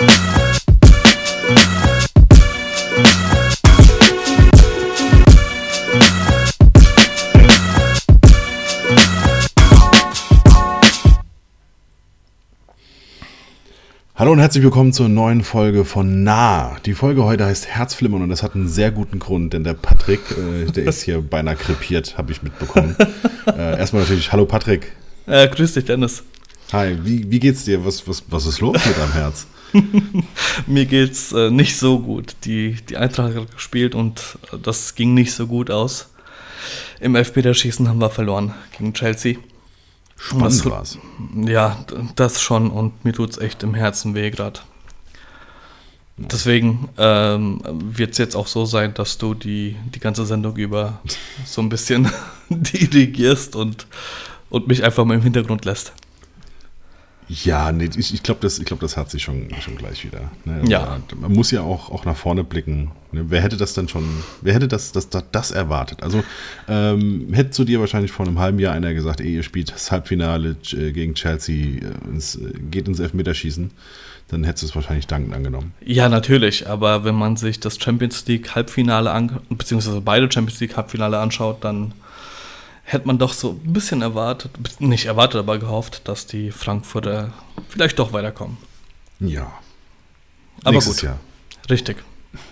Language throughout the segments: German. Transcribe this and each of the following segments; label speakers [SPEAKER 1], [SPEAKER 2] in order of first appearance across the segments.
[SPEAKER 1] Hallo und herzlich willkommen zur neuen Folge von Nah. Die Folge heute heißt Herzflimmern und das hat einen sehr guten Grund, denn der Patrick, äh, der ist hier beinahe krepiert, habe ich mitbekommen. äh, erstmal natürlich, hallo Patrick.
[SPEAKER 2] Äh, grüß dich, Dennis.
[SPEAKER 1] Hi, wie, wie geht's dir? Was, was, was ist los mit deinem Herz?
[SPEAKER 2] Mir geht's äh, nicht so gut. Die, die Eintracht hat gespielt und das ging nicht so gut aus. Im Elfmeterschießen haben wir verloren gegen Chelsea.
[SPEAKER 1] Spannend war's.
[SPEAKER 2] Ja, das schon und mir tut's echt im Herzen weh gerade. Deswegen ähm, wird es jetzt auch so sein, dass du die, die ganze Sendung über so ein bisschen dirigierst und, und mich einfach mal im Hintergrund lässt.
[SPEAKER 1] Ja, nee, ich, ich glaube, das, ich glaub, das hat sich schon, schon gleich wieder. Ne?
[SPEAKER 2] Ja.
[SPEAKER 1] Man muss ja auch, auch nach vorne blicken. Ne? Wer hätte das denn schon, wer hätte das, das, das, das erwartet? Also ähm, hätte zu dir wahrscheinlich vor einem halben Jahr einer gesagt, ey, ihr spielt das Halbfinale äh, gegen Chelsea, ins, äh, geht ins Elfmeterschießen, dann hättest du es wahrscheinlich dankend angenommen.
[SPEAKER 2] Ja, natürlich, aber wenn man sich das Champions League Halbfinale an, beziehungsweise beide Champions League Halbfinale anschaut, dann hätte man doch so ein bisschen erwartet, nicht erwartet, aber gehofft, dass die Frankfurter vielleicht doch weiterkommen.
[SPEAKER 1] Ja.
[SPEAKER 2] Aber
[SPEAKER 1] Nächstes
[SPEAKER 2] gut.
[SPEAKER 1] Jahr.
[SPEAKER 2] Richtig.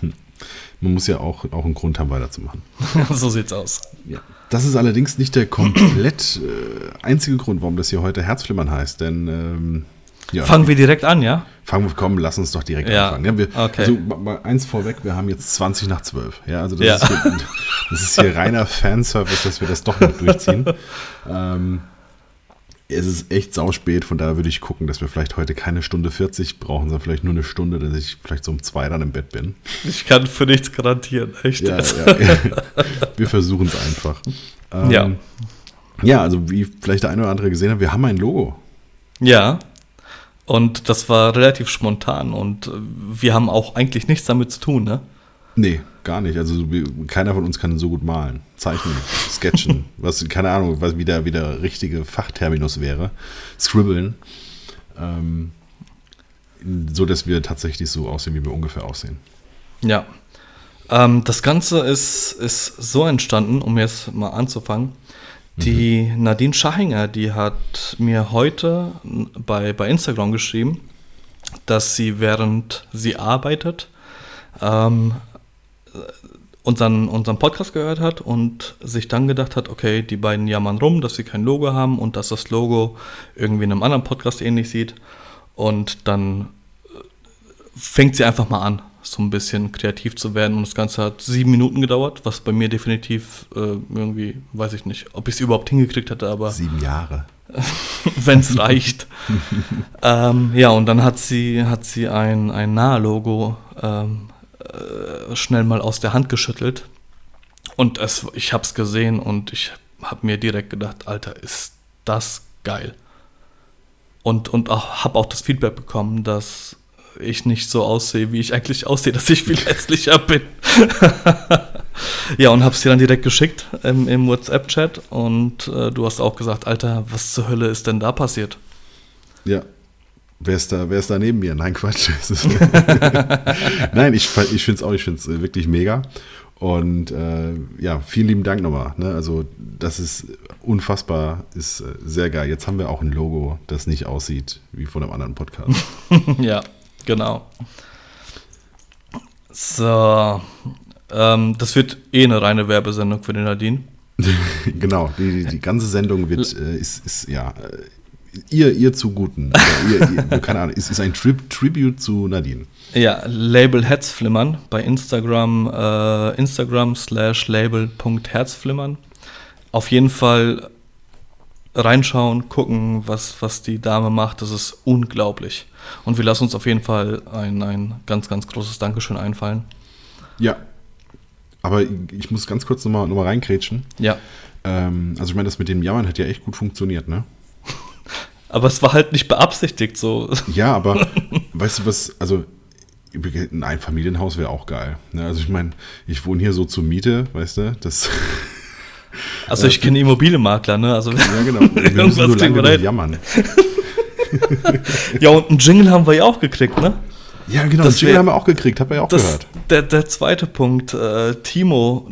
[SPEAKER 1] Man muss ja auch, auch einen Grund haben, weiterzumachen.
[SPEAKER 2] so sieht's aus.
[SPEAKER 1] Ja. Das ist allerdings nicht der komplett äh, einzige Grund, warum das hier heute Herzflimmern heißt, denn ähm, ja,
[SPEAKER 2] Fangen wir direkt an, ja?
[SPEAKER 1] Fangen wir, komm, lass uns doch direkt
[SPEAKER 2] Ja,
[SPEAKER 1] anfangen. Ja, wir,
[SPEAKER 2] okay.
[SPEAKER 1] Also eins vorweg, wir haben jetzt 20 nach 12. Ja, also das,
[SPEAKER 2] Ja.
[SPEAKER 1] Ist, hier, das ist hier reiner Fanservice, dass wir das doch noch durchziehen. ähm, es ist echt sauspät, von daher würde ich gucken, dass wir vielleicht heute keine Stunde 40 brauchen, sondern vielleicht nur eine Stunde, dass ich vielleicht so um zwei dann im Bett bin.
[SPEAKER 2] Ich kann für nichts garantieren, echt.
[SPEAKER 1] Ja, ja. Wir versuchen es einfach. Ähm,
[SPEAKER 2] Ja.
[SPEAKER 1] Ja, also wie vielleicht der eine oder andere gesehen hat, wir haben ein Logo.
[SPEAKER 2] Ja. Und das war relativ spontan und äh, wir haben auch eigentlich nichts damit zu tun, ne?
[SPEAKER 1] Nee, gar nicht. Also keiner von uns kann so gut malen, zeichnen, sketchen, was, keine Ahnung, was wieder wieder richtige Fachterminus wäre. Scribbeln. Ähm, so dass wir tatsächlich so aussehen, wie wir ungefähr aussehen.
[SPEAKER 2] Ja. Ähm, das Ganze ist, ist so entstanden, um jetzt mal anzufangen. Die Nadine Schachinger, die hat mir heute bei, bei Instagram geschrieben, dass sie während sie arbeitet ähm, unseren, unseren Podcast gehört hat und sich dann gedacht hat, okay, die beiden jammern rum, dass sie kein Logo haben und dass das Logo irgendwie in einem anderen Podcast ähnlich sieht. Und dann fängt sie einfach mal an, so ein bisschen kreativ zu werden. Und das Ganze hat sieben Minuten gedauert, was bei mir definitiv äh, irgendwie, weiß ich nicht, ob ich es überhaupt hingekriegt hätte, aber
[SPEAKER 1] Sieben Jahre.
[SPEAKER 2] wenn es reicht. ähm, ja, und dann hat sie, hat sie ein, ein Nahe-Logo ähm, äh, schnell mal aus der Hand geschüttelt. Und es, ich habe es gesehen und ich habe mir direkt gedacht, Alter, ist das geil. Und, und auch, habe auch das Feedback bekommen, dass ich nicht so aussehe, wie ich eigentlich aussehe, dass ich viel hässlicher bin. ja, und habe es dir dann direkt geschickt im, im WhatsApp-Chat und äh, du hast auch gesagt, Alter, was zur Hölle ist denn da passiert?
[SPEAKER 1] Ja. Wer ist da, wer ist da neben mir? Nein, Quatsch. Nein, ich, ich finde es auch, ich finde es wirklich mega. Und äh, ja, vielen lieben Dank nochmal. Ne? Also, das ist unfassbar, ist äh, sehr geil. Jetzt haben wir auch ein Logo, das nicht aussieht wie von einem anderen Podcast.
[SPEAKER 2] ja, genau. So, ähm, das wird eh eine reine Werbesendung für den Nadine.
[SPEAKER 1] genau, die, die, die ganze Sendung wird, äh, ist, ist ja, äh, ihr, ihr zu Guten. Ihr, ihr, keine Ahnung, es ist ein Tri Tribute zu Nadine.
[SPEAKER 2] Ja, Label Herzflimmern bei Instagram, äh, Instagram slash label.herzflimmern. Auf jeden Fall reinschauen, gucken, was, was die Dame macht. Das ist unglaublich. Und wir lassen uns auf jeden Fall ein, ein ganz, ganz großes Dankeschön einfallen.
[SPEAKER 1] Ja. Aber ich muss ganz kurz nochmal noch mal reinkrätschen.
[SPEAKER 2] Ja,
[SPEAKER 1] Ähm, also ich meine, das mit dem Jammern hat ja echt gut funktioniert, ne?
[SPEAKER 2] aber es war halt nicht beabsichtigt so.
[SPEAKER 1] Ja, aber weißt du was, also ein Einfamilienhaus wäre auch geil. Ne? Also ich meine, ich wohne hier so zur Miete, weißt du, das,
[SPEAKER 2] Also ich kenne Immobilienmakler, ne? Also
[SPEAKER 1] ja genau,
[SPEAKER 2] Irgendwas kriegen
[SPEAKER 1] lange
[SPEAKER 2] wir hin.
[SPEAKER 1] jammern.
[SPEAKER 2] Ja, und einen Jingle haben wir ja auch gekriegt, ne?
[SPEAKER 1] Ja, genau,
[SPEAKER 2] Das
[SPEAKER 1] Jingle haben wir auch gekriegt, habt ihr ja auch
[SPEAKER 2] Das,
[SPEAKER 1] gehört.
[SPEAKER 2] der, der zweite Punkt, äh, Timo,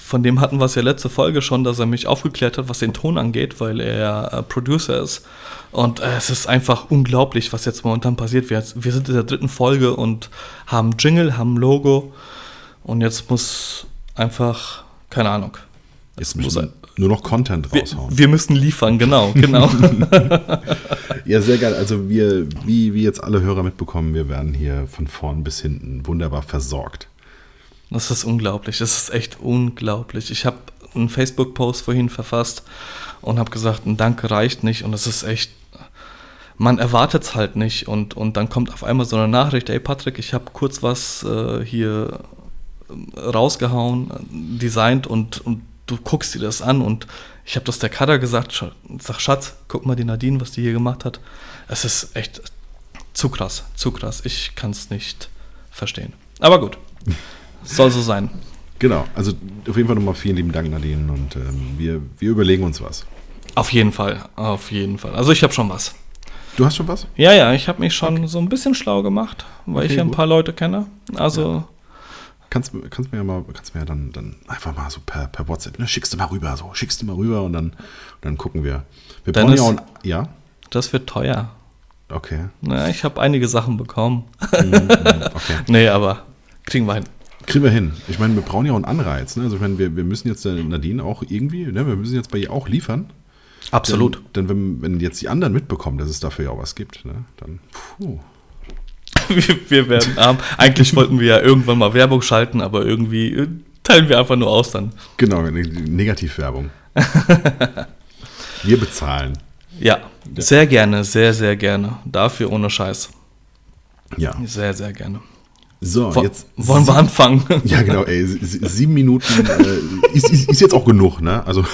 [SPEAKER 2] von dem hatten wir es ja letzte Folge schon, dass er mich aufgeklärt hat, was den Ton angeht, weil er ja äh, Producer ist. Und äh, es ist einfach unglaublich, was jetzt momentan passiert. Wir, wir sind in der dritten Folge und haben Jingle, haben Logo. Und jetzt muss einfach, keine Ahnung.
[SPEAKER 1] Jetzt
[SPEAKER 2] muss
[SPEAKER 1] müssen nur noch Content
[SPEAKER 2] Wir,
[SPEAKER 1] raushauen.
[SPEAKER 2] wir müssen liefern, genau, genau.
[SPEAKER 1] Ja, sehr geil. Also wir, wie, wie jetzt alle Hörer mitbekommen, wir werden hier von vorn bis hinten wunderbar versorgt.
[SPEAKER 2] Das ist unglaublich. Das ist echt unglaublich. Ich habe einen Facebook-Post vorhin verfasst und habe gesagt, ein Danke reicht nicht. Und es ist echt, man erwartet es halt nicht. Und, und dann kommt auf einmal so eine Nachricht, ey Patrick, ich habe kurz was äh, hier äh, rausgehauen, äh, designt und, und du guckst dir das an. Und ich habe das der Kader gesagt, sag Schatz, guck mal die Nadine, was die hier gemacht hat. Es ist echt zu krass, zu krass. Ich kann es nicht verstehen. Aber gut. Soll so sein.
[SPEAKER 1] Genau, also auf jeden Fall nochmal vielen lieben Dank, Nadine. Und ähm, wir, wir überlegen uns was.
[SPEAKER 2] Auf jeden Fall, auf jeden Fall. Also ich habe schon was.
[SPEAKER 1] Du hast schon was?
[SPEAKER 2] Ja, ja, ich habe mich schon so ein bisschen schlau gemacht, weil
[SPEAKER 1] Okay,
[SPEAKER 2] ich ja ein
[SPEAKER 1] gut.
[SPEAKER 2] paar Leute kenne. Also
[SPEAKER 1] Kannst, kannst mir ja mal, kannst mir ja dann, dann einfach mal so per, per WhatsApp, ne, schickst du mal rüber, so, schickst du mal rüber und dann, dann gucken wir. Wir brauchen
[SPEAKER 2] Dennis?
[SPEAKER 1] ja auch, ein- ja,
[SPEAKER 2] das wird teuer.
[SPEAKER 1] okay,
[SPEAKER 2] Na, ich habe einige Sachen bekommen.
[SPEAKER 1] Mhm, mhm, okay.
[SPEAKER 2] nee, aber kriegen wir hin.
[SPEAKER 1] Kriegen wir hin. Ich meine, wir brauchen ja auch einen Anreiz. Ne? Also ich meine, wir, wir müssen jetzt der Nadine auch irgendwie, ne? wir müssen jetzt bei ihr auch liefern.
[SPEAKER 2] Absolut.
[SPEAKER 1] Denn, denn wenn, wenn jetzt die anderen mitbekommen, dass es dafür ja auch was gibt, ne? dann, puh.
[SPEAKER 2] Wir, wir werden arm. Eigentlich wollten wir ja irgendwann mal Werbung schalten, aber irgendwie äh, teilen wir einfach nur aus dann.
[SPEAKER 1] Genau, eine Negativwerbung. wir bezahlen.
[SPEAKER 2] Ja, sehr gerne, sehr, sehr gerne. Dafür ohne Scheiß.
[SPEAKER 1] Ja.
[SPEAKER 2] Sehr, sehr gerne.
[SPEAKER 1] So,
[SPEAKER 2] Wo,
[SPEAKER 1] jetzt.
[SPEAKER 2] wollen wir anfangen?
[SPEAKER 1] Ja, genau, ey. sie- sie- Sieben Minuten äh, ist, ist, ist jetzt auch genug, ne? Also,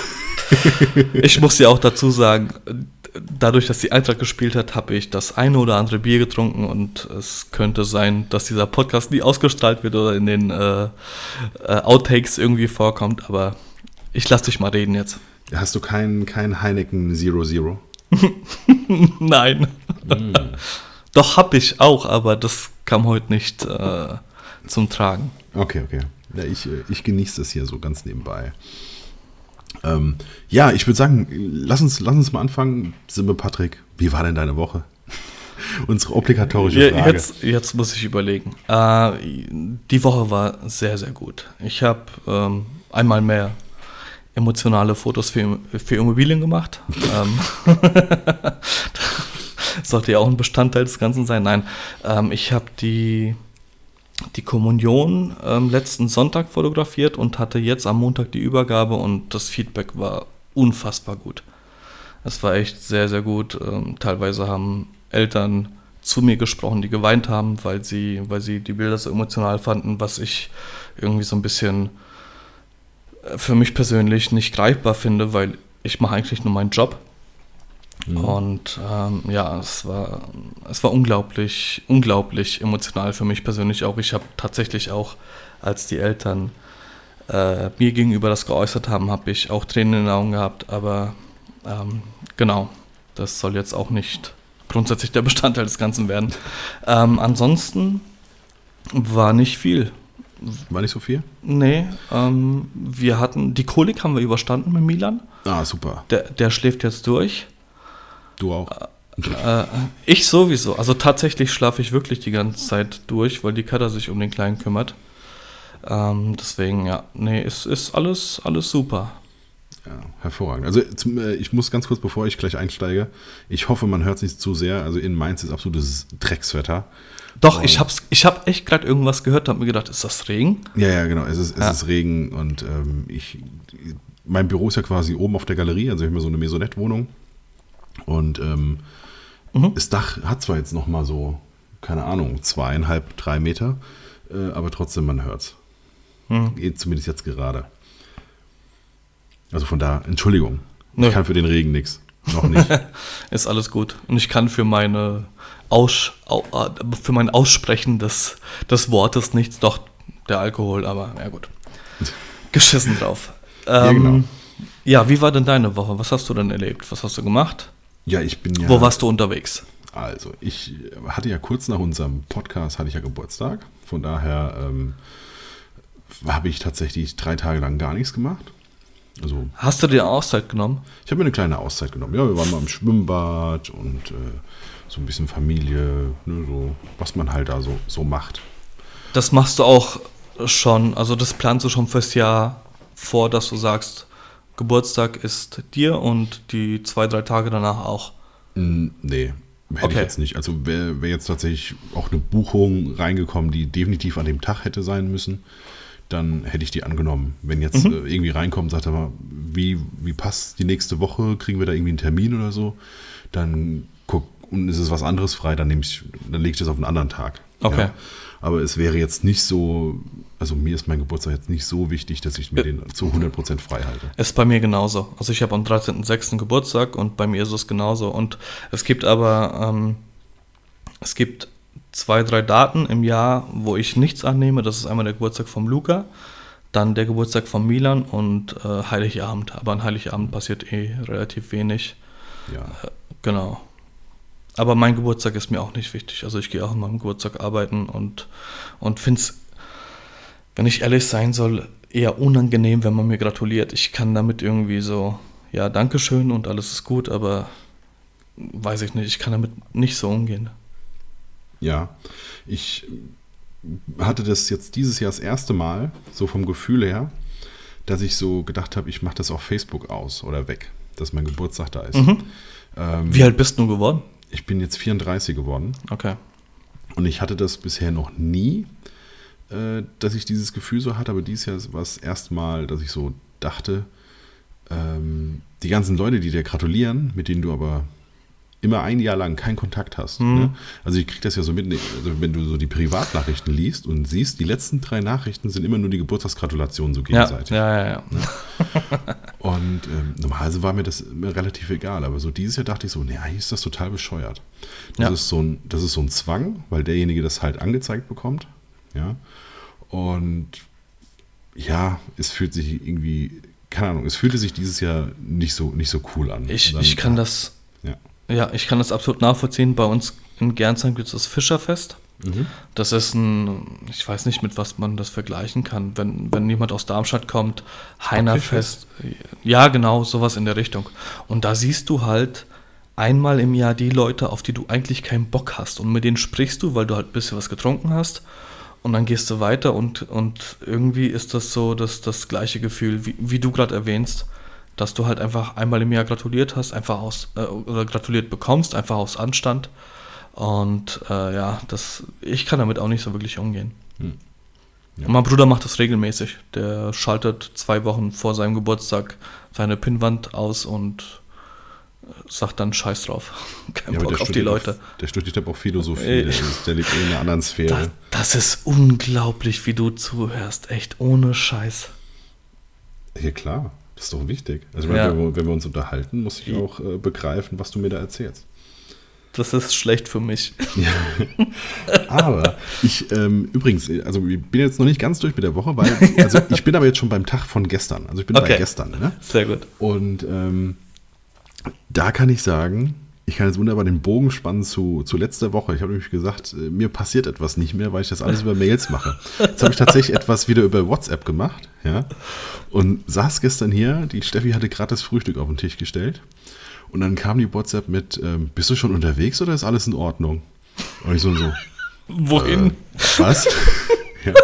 [SPEAKER 2] Ich muss ja auch dazu sagen, dadurch, dass die Eintracht gespielt hat, habe ich das eine oder andere Bier getrunken und es könnte sein, dass dieser Podcast nie ausgestrahlt wird oder in den äh, äh, Outtakes irgendwie vorkommt, aber ich lasse dich mal reden jetzt.
[SPEAKER 1] hast du keinen kein Heineken Zero Zero?
[SPEAKER 2] Nein.
[SPEAKER 1] Mm.
[SPEAKER 2] Doch habe ich auch, aber das kam heute nicht äh, zum Tragen.
[SPEAKER 1] Okay, okay. Ja, ich, äh, ich genieße das hier so ganz nebenbei. Ähm, ja, ich würde sagen, lass uns, lass uns mal anfangen. Simbe Patrick, wie war denn deine Woche? Unsere obligatorische Frage.
[SPEAKER 2] jetzt, jetzt muss ich überlegen. Äh, die Woche war sehr, sehr gut. Ich habe ähm, einmal mehr emotionale Fotos für, für Immobilien gemacht. ähm, sollte ja auch ein Bestandteil des Ganzen sein. Nein, ähm, ich habe die, die Kommunion ähm, letzten Sonntag fotografiert und hatte jetzt am Montag die Übergabe und das Feedback war unfassbar gut. Es war echt sehr, sehr gut. Ähm, teilweise haben Eltern zu mir gesprochen, die geweint haben, weil sie, weil sie die Bilder so emotional fanden, was ich irgendwie so ein bisschen äh, für mich persönlich nicht greifbar finde, weil ich mache eigentlich nur meinen Job. Und ähm, ja, es war, es war unglaublich, unglaublich emotional für mich persönlich auch. Ich habe tatsächlich auch, als die Eltern äh, mir gegenüber das geäußert haben, habe ich auch Tränen in den Augen gehabt. Aber ähm, genau, das soll jetzt auch nicht grundsätzlich der Bestandteil des Ganzen werden. Ähm, ansonsten war nicht viel.
[SPEAKER 1] War nicht so viel?
[SPEAKER 2] Nee, ähm, wir hatten, die Kolik haben wir überstanden mit Milan.
[SPEAKER 1] Ah, super.
[SPEAKER 2] Der, der schläft jetzt durch.
[SPEAKER 1] Du auch.
[SPEAKER 2] Äh, ich sowieso. Also tatsächlich schlafe ich wirklich die ganze Zeit durch, weil die Kader sich um den Kleinen kümmert. Ähm, deswegen, ja, nee, es ist alles, alles super.
[SPEAKER 1] Ja, hervorragend. Also äh, ich muss ganz kurz, bevor ich gleich einsteige, ich hoffe, man hört es nicht zu sehr. Also in Mainz ist absolutes Dreckswetter.
[SPEAKER 2] Doch,
[SPEAKER 1] Oh.
[SPEAKER 2] ich hab's, ich hab echt gerade irgendwas gehört, hab mir gedacht, ist das Regen?
[SPEAKER 1] Ja, ja, genau. Es ist, es
[SPEAKER 2] Ja.
[SPEAKER 1] ist Regen und ähm, ich, mein Büro ist ja quasi oben auf der Galerie, also ich habe mir so eine Maisonette-Wohnung. Und ähm,
[SPEAKER 2] Mhm.
[SPEAKER 1] das Dach hat zwar jetzt noch mal so, keine Ahnung, zweieinhalb, drei Meter, äh, aber trotzdem, man hört's.
[SPEAKER 2] Hm.
[SPEAKER 1] Geht zumindest jetzt gerade. Also von da, Entschuldigung.
[SPEAKER 2] Nö.
[SPEAKER 1] Ich kann für den Regen nichts. Noch nicht.
[SPEAKER 2] Ist alles gut. Und ich kann für meine Aus, au, äh, für mein Aussprechen des, des Wortes nichts, doch der Alkohol, aber ja gut. Geschissen drauf.
[SPEAKER 1] Ja,
[SPEAKER 2] Ähm,
[SPEAKER 1] genau.
[SPEAKER 2] ja, wie war denn deine Woche? Was hast du denn erlebt? Was hast du gemacht?
[SPEAKER 1] Ja, ich bin ja.
[SPEAKER 2] Wo warst du unterwegs?
[SPEAKER 1] Also, ich hatte ja kurz nach unserem Podcast hatte ich ja Geburtstag. Von daher ähm, habe ich tatsächlich drei Tage lang gar nichts gemacht.
[SPEAKER 2] Also, Hast du dir Auszeit genommen?
[SPEAKER 1] Ich habe mir eine kleine Auszeit genommen. Ja, wir waren mal im Schwimmbad und äh, so ein bisschen Familie, ne, so, was man halt da so, so macht.
[SPEAKER 2] Das machst du auch schon, also das planst du schon fürs Jahr vor, dass du sagst, Geburtstag ist dir und die zwei, drei Tage danach auch?
[SPEAKER 1] Nee, hätte okay. ich jetzt nicht. Also wäre wär jetzt tatsächlich auch eine Buchung reingekommen, die definitiv an dem Tag hätte sein müssen, dann hätte ich die angenommen. Wenn jetzt mhm. Äh, irgendwie reinkommt, sagt er mal, wie, wie passt die nächste Woche, kriegen wir da irgendwie einen Termin oder so, dann guck, und ist es was anderes frei, dann nehme ich, dann lege ich das auf einen anderen Tag.
[SPEAKER 2] Okay. Ja.
[SPEAKER 1] Aber es wäre jetzt nicht so, also mir ist mein Geburtstag jetzt nicht so wichtig, dass ich mir den zu 100% frei halte.
[SPEAKER 2] Ist bei mir genauso. Also ich habe am 13.06. Geburtstag und bei mir ist es genauso. Und es gibt aber, ähm, es gibt zwei, drei Daten im Jahr, wo ich nichts annehme. Das ist einmal der Geburtstag vom Luca, dann der Geburtstag von Milan und äh, Heiligabend. Aber an Heiligabend passiert eh relativ wenig.
[SPEAKER 1] Ja.
[SPEAKER 2] Äh, genau. Aber mein Geburtstag ist mir auch nicht wichtig. Also ich gehe auch an meinem Geburtstag arbeiten und, und finde es, wenn ich ehrlich sein soll, eher unangenehm, wenn man mir gratuliert. Ich kann damit irgendwie so, ja, Dankeschön und alles ist gut, aber weiß ich nicht, ich kann damit nicht so umgehen.
[SPEAKER 1] Ja, ich hatte das jetzt dieses Jahr das erste Mal, so vom Gefühl her, dass ich so gedacht habe, ich mache das auf Facebook aus oder weg, dass mein Geburtstag da ist. Mhm.
[SPEAKER 2] Ähm, Wie alt bist du geworden?
[SPEAKER 1] Ich bin jetzt 34 geworden.
[SPEAKER 2] Okay.
[SPEAKER 1] Und ich hatte das bisher noch nie, äh, dass ich dieses Gefühl so hatte, aber dieses Jahr war es erstmal, dass ich so dachte, ähm, die ganzen Leute, die dir gratulieren, mit denen du aber immer ein Jahr lang keinen Kontakt hast. Mhm. Ne? Also ich kriege das ja so mit, also wenn du so die Privatnachrichten liest und siehst, die letzten drei Nachrichten sind immer nur die Geburtstagsgratulationen so gegenseitig.
[SPEAKER 2] Ja, ja, ja. ja.
[SPEAKER 1] Ne? Und ähm, normalerweise war mir das relativ egal, aber so dieses Jahr dachte ich so, nee, eigentlich ist das total bescheuert. Das, ja. ist so ein, das ist so ein Zwang, weil derjenige das halt angezeigt bekommt. Ja. Und ja, es fühlt sich irgendwie, keine Ahnung, es fühlte sich dieses Jahr nicht so, nicht so cool an.
[SPEAKER 2] Ich, dann, ich kann das ja, ich kann das absolut nachvollziehen. Bei uns in Gernsheim gibt es das Fischerfest. Mhm. Das ist ein, ich weiß nicht, mit was man das vergleichen kann. Wenn, wenn jemand aus Darmstadt kommt, Heinerfest. Ja, genau, sowas in der Richtung. Und da siehst du halt einmal im Jahr die Leute, auf die du eigentlich keinen Bock hast. Und mit denen sprichst du, weil du halt ein bisschen was getrunken hast. Und dann gehst du weiter und, und irgendwie ist das so das, das gleiche Gefühl, wie, wie du gerade erwähnst dass du halt einfach einmal im Jahr gratuliert hast, einfach aus, äh, oder gratuliert bekommst, einfach aus Anstand. Und äh, ja, das, ich kann damit auch nicht so wirklich umgehen. Hm. Ja. mein Bruder macht das regelmäßig. Der schaltet zwei Wochen vor seinem Geburtstag seine Pinnwand aus und äh, sagt dann Scheiß drauf. Kein ja, Bock auf die Leute.
[SPEAKER 1] Auch, der studiert aber auch Philosophie, der, ist, der lebt in einer anderen Sphäre.
[SPEAKER 2] Das, das, ist unglaublich, wie du zuhörst. Echt ohne Scheiß.
[SPEAKER 1] Ja, klar. Das ist doch wichtig. Also ja. wenn, wir, wenn, wir, uns unterhalten, muss ich auch äh, begreifen, was du mir da erzählst.
[SPEAKER 2] Das ist schlecht für mich.
[SPEAKER 1] aber ich, ähm, übrigens, also ich bin jetzt noch nicht ganz durch mit der Woche, weil, also ich bin aber jetzt schon beim Tag von gestern. Also ich bin okay. bei gestern. Ne?
[SPEAKER 2] Sehr gut.
[SPEAKER 1] Und ähm, da kann ich sagen, ich kann jetzt wunderbar den Bogen spannen zu, zu letzter Woche. Ich habe nämlich gesagt, äh, mir passiert etwas nicht mehr, weil ich das alles über Mails mache. Jetzt habe ich tatsächlich etwas wieder über WhatsApp gemacht, ja. Und saß gestern hier, die Steffi hatte gerade das Frühstück auf den Tisch gestellt. Und dann kam die WhatsApp mit, ähm, bist du schon unterwegs oder ist alles in Ordnung? Und ich so, so
[SPEAKER 2] Wohin? Äh,
[SPEAKER 1] was? ja.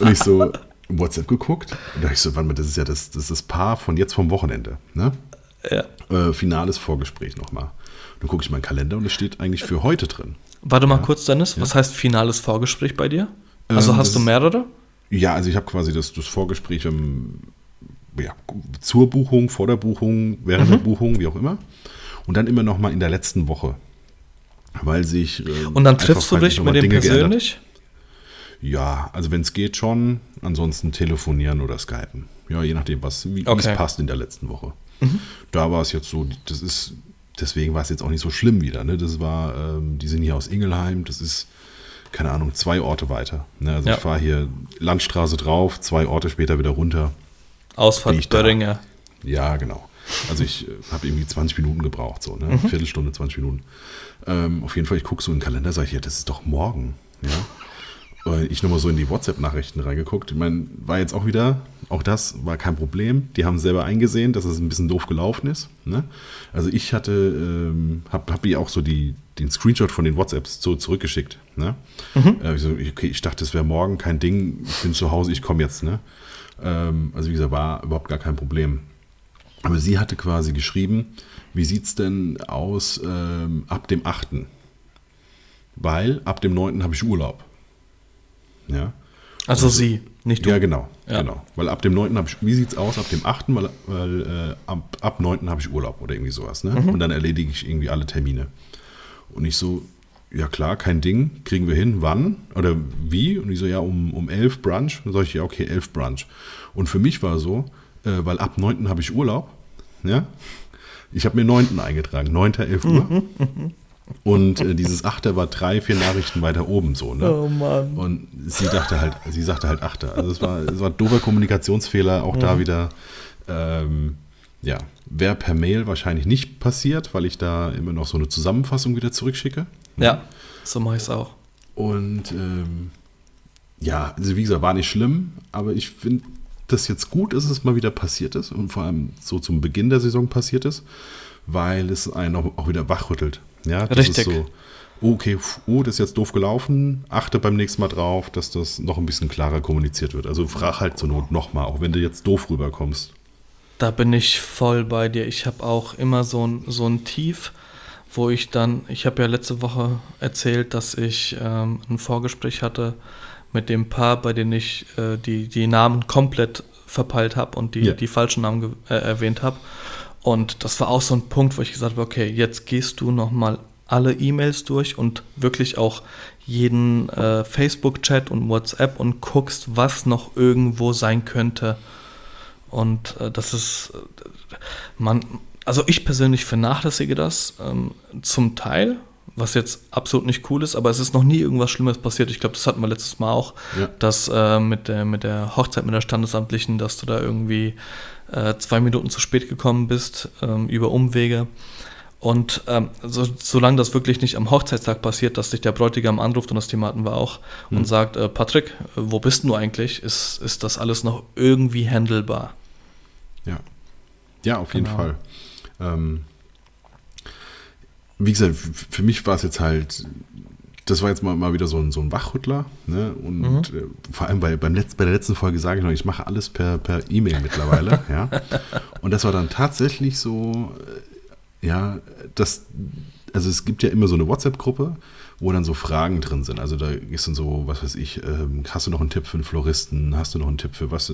[SPEAKER 1] Und ich so, WhatsApp geguckt. Und da ich so, warte mal, das ist ja das, das ist das Paar von jetzt vom Wochenende, ne?
[SPEAKER 2] Ja.
[SPEAKER 1] Äh, finales Vorgespräch nochmal. Dann gucke ich meinen Kalender und es steht eigentlich für heute drin.
[SPEAKER 2] Warte mal ja. kurz, Dennis. Was ja. heißt finales Vorgespräch bei dir? Also ähm, hast du mehrere?
[SPEAKER 1] Ja, also ich habe quasi das, das Vorgespräch im, ja, zur Buchung, vor der Buchung, während mhm. der Buchung, wie auch immer. Und dann immer nochmal in der letzten Woche. Weil sich.
[SPEAKER 2] Äh, und dann triffst du dich mit dem Dinge persönlich? Geändert.
[SPEAKER 1] Ja, also wenn es geht schon. Ansonsten telefonieren oder skypen. Ja, je nachdem, was, wie okay. es passt in der letzten Woche. Mhm. Da war es jetzt so, das ist, deswegen war es jetzt auch nicht so schlimm wieder. Ne? Das war, ähm, die sind hier aus Ingelheim, das ist, keine Ahnung, zwei Orte weiter. Ne? Also ja. ich fahre hier Landstraße drauf, zwei Orte später wieder runter.
[SPEAKER 2] Ausfahrt Böhringer.
[SPEAKER 1] Ja, genau. Also ich äh, habe irgendwie 20 Minuten gebraucht, so, ne? Viertelstunde, 20 Minuten. Ähm, auf jeden Fall, ich gucke so in den Kalender, sage ich, ja, das ist doch morgen. Ja? Ich nochmal so in die WhatsApp-Nachrichten reingeguckt. Ich meine, war jetzt auch wieder, auch das war kein Problem. Die haben selber eingesehen, dass es ein bisschen doof gelaufen ist. Ne? Also ich hatte, ähm, habe hab ihr auch so die, den Screenshot von den WhatsApps so zurückgeschickt. Ne? Äh, ich, so, okay, ich dachte, es wäre morgen kein Ding. Ich bin zu Hause, ich komme jetzt. Ne? Ähm, also wie gesagt, war überhaupt gar kein Problem. Aber sie hatte quasi geschrieben, wie sieht es denn aus ähm, ab dem 8.? Weil ab dem 9. habe ich Urlaub. Ja.
[SPEAKER 2] Also sie, nicht du.
[SPEAKER 1] Ja, genau,
[SPEAKER 2] Ja.
[SPEAKER 1] genau. Weil ab dem 9. habe ich, wie sieht es aus ab dem 8., weil, weil äh, ab, ab 9. habe ich Urlaub oder irgendwie sowas. Ne?
[SPEAKER 2] Mhm.
[SPEAKER 1] Und dann erledige ich irgendwie alle Termine. Und ich so, ja klar, kein Ding, kriegen wir hin, wann oder wie? Und ich so, ja, um, um 11 Brunch. Dann sage ich, ja, okay, 11 Brunch. Und für mich war so, äh, weil ab 9. habe ich Urlaub, ja, ich habe mir 9. eingetragen, 9. 11 Uhr. Und äh, dieses 8. war drei, vier Nachrichten weiter oben so, ne?
[SPEAKER 2] Oh Mann.
[SPEAKER 1] Und sie dachte halt, sie sagte halt Achter. Also es war, es war ein doofer Kommunikationsfehler, auch da wieder. Ähm, ja, wäre per Mail wahrscheinlich nicht passiert, weil ich da immer noch so eine Zusammenfassung wieder zurückschicke.
[SPEAKER 2] Ja, so mache ich es auch.
[SPEAKER 1] Und ähm, ja, also wie gesagt, war nicht schlimm, aber ich finde das jetzt gut, dass es mal wieder passiert ist und vor allem so zum Beginn der Saison passiert ist, weil es einen auch, auch wieder wachrüttelt. Ja, das
[SPEAKER 2] Richtig.
[SPEAKER 1] ist so, oh, okay, oh, das ist jetzt doof gelaufen, achte beim nächsten Mal drauf, dass das noch ein bisschen klarer kommuniziert wird. Also frag halt zur Not nochmal, auch wenn du jetzt doof rüberkommst.
[SPEAKER 2] Da bin ich voll bei dir. Ich habe auch immer so ein, so ein Tief, wo ich dann, ich habe ja letzte Woche erzählt, dass ich ähm, ein Vorgespräch hatte mit dem Paar, bei dem ich äh, die, die Namen komplett verpeilt habe und die,
[SPEAKER 1] Ja.
[SPEAKER 2] die falschen Namen äh, erwähnt habe. Und das war auch so ein Punkt, wo ich gesagt habe, okay, jetzt gehst du nochmal alle E-Mails durch und wirklich auch jeden äh, Facebook-Chat und WhatsApp und guckst, was noch irgendwo sein könnte. Und äh, das ist, äh, man, also ich persönlich vernachlässige das ähm, zum Teil, was jetzt absolut nicht cool ist, aber es ist noch nie irgendwas Schlimmes passiert. Ich glaube, das hatten wir letztes Mal auch,
[SPEAKER 1] Ja.
[SPEAKER 2] dass äh, mit, der, mit der Hochzeit mit der Standesamtlichen, dass du da irgendwie äh, zwei Minuten zu spät gekommen bist ähm, über Umwege. Und ähm, so, solange das wirklich nicht am Hochzeitstag passiert, dass dich der Bräutigam anruft und das Thema hatten wir auch und sagt, äh, Patrick, wo bist du eigentlich? Ist, ist das alles noch irgendwie handelbar?
[SPEAKER 1] Ja. Ja, auf jeden
[SPEAKER 2] Genau.
[SPEAKER 1] Fall. Ähm, wie gesagt, für mich war es jetzt halt, das war jetzt mal, mal wieder so ein, so ein Wachrüttler. Ne? Und
[SPEAKER 2] Mhm.
[SPEAKER 1] äh, vor allem bei, beim Letz-, bei der letzten Folge sage ich noch, ich mache alles per, per E-Mail mittlerweile. ja? Und das war dann tatsächlich so, äh, ja, das, also es gibt ja immer so eine WhatsApp-Gruppe, wo dann so Fragen drin sind. Also da ist dann so, was weiß ich, ähm, hast du noch einen Tipp für einen Floristen? Hast du noch einen Tipp für was?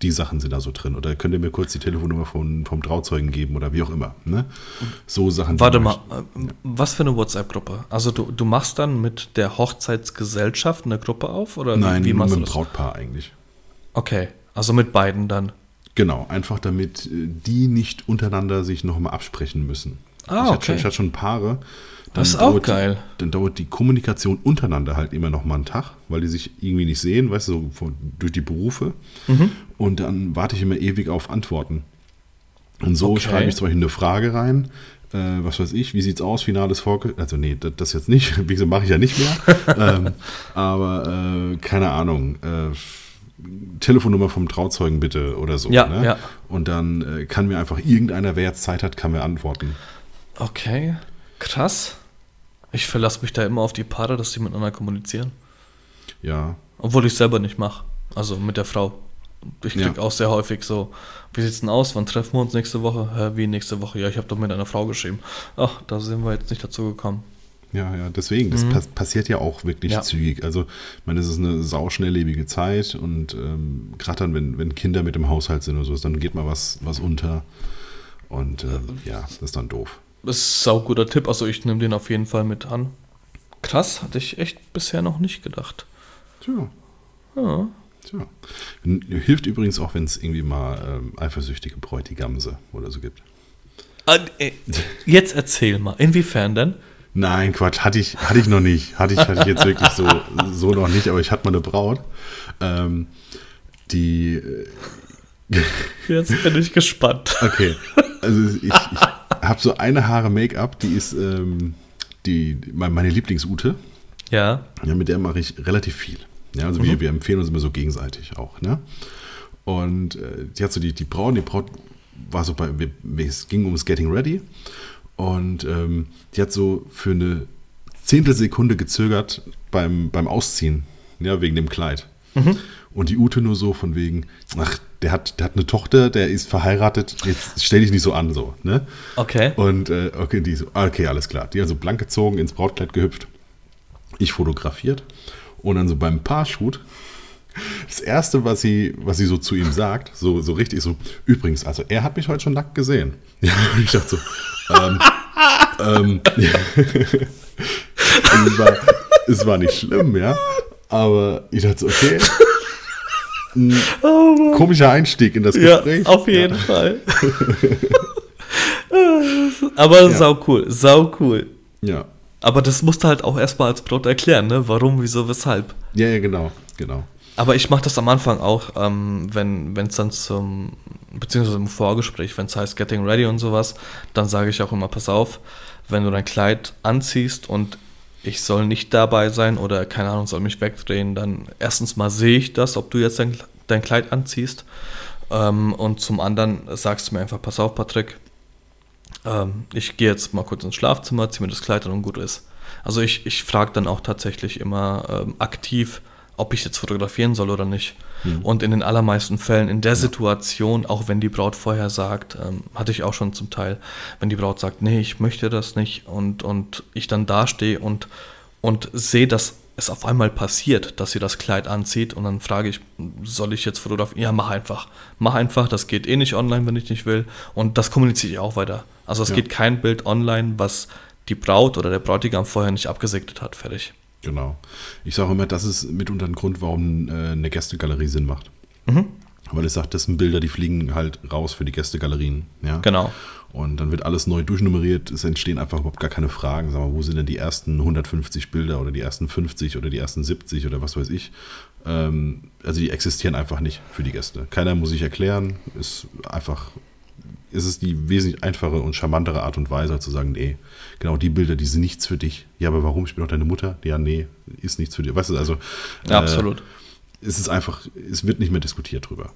[SPEAKER 1] Die Sachen sind da so drin. Oder könnt ihr mir kurz die Telefonnummer von, vom Trauzeugen geben oder wie auch immer. Ne? So Sachen.
[SPEAKER 2] Warte mal,
[SPEAKER 1] mache
[SPEAKER 2] äh, was für eine WhatsApp-Gruppe? Also du, du machst dann mit der Hochzeitsgesellschaft eine Gruppe auf? Oder
[SPEAKER 1] ich. Nein,
[SPEAKER 2] wie, wie
[SPEAKER 1] nur
[SPEAKER 2] machst
[SPEAKER 1] mit dem? Brautpaar eigentlich.
[SPEAKER 2] Okay, also mit beiden dann.
[SPEAKER 1] Genau, einfach damit äh, die nicht untereinander sich nochmal absprechen müssen.
[SPEAKER 2] Ah,
[SPEAKER 1] ich, hatte
[SPEAKER 2] okay.
[SPEAKER 1] schon, ich hatte schon Paare.
[SPEAKER 2] Das ist auch geil.
[SPEAKER 1] Die, dann dauert die Kommunikation untereinander halt immer noch mal einen Tag, weil die sich irgendwie nicht sehen, weißt du, so durch die Berufe.
[SPEAKER 2] Mhm.
[SPEAKER 1] Und dann warte ich immer ewig auf Antworten. Und so
[SPEAKER 2] Okay.
[SPEAKER 1] schreibe ich zum Beispiel eine Frage rein. Äh, was weiß ich, wie sieht's aus, finales Vorge... Also nee, das, das jetzt nicht, wie gesagt, mache ich ja nicht mehr. ähm, aber äh, keine Ahnung, äh, Telefonnummer vom Trauzeugen bitte oder so.
[SPEAKER 2] Ja,
[SPEAKER 1] ne?
[SPEAKER 2] ja.
[SPEAKER 1] Und dann äh, kann mir einfach irgendeiner, wer jetzt Zeit hat, kann mir antworten.
[SPEAKER 2] Okay, krass. Ich verlasse mich da immer auf die Paare, dass die miteinander kommunizieren.
[SPEAKER 1] Ja,
[SPEAKER 2] Obwohl ich selber nicht mache. Also mit der Frau. Ich krieg
[SPEAKER 1] Ja.
[SPEAKER 2] auch sehr häufig so, wie sieht's denn aus? Wann treffen wir uns nächste Woche? Hä, wie nächste Woche? Ja, ich habe doch mit einer Frau geschrieben. Ach, da sind wir jetzt nicht dazu gekommen.
[SPEAKER 1] Ja, ja, deswegen, das pass passiert ja auch wirklich
[SPEAKER 2] Mhm. Ja.
[SPEAKER 1] zügig. Also, ich meine, es ist eine sauschnelllebige Zeit und ähm, gerade dann, wenn, wenn Kinder mit im Haushalt sind oder so, dann geht mal was, was unter. Und ähm, ja, das ist dann doof.
[SPEAKER 2] Das ist ein sauguter Tipp, also ich nehme den auf jeden Fall mit an. Krass, hatte ich echt bisher noch nicht gedacht.
[SPEAKER 1] Tja,
[SPEAKER 2] Ja.
[SPEAKER 1] tja. Hilft übrigens auch, wenn es irgendwie mal ähm, eifersüchtige Bräutigamse oder so gibt.
[SPEAKER 2] Äh, Jetzt erzähl mal, inwiefern denn?
[SPEAKER 1] Nein, Quatsch, hatte ich, hatte ich noch nicht. Hatte ich, hatte ich jetzt wirklich so, so noch nicht, aber ich hatte mal eine Braut. Ähm, die, äh,
[SPEAKER 2] Jetzt bin ich gespannt.
[SPEAKER 1] Okay. Also ich, ich habe so eine Haare Make-up, die ist ähm, die, meine Lieblingsute.
[SPEAKER 2] Ja.
[SPEAKER 1] Ja, mit der mache ich relativ viel. Ja, also mhm. wir, wir empfehlen uns immer so gegenseitig auch. Ne? Und äh, die hat so die, die Braut, die Braut war so bei, es ging ums Getting Ready. Und ähm, die hat so für eine Zehntelsekunde gezögert beim, beim Ausziehen, ja, wegen dem Kleid. Mhm. Und die Ute nur so von wegen, ach, der hat, der hat eine Tochter, der ist verheiratet, jetzt stell dich nicht so an, so, ne?
[SPEAKER 2] Okay.
[SPEAKER 1] Und, äh, okay, die so, okay, alles klar. Die also blank gezogen, ins Brautkleid gehüpft. Ich fotografiert. Und dann so beim Paarshoot, das erste, was sie, was sie so zu ihm sagt, so, so richtig so, übrigens, also er hat mich heute schon nackt gesehen. Ja, und ich dachte so, ähm, ähm, ja. es, war, es war nicht schlimm, ja. Aber ich dachte so, okay. Ein oh komischer Einstieg in das Gespräch.
[SPEAKER 2] Ja, auf jeden ja. Fall. Aber ja. sau cool, sau cool.
[SPEAKER 1] Ja.
[SPEAKER 2] Aber das musst du halt auch erstmal als Brot erklären, ne? Warum, wieso, weshalb.
[SPEAKER 1] Ja, ja, genau, genau.
[SPEAKER 2] Aber ich mache das am Anfang auch, ähm, wenn es dann zum, beziehungsweise im Vorgespräch, wenn es heißt Getting Ready und sowas, dann sage ich auch immer, pass auf, wenn du dein Kleid anziehst und ich soll nicht dabei sein oder keine Ahnung, soll mich wegdrehen, dann erstens mal sehe ich das, ob du jetzt dein, dein Kleid anziehst. Ähm, und zum anderen sagst du mir einfach, pass auf, Patrick, ähm, ich gehe jetzt mal kurz ins Schlafzimmer, ziehe mir das Kleid an und gut ist. Also ich, ich frage dann auch tatsächlich immer ähm, aktiv, ob ich jetzt fotografieren soll oder nicht. Mhm. Und in den allermeisten Fällen in der ja. Situation, auch wenn die Braut vorher sagt, ähm, hatte ich auch schon zum Teil, wenn die Braut sagt, nee, ich möchte das nicht und, und ich dann dastehe und, und sehe, dass es auf einmal passiert, dass sie das Kleid anzieht und dann frage ich, soll ich jetzt fotografieren? Ja, mach einfach. Mach einfach, das geht eh nicht online, wenn ich nicht will. Und das kommuniziere ich auch weiter. Also es ja. geht kein Bild online, was die Braut oder der Bräutigam vorher nicht abgesegnet hat. Fertig.
[SPEAKER 1] Genau. Ich sage immer, das ist mitunter ein Grund, warum äh, eine Gästegalerie Sinn macht. Mhm. Weil ich sage, das sind Bilder, die fliegen halt raus für die Gästegalerien. Ja?
[SPEAKER 2] Genau.
[SPEAKER 1] Und dann wird alles neu durchnummeriert. Es entstehen einfach überhaupt gar keine Fragen. Sag mal, wo sind denn die ersten 150 Bilder oder die ersten 50 oder die ersten 70 oder was weiß ich? Ähm, also die existieren einfach nicht für die Gäste. Keiner muss sich erklären. Ist einfach, ist es die wesentlich einfache und charmantere Art und Weise zu sagen, nee, genau die Bilder, die sind nichts für dich. Ja, aber warum? Ich bin doch deine Mutter. Ja, nee, ist nichts für dich. Weißt du, also.
[SPEAKER 2] Äh, Absolut.
[SPEAKER 1] Es ist einfach, es wird nicht mehr diskutiert drüber.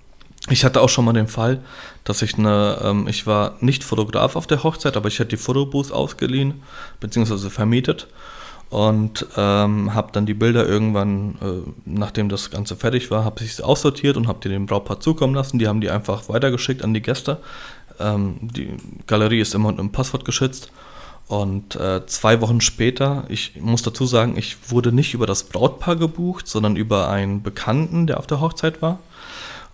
[SPEAKER 2] Ich hatte auch schon mal den Fall, dass ich eine, ähm, ich war nicht Fotograf auf der Hochzeit, aber ich hatte die Fotobooth ausgeliehen, beziehungsweise vermietet und ähm, habe dann die Bilder irgendwann, äh, nachdem das Ganze fertig war, habe ich sie aussortiert und habe die dem Brautpaar zukommen lassen. Die haben die einfach weitergeschickt an die Gäste. Ähm, die Galerie ist immer mit einem Passwort geschützt. Und äh, zwei Wochen später, ich muss dazu sagen, ich wurde nicht über das Brautpaar gebucht, sondern über einen Bekannten, der auf der Hochzeit war.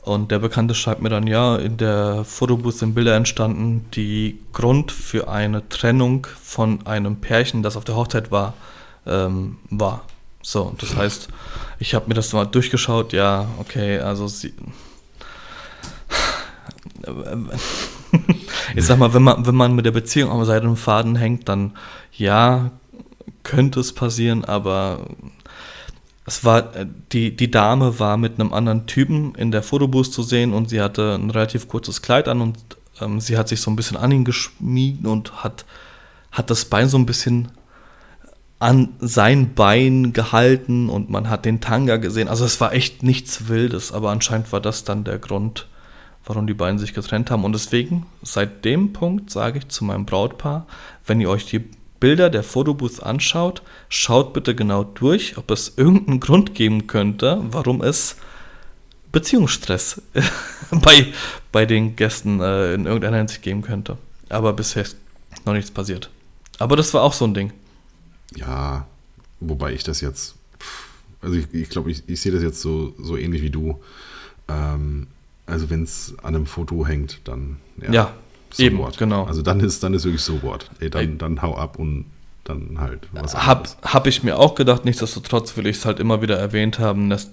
[SPEAKER 2] Und der Bekannte schreibt mir dann, ja, in der Fotobooth sind Bilder entstanden, die Grund für eine Trennung von einem Pärchen, das auf der Hochzeit war, ähm, war. So, das heißt, ich habe mir das mal durchgeschaut, ja, okay, also sie. Ich sag mal, wenn man, wenn man mit der Beziehung am seidenen Faden hängt, dann ja, könnte es passieren, aber es war, äh, die, die Dame war mit einem anderen Typen in der Fotobooth zu sehen und sie hatte ein relativ kurzes Kleid an und ähm, sie hat sich so ein bisschen an ihn geschmiegt und hat, hat das Bein so ein bisschen an sein Bein gehalten und man hat den Tanga gesehen. Also es war echt nichts Wildes, aber anscheinend war das dann der Grund, warum die beiden sich getrennt haben. Und deswegen, seit dem Punkt sage ich zu meinem Brautpaar, wenn ihr euch die Bilder der Fotobooth anschaut, schaut bitte genau durch, ob es irgendeinen Grund geben könnte, warum es Beziehungsstress bei, bei den Gästen äh, in irgendeiner Hinsicht geben könnte. Aber bisher ist noch nichts passiert. Aber das war auch so ein Ding.
[SPEAKER 1] Ja, wobei ich das jetzt, also ich glaube, ich, glaub, ich, ich sehe das jetzt so, so ähnlich wie du. Ähm, also wenn es an einem Foto hängt, dann
[SPEAKER 2] ja. ja
[SPEAKER 1] so Eben, what. genau. Also dann ist, dann ist wirklich so what. Ey, dann, Ey. dann hau ab und dann halt
[SPEAKER 2] was Hab, hab ich mir auch gedacht, nichtsdestotrotz will ich es halt immer wieder erwähnt haben. Dass,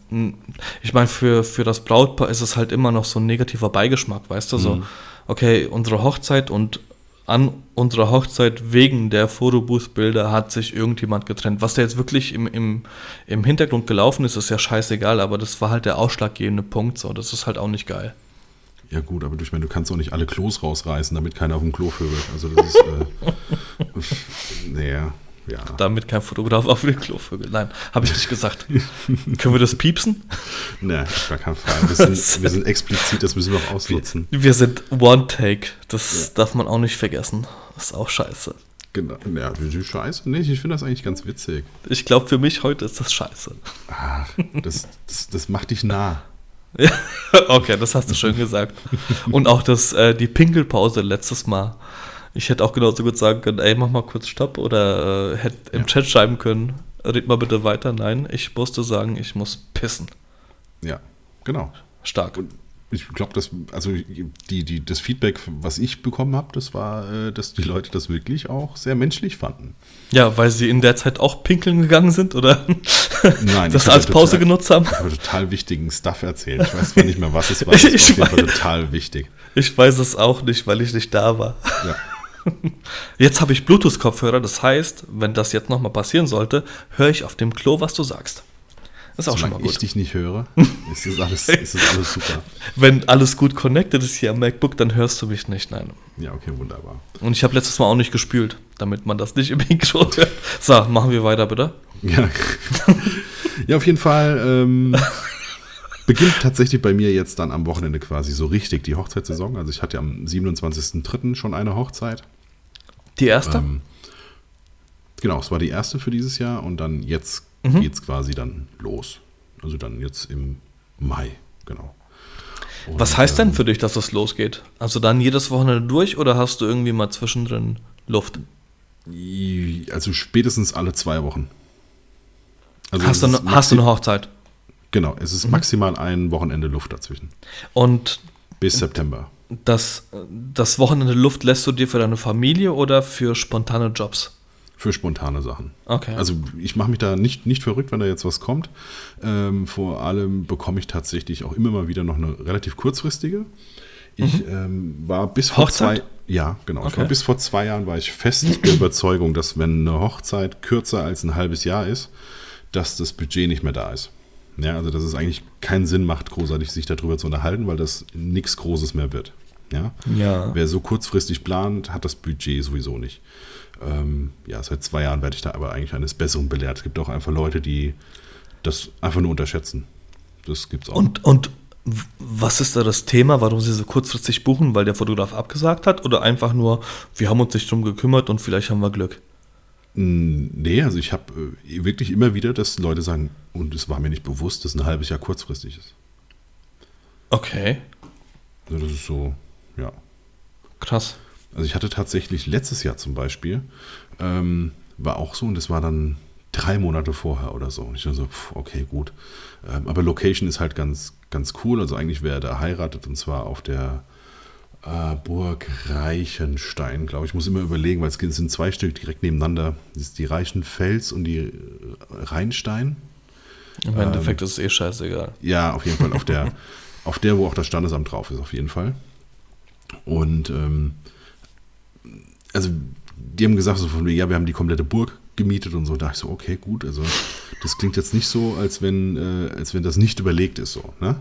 [SPEAKER 2] ich meine, für, für das Brautpaar ist es halt immer noch so ein negativer Beigeschmack, weißt du? So, mhm. okay, unsere Hochzeit und an unserer Hochzeit wegen der Fotobooth-Bilder hat sich irgendjemand getrennt. Was da jetzt wirklich im, im, im Hintergrund gelaufen ist, ist ja scheißegal, aber das war halt der ausschlaggebende Punkt. So, das ist halt auch nicht geil.
[SPEAKER 1] Ja gut, aber ich meine, du kannst auch nicht alle Klos rausreißen, damit keiner auf dem Klo vögelt. Also das ist, äh, naja, ja.
[SPEAKER 2] Damit kein Fotograf auf den Klovögel. Nein, habe ich nicht gesagt. Können wir das piepsen?
[SPEAKER 1] Nee, auf gar keinen Fall. Wir sind, wir sind explizit, das müssen wir auch ausnutzen.
[SPEAKER 2] Wir sind One-Take. Das darf man auch nicht vergessen. Das ist auch scheiße.
[SPEAKER 1] Genau. Ja, die Scheiße nicht. Ich finde das eigentlich ganz witzig.
[SPEAKER 2] Ich glaube, für mich heute ist das scheiße.
[SPEAKER 1] Ach, das, das, das macht dich nah.
[SPEAKER 2] Ja, okay, das hast du schön gesagt. Und auch das, äh, die Pinkelpause letztes Mal. Ich hätte auch genauso gut sagen können, ey, mach mal kurz Stopp oder äh, hätte im
[SPEAKER 1] Ja.
[SPEAKER 2] Chat schreiben können, red mal bitte weiter. Nein, ich musste sagen, ich muss pissen.
[SPEAKER 1] Ja, genau.
[SPEAKER 2] Stark.
[SPEAKER 1] Und ich glaube, dass, also die, die, das Feedback, was ich bekommen habe, das war, äh, dass die Leute das wirklich auch sehr menschlich fanden.
[SPEAKER 2] Ja, weil sie in der Zeit auch pinkeln gegangen sind oder
[SPEAKER 1] Nein,
[SPEAKER 2] das
[SPEAKER 1] ich
[SPEAKER 2] als Pause
[SPEAKER 1] total-
[SPEAKER 2] genutzt haben.
[SPEAKER 1] Ich habe total wichtigen Stuff erzählt. Ich weiß zwar nicht mehr, was es war.
[SPEAKER 2] Ich
[SPEAKER 1] Das war jeden Fall
[SPEAKER 2] weiß.
[SPEAKER 1] total wichtig.
[SPEAKER 2] Ich weiß es auch nicht, weil ich nicht da war.
[SPEAKER 1] Ja.
[SPEAKER 2] Jetzt habe ich Bluetooth-Kopfhörer, das heißt, wenn das jetzt nochmal passieren sollte, höre ich auf dem Klo, was du sagst. Ist auch schon mal
[SPEAKER 1] Solange ich
[SPEAKER 2] gut.
[SPEAKER 1] dich nicht höre, ist das alles, ist das alles super.
[SPEAKER 2] Wenn alles gut connected ist hier am MacBook, dann hörst du mich nicht, nein.
[SPEAKER 1] Ja, okay, wunderbar.
[SPEAKER 2] Und ich habe letztes Mal auch nicht gespült, damit man das nicht im Mikro hört. So, machen wir weiter, bitte.
[SPEAKER 1] Ja, ja auf jeden Fall ähm, beginnt tatsächlich bei mir jetzt dann am Wochenende quasi so richtig die Hochzeitssaison. Also ich hatte am 27.03. schon eine Hochzeit.
[SPEAKER 2] Die erste?
[SPEAKER 1] Ähm, genau, es war die erste für dieses Jahr und dann jetzt
[SPEAKER 2] Mhm.
[SPEAKER 1] geht's quasi dann los. Also dann jetzt im Mai, genau. Und,
[SPEAKER 2] Was heißt denn
[SPEAKER 1] ähm,
[SPEAKER 2] für dich, dass es losgeht? Also dann jedes Wochenende durch oder hast du irgendwie mal zwischendrin Luft?
[SPEAKER 1] Also spätestens alle zwei Wochen. Also
[SPEAKER 2] hast, du,
[SPEAKER 1] es
[SPEAKER 2] ne- hast du eine Hochzeit?
[SPEAKER 1] Genau, es ist maximal ein Wochenende Luft dazwischen.
[SPEAKER 2] Und
[SPEAKER 1] Bis September.
[SPEAKER 2] Das, das Wochenende Luft lässt du dir für deine Familie oder für spontane Jobs?
[SPEAKER 1] Für spontane Sachen.
[SPEAKER 2] Okay.
[SPEAKER 1] Also ich mache mich da nicht, nicht verrückt, wenn da jetzt was kommt. Ähm, vor allem bekomme ich tatsächlich auch immer mal wieder noch eine relativ kurzfristige. Ich ähm, war bis vor
[SPEAKER 2] Mhm. Hochzeit?
[SPEAKER 1] zwei ja genau. Ich
[SPEAKER 2] Okay.
[SPEAKER 1] war bis vor zwei Jahren war ich fest der Überzeugung, dass wenn eine Hochzeit kürzer als ein halbes Jahr ist, dass das Budget nicht mehr da ist. Ja, also dass es eigentlich keinen Sinn macht, großartig sich darüber zu unterhalten, weil das nichts Großes mehr wird. Ja?
[SPEAKER 2] Ja.
[SPEAKER 1] Wer so kurzfristig plant, hat das Budget sowieso nicht. Ähm, ja, seit zwei Jahren werde ich da aber eigentlich eines Besseren belehrt. Es gibt auch einfach Leute, die das einfach nur unterschätzen. Das gibt's auch.
[SPEAKER 2] Und, und was ist da das Thema, warum sie so kurzfristig buchen? Weil der Fotograf abgesagt hat oder einfach nur, wir haben uns nicht drum gekümmert und vielleicht haben wir Glück?
[SPEAKER 1] Nee, also ich habe äh, wirklich immer wieder, dass Leute sagen, und es war mir nicht bewusst, dass ein halbes Jahr kurzfristig ist.
[SPEAKER 2] Okay,
[SPEAKER 1] Also das ist so, ja.
[SPEAKER 2] krass.
[SPEAKER 1] Also ich hatte tatsächlich letztes Jahr zum Beispiel, ähm, war auch so und das war dann drei Monate vorher oder so. Und ich dachte so, pf, okay, gut. Ähm, aber Location ist halt ganz, ganz cool. Also eigentlich wäre da heiratet und zwar auf der äh, Burg Reichenstein, glaube ich. Ich muss immer überlegen, weil es sind zwei Stück direkt nebeneinander. Das ist die Reichenfels und die äh, Rheinstein.
[SPEAKER 2] Im Endeffekt ist es eh scheißegal.
[SPEAKER 1] Ja, auf jeden Fall auf der, auf der, wo auch das Standesamt drauf ist, auf jeden Fall. Und ähm, also die haben gesagt, so von ja, wir haben die komplette Burg gemietet und so. Da dachte ich so, okay, gut, also das klingt jetzt nicht so, als wenn, äh, als wenn das nicht überlegt ist so. Ne?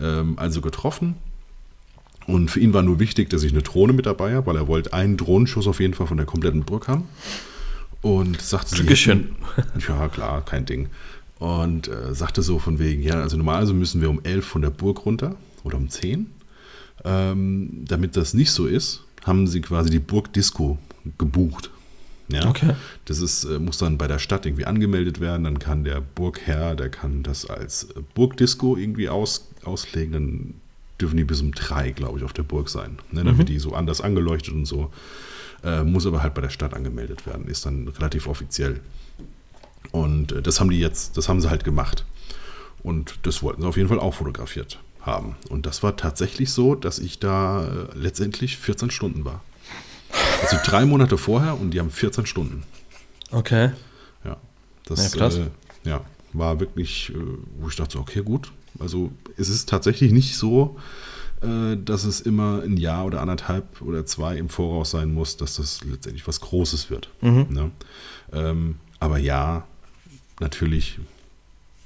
[SPEAKER 1] Ähm, also getroffen. Und für ihn war nur wichtig, dass ich eine Drohne mit dabei habe, weil er wollte einen Drohnenschuss auf jeden Fall von der kompletten Burg haben. Und sagte sie,
[SPEAKER 2] Dankeschön.
[SPEAKER 1] ja, klar, kein Ding. Und äh, sagte so von wegen, ja, also normalerweise müssen wir um 11 von der Burg runter oder um 10. Ähm, damit das nicht so ist, haben sie quasi die Burgdisco gebucht. Ja?
[SPEAKER 2] Okay.
[SPEAKER 1] Das ist, äh, muss dann bei der Stadt irgendwie angemeldet werden. Dann kann der Burgherr, der kann das als Burgdisco irgendwie aus, auslegen. Dann dürfen die bis um drei, glaube ich, auf der Burg sein. Ne? Dann wird die so anders angeleuchtet und so. Äh, muss aber halt bei der Stadt angemeldet werden. Ist dann relativ offiziell. Und äh, das haben die jetzt, das haben sie halt gemacht. Und das wollten sie auf jeden Fall auch fotografiert haben. Und das war tatsächlich so, dass ich da äh, letztendlich 14 Stunden war. Also drei Monate vorher und die haben 14 Stunden.
[SPEAKER 2] Okay.
[SPEAKER 1] Ja, das
[SPEAKER 2] Ja.
[SPEAKER 1] Äh, ja, war wirklich, äh, wo ich dachte, okay, gut. Also es ist tatsächlich nicht so, äh, dass es immer ein Jahr oder anderthalb oder zwei im Voraus sein muss, dass das letztendlich was Großes wird.
[SPEAKER 2] Mhm.
[SPEAKER 1] Ne? Ähm, aber ja, natürlich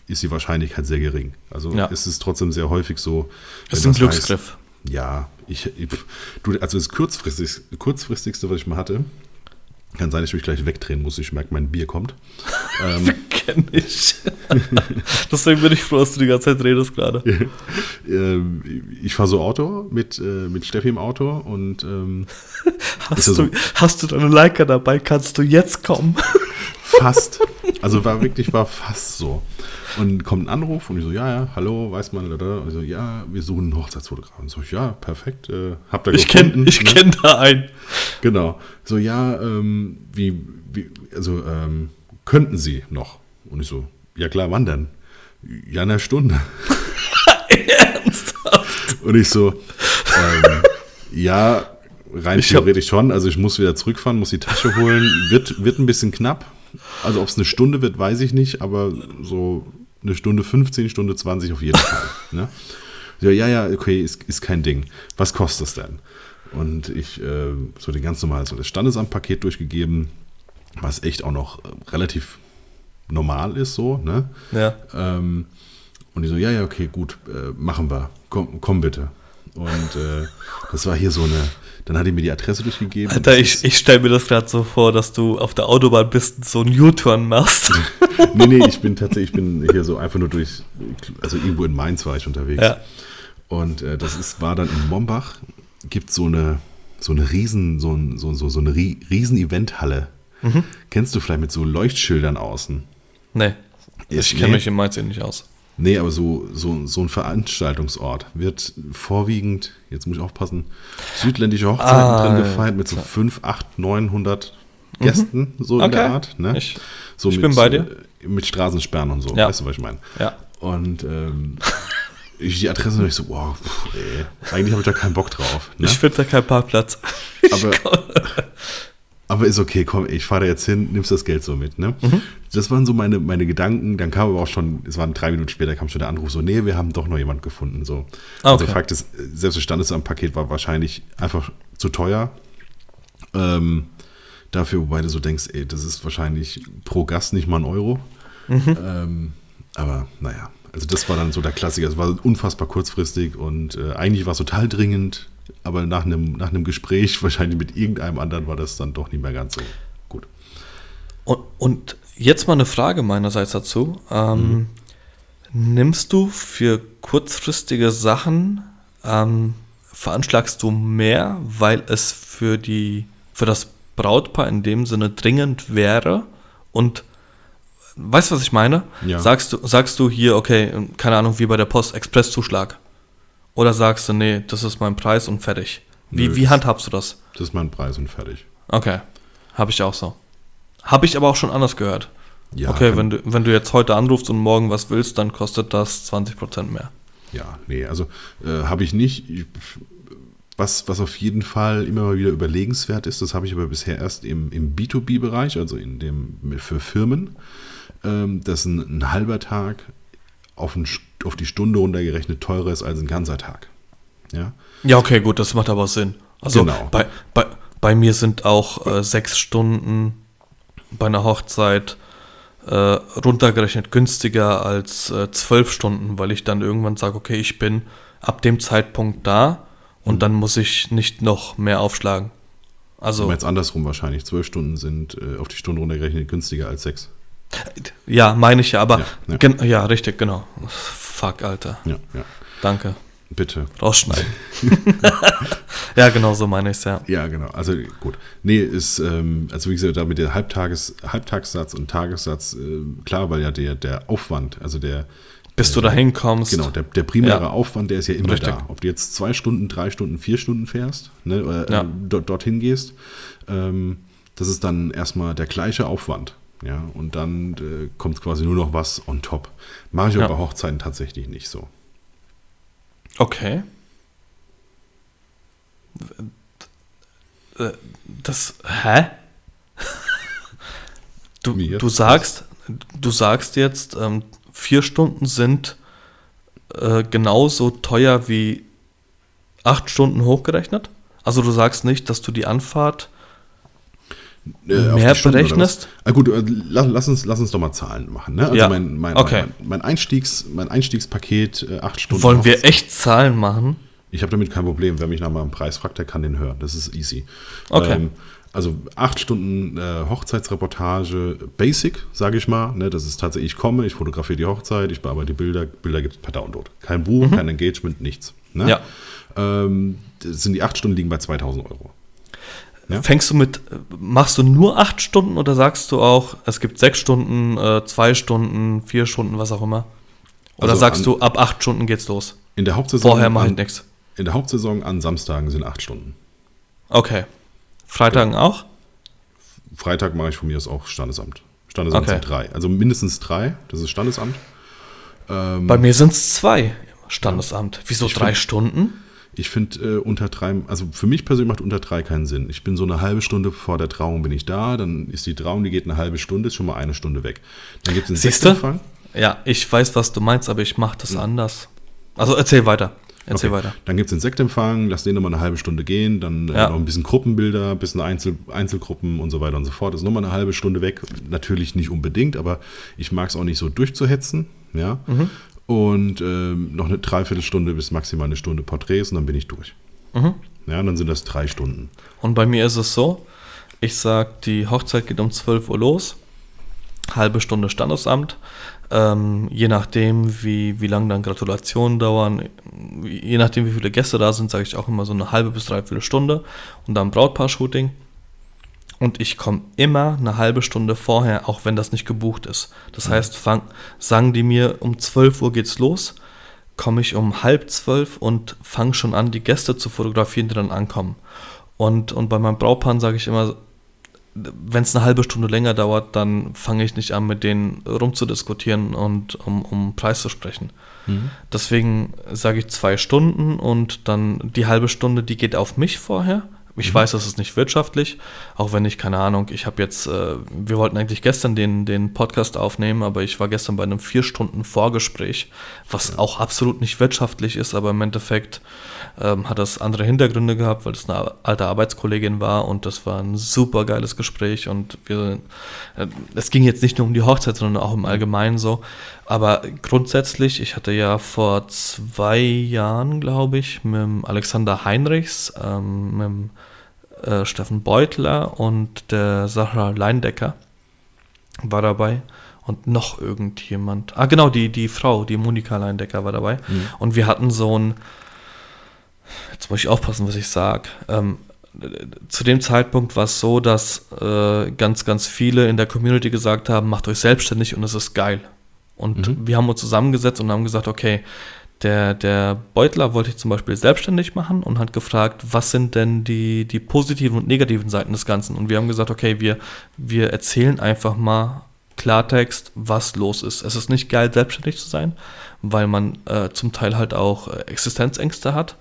[SPEAKER 1] ist die Wahrscheinlichkeit sehr gering. Also
[SPEAKER 2] Ja.
[SPEAKER 1] es ist trotzdem sehr häufig so.
[SPEAKER 2] Das ist ein Glücksgriff.
[SPEAKER 1] Heißt, Ja, ich, ich du, also das kurzfristig, kurzfristigste, was ich mal hatte, kann sein, dass ich mich gleich wegdrehen muss. Ich merke, mein Bier kommt.
[SPEAKER 2] ähm, Kenn ich. Deswegen bin ich froh, dass du die ganze Zeit redest gerade.
[SPEAKER 1] ähm, ich fahre so Auto mit, äh, mit Steffi im Auto und ähm,
[SPEAKER 2] hast, du, so, hast du deine Leica dabei? Kannst du jetzt kommen?
[SPEAKER 1] Fast. Also war wirklich, war fast so. Und kommt ein Anruf und ich so, ja, ja, hallo, weiß man, oder? Und ich so, ja, wir suchen einen Hochzeitsfotografen. So, ja, perfekt, äh, habt ihr
[SPEAKER 2] Ich kenne ich ne? kenn da einen.
[SPEAKER 1] Genau. So, ja, ähm, wie, wie, also, ähm, könnten Sie noch? Und ich so, ja klar, wann denn? Ja, in einer Stunde. Ernsthaft? Und ich so, ähm, ja, rein ich theoretisch schon. Also ich muss wieder zurückfahren, muss die Tasche holen. Wird, wird ein bisschen knapp. Also ob es eine Stunde wird, weiß ich nicht, aber so eine Stunde 15, Stunde 20 auf jeden Fall. ne? ja, ja, ja, okay, ist, ist kein Ding. Was kostet es denn? Und ich äh, so den ganz normalen, so das Standesamtpaket durchgegeben, was echt auch noch äh, relativ normal ist, so, ne?
[SPEAKER 2] Ja.
[SPEAKER 1] Ähm, und die so, ja, ja, okay, gut, äh, machen wir. Komm, komm bitte. Und äh, das war hier so eine, dann hat er mir die Adresse durchgegeben.
[SPEAKER 2] Alter, ich, ich stelle mir das gerade so vor, dass du auf der Autobahn bist und so einen U-Turn machst.
[SPEAKER 1] nee, nee, ich bin tatsächlich, ich bin hier so einfach nur durch, also irgendwo in Mainz war ich unterwegs. Ja. Und äh, das ist, war dann in Mombach, gibt so eine, so eine riesen, so, ein, so, so, so eine riesen Eventhalle. Mhm. Kennst du vielleicht mit so Leuchtschildern außen?
[SPEAKER 2] Nee. Ich kenne nee. mich in Mainz nicht aus.
[SPEAKER 1] Nee, aber so, so, so ein Veranstaltungsort wird vorwiegend, jetzt muss ich aufpassen, südländische Hochzeiten ah, drin gefeiert mit so 5, 8, 900 Gästen, mhm. so in der Art. Ne?
[SPEAKER 2] Ich,
[SPEAKER 1] so
[SPEAKER 2] ich mit, bin bei dir.
[SPEAKER 1] Mit Straßensperren und so,
[SPEAKER 2] ja.
[SPEAKER 1] weißt du, was ich meine?
[SPEAKER 2] Ja.
[SPEAKER 1] Und ähm, ich die Adresse und ich so, wow, pff, ey, eigentlich habe ich da keinen Bock drauf.
[SPEAKER 2] Ne? Ich finde da keinen Parkplatz.
[SPEAKER 1] Aber, aber ist okay, komm, ich fahre da jetzt hin, nimmst das Geld so mit. Ne? Mhm. Das waren so meine, meine Gedanken. Dann kam aber auch schon, es waren drei Minuten später, kam schon der Anruf, so, nee, wir haben doch noch jemand gefunden. So. Also okay. Also Fakt ist, selbst das Standesamt-Paket war wahrscheinlich einfach zu teuer. Ähm, dafür, wobei du so denkst, ey, das ist wahrscheinlich pro Gast nicht mal ein Euro. Mhm. Ähm, aber naja, also das war dann so der Klassiker. Es war unfassbar kurzfristig und äh, eigentlich war es total dringend aber nach einem, nach einem Gespräch, wahrscheinlich mit irgendeinem anderen, war das dann doch nicht mehr ganz so gut.
[SPEAKER 2] Und, und jetzt mal eine Frage meinerseits dazu. Ähm, mhm. Nimmst du für kurzfristige Sachen, ähm, veranschlagst du mehr, weil es für, die, für das Brautpaar in dem Sinne dringend wäre? Und weißt du, was ich meine?
[SPEAKER 1] Ja.
[SPEAKER 2] Sagst, du, sagst du hier, okay, keine Ahnung, wie bei der Post, Expresszuschlag. Oder sagst du, nee, das ist mein Preis und fertig? Wie, Nö, wie handhabst du das?
[SPEAKER 1] Das ist mein Preis und fertig.
[SPEAKER 2] Okay, habe ich auch so. Habe ich aber auch schon anders gehört. Ja, okay, wenn du, wenn du jetzt heute anrufst und morgen was willst, dann kostet das 20% mehr.
[SPEAKER 1] Ja, nee, also äh, habe ich nicht. Ich, was, was auf jeden Fall immer mal wieder überlegenswert ist, das habe ich aber bisher erst im, im B2B-Bereich, also in dem für Firmen, ähm, dass ein, ein halber Tag auf, ein, auf die Stunde runtergerechnet teurer ist als ein ganzer Tag. Ja,
[SPEAKER 2] ja okay, gut, das macht aber Sinn. Also genau. bei, bei, bei mir sind auch äh, sechs Stunden bei einer Hochzeit äh, runtergerechnet günstiger als äh, zwölf Stunden, weil ich dann irgendwann sage, okay, ich bin ab dem Zeitpunkt da und mhm. dann muss ich nicht noch mehr aufschlagen.
[SPEAKER 1] Also jetzt andersrum wahrscheinlich. Zwölf Stunden sind äh, auf die Stunde runtergerechnet günstiger als sechs.
[SPEAKER 2] Ja, meine ich ja, aber ja, ja. ja, richtig, genau. Fuck, Alter.
[SPEAKER 1] Ja, ja.
[SPEAKER 2] Danke.
[SPEAKER 1] Bitte.
[SPEAKER 2] Rausschneiden. ja, genau, so meine ich es, ja.
[SPEAKER 1] Ja, genau. Also gut. Nee, ist, ähm, also wie gesagt, da mit der Halbtages, Halbtagssatz und Tagessatz, äh, klar, weil ja der, der Aufwand, also der.
[SPEAKER 2] Bis du da hinkommst.
[SPEAKER 1] Genau, der, der primäre ja. Aufwand, der ist ja immer Richtig. da. Ob du jetzt zwei Stunden, drei Stunden, vier Stunden fährst, ne, oder ja. äh, dort, dorthin gehst, ähm, das ist dann erstmal der gleiche Aufwand. Ja, und dann äh, kommt quasi nur noch was on top. Mache ich ja. aber bei Hochzeiten tatsächlich nicht so.
[SPEAKER 2] Okay. Äh, das. Hä? Du, du sagst, du sagst jetzt, ähm, vier Stunden sind äh, genauso teuer wie acht Stunden hochgerechnet? Also du sagst nicht, dass du die Anfahrt äh, mehr berechnest?
[SPEAKER 1] Ah, gut, äh, lass, lass, uns, lass uns doch mal Zahlen machen. Ne? Also
[SPEAKER 2] ja.
[SPEAKER 1] mein, mein,
[SPEAKER 2] okay.
[SPEAKER 1] mein, mein, Einstiegs, mein Einstiegspaket, äh, acht Stunden.
[SPEAKER 2] Wollen wir echt Zahlen machen?
[SPEAKER 1] Ich habe damit kein Problem. Wer mich nach meinem Preis fragt, der kann den hören. Das ist easy.
[SPEAKER 2] Okay.
[SPEAKER 1] Ähm, also acht Stunden äh, Hochzeitsreportage, Basic, sage ich mal. Ne, das ist tatsächlich, ich komme, ich fotografiere die Hochzeit, ich bearbeite die Bilder, Bilder gibt es per Download. Kein Buch, kein Engagement, nichts. Ne?
[SPEAKER 2] Ja.
[SPEAKER 1] Ähm, sind die acht Stunden liegen bei 2000 Euro. Ja.
[SPEAKER 2] Fängst du mit, machst du nur acht Stunden oder sagst du auch, es gibt sechs Stunden, äh, zwei Stunden, vier Stunden, was auch immer? Oder
[SPEAKER 1] Also
[SPEAKER 2] sagst
[SPEAKER 1] an-
[SPEAKER 2] du, ab acht Stunden geht's los?
[SPEAKER 1] In der Hauptsaison,
[SPEAKER 2] Vorher mache ich nichts.
[SPEAKER 1] in der Hauptsaison an Samstagen sind acht Stunden.
[SPEAKER 2] Okay. Freitagen auch?
[SPEAKER 1] Freitag mache ich von mir aus auch Standesamt. Standesamt
[SPEAKER 2] Okay.
[SPEAKER 1] sind drei. Also mindestens drei, das ist Standesamt. Ähm,
[SPEAKER 2] Bei mir sind es zwei. Standesamt. Wieso drei
[SPEAKER 1] find-
[SPEAKER 2] Stunden?
[SPEAKER 1] Ich finde äh, unter drei, also für mich persönlich macht unter drei keinen Sinn. Ich bin so eine halbe Stunde vor der Trauung bin ich da, dann ist die Trauung, die geht eine halbe Stunde, ist schon mal eine Stunde weg. Dann gibt es einen
[SPEAKER 2] Siehste?
[SPEAKER 1] Sektempfang.
[SPEAKER 2] Ja, ich weiß, was du meinst, aber ich mache das anders. Also erzähl weiter. Erzähl
[SPEAKER 1] Okay.
[SPEAKER 2] weiter.
[SPEAKER 1] Dann gibt es den Sektempfang, lass den nochmal eine halbe Stunde gehen, dann äh,
[SPEAKER 2] Ja.
[SPEAKER 1] noch ein bisschen Gruppenbilder, ein bisschen Einzel Einzelgruppen und so weiter und so fort. Das ist nochmal eine halbe Stunde weg. Natürlich nicht unbedingt, aber ich mag es auch nicht so durchzuhetzen. Ja.
[SPEAKER 2] Mhm.
[SPEAKER 1] Und ähm, noch eine Dreiviertelstunde bis maximal eine Stunde Porträts und dann bin ich durch.
[SPEAKER 2] Mhm.
[SPEAKER 1] Ja, und dann sind das drei Stunden.
[SPEAKER 2] Und bei mir ist es so, ich sag, die Hochzeit geht um 12 Uhr los, halbe Stunde Standesamt, ähm, je nachdem, wie, wie lange dann Gratulationen dauern, je nachdem, wie viele Gäste da sind, sage ich auch immer so eine halbe bis dreiviertel Stunde und dann Brautpaar-Shooting. Und ich komme immer eine halbe Stunde vorher, auch wenn das nicht gebucht ist. Das heißt, fang, sagen die mir, um 12 Uhr geht's los, komme ich um halb zwölf und fange schon an, die Gäste zu fotografieren, die dann ankommen. Und, und bei meinem Brautpaar sage ich immer, wenn es eine halbe Stunde länger dauert, dann fange ich nicht an, mit denen rumzudiskutieren und um, um Preis zu sprechen. Deswegen sage ich zwei Stunden und dann die halbe Stunde, die geht auf mich vorher. Ich weiß, das ist nicht wirtschaftlich, auch wenn ich, keine Ahnung, ich habe jetzt, äh, wir wollten eigentlich gestern den, den Podcast aufnehmen, aber ich war gestern bei einem vier Stunden Vorgespräch, was auch absolut nicht wirtschaftlich ist, aber im Endeffekt ähm, hat das andere Hintergründe gehabt, weil es eine alte Arbeitskollegin war und das war ein super geiles Gespräch und wir, äh, es ging jetzt nicht nur um die Hochzeit, sondern auch im Allgemeinen so. Aber grundsätzlich, ich hatte ja vor zwei Jahren, glaube ich, mit Alexander Heinrichs, ähm, mit äh, Steffen Beutler und der Sarah Leindecker war dabei und noch irgendjemand. Ah, genau, die, die Frau, die Monika Leindecker war dabei. Und wir hatten so ein, jetzt muss ich aufpassen, was ich sage. Ähm, zu dem Zeitpunkt war es so, dass äh, ganz, ganz viele in der Community gesagt haben, macht euch selbstständig und es ist geil. Und wir haben uns zusammengesetzt und haben gesagt, okay, der, der Beutler wollte ich zum Beispiel selbstständig machen und hat gefragt, was sind denn die, die positiven und negativen Seiten des Ganzen? Und wir haben gesagt, okay, wir, wir erzählen einfach mal Klartext, was los ist. Es ist nicht geil, selbstständig zu sein, weil man äh, zum Teil halt auch äh, Existenzängste hat.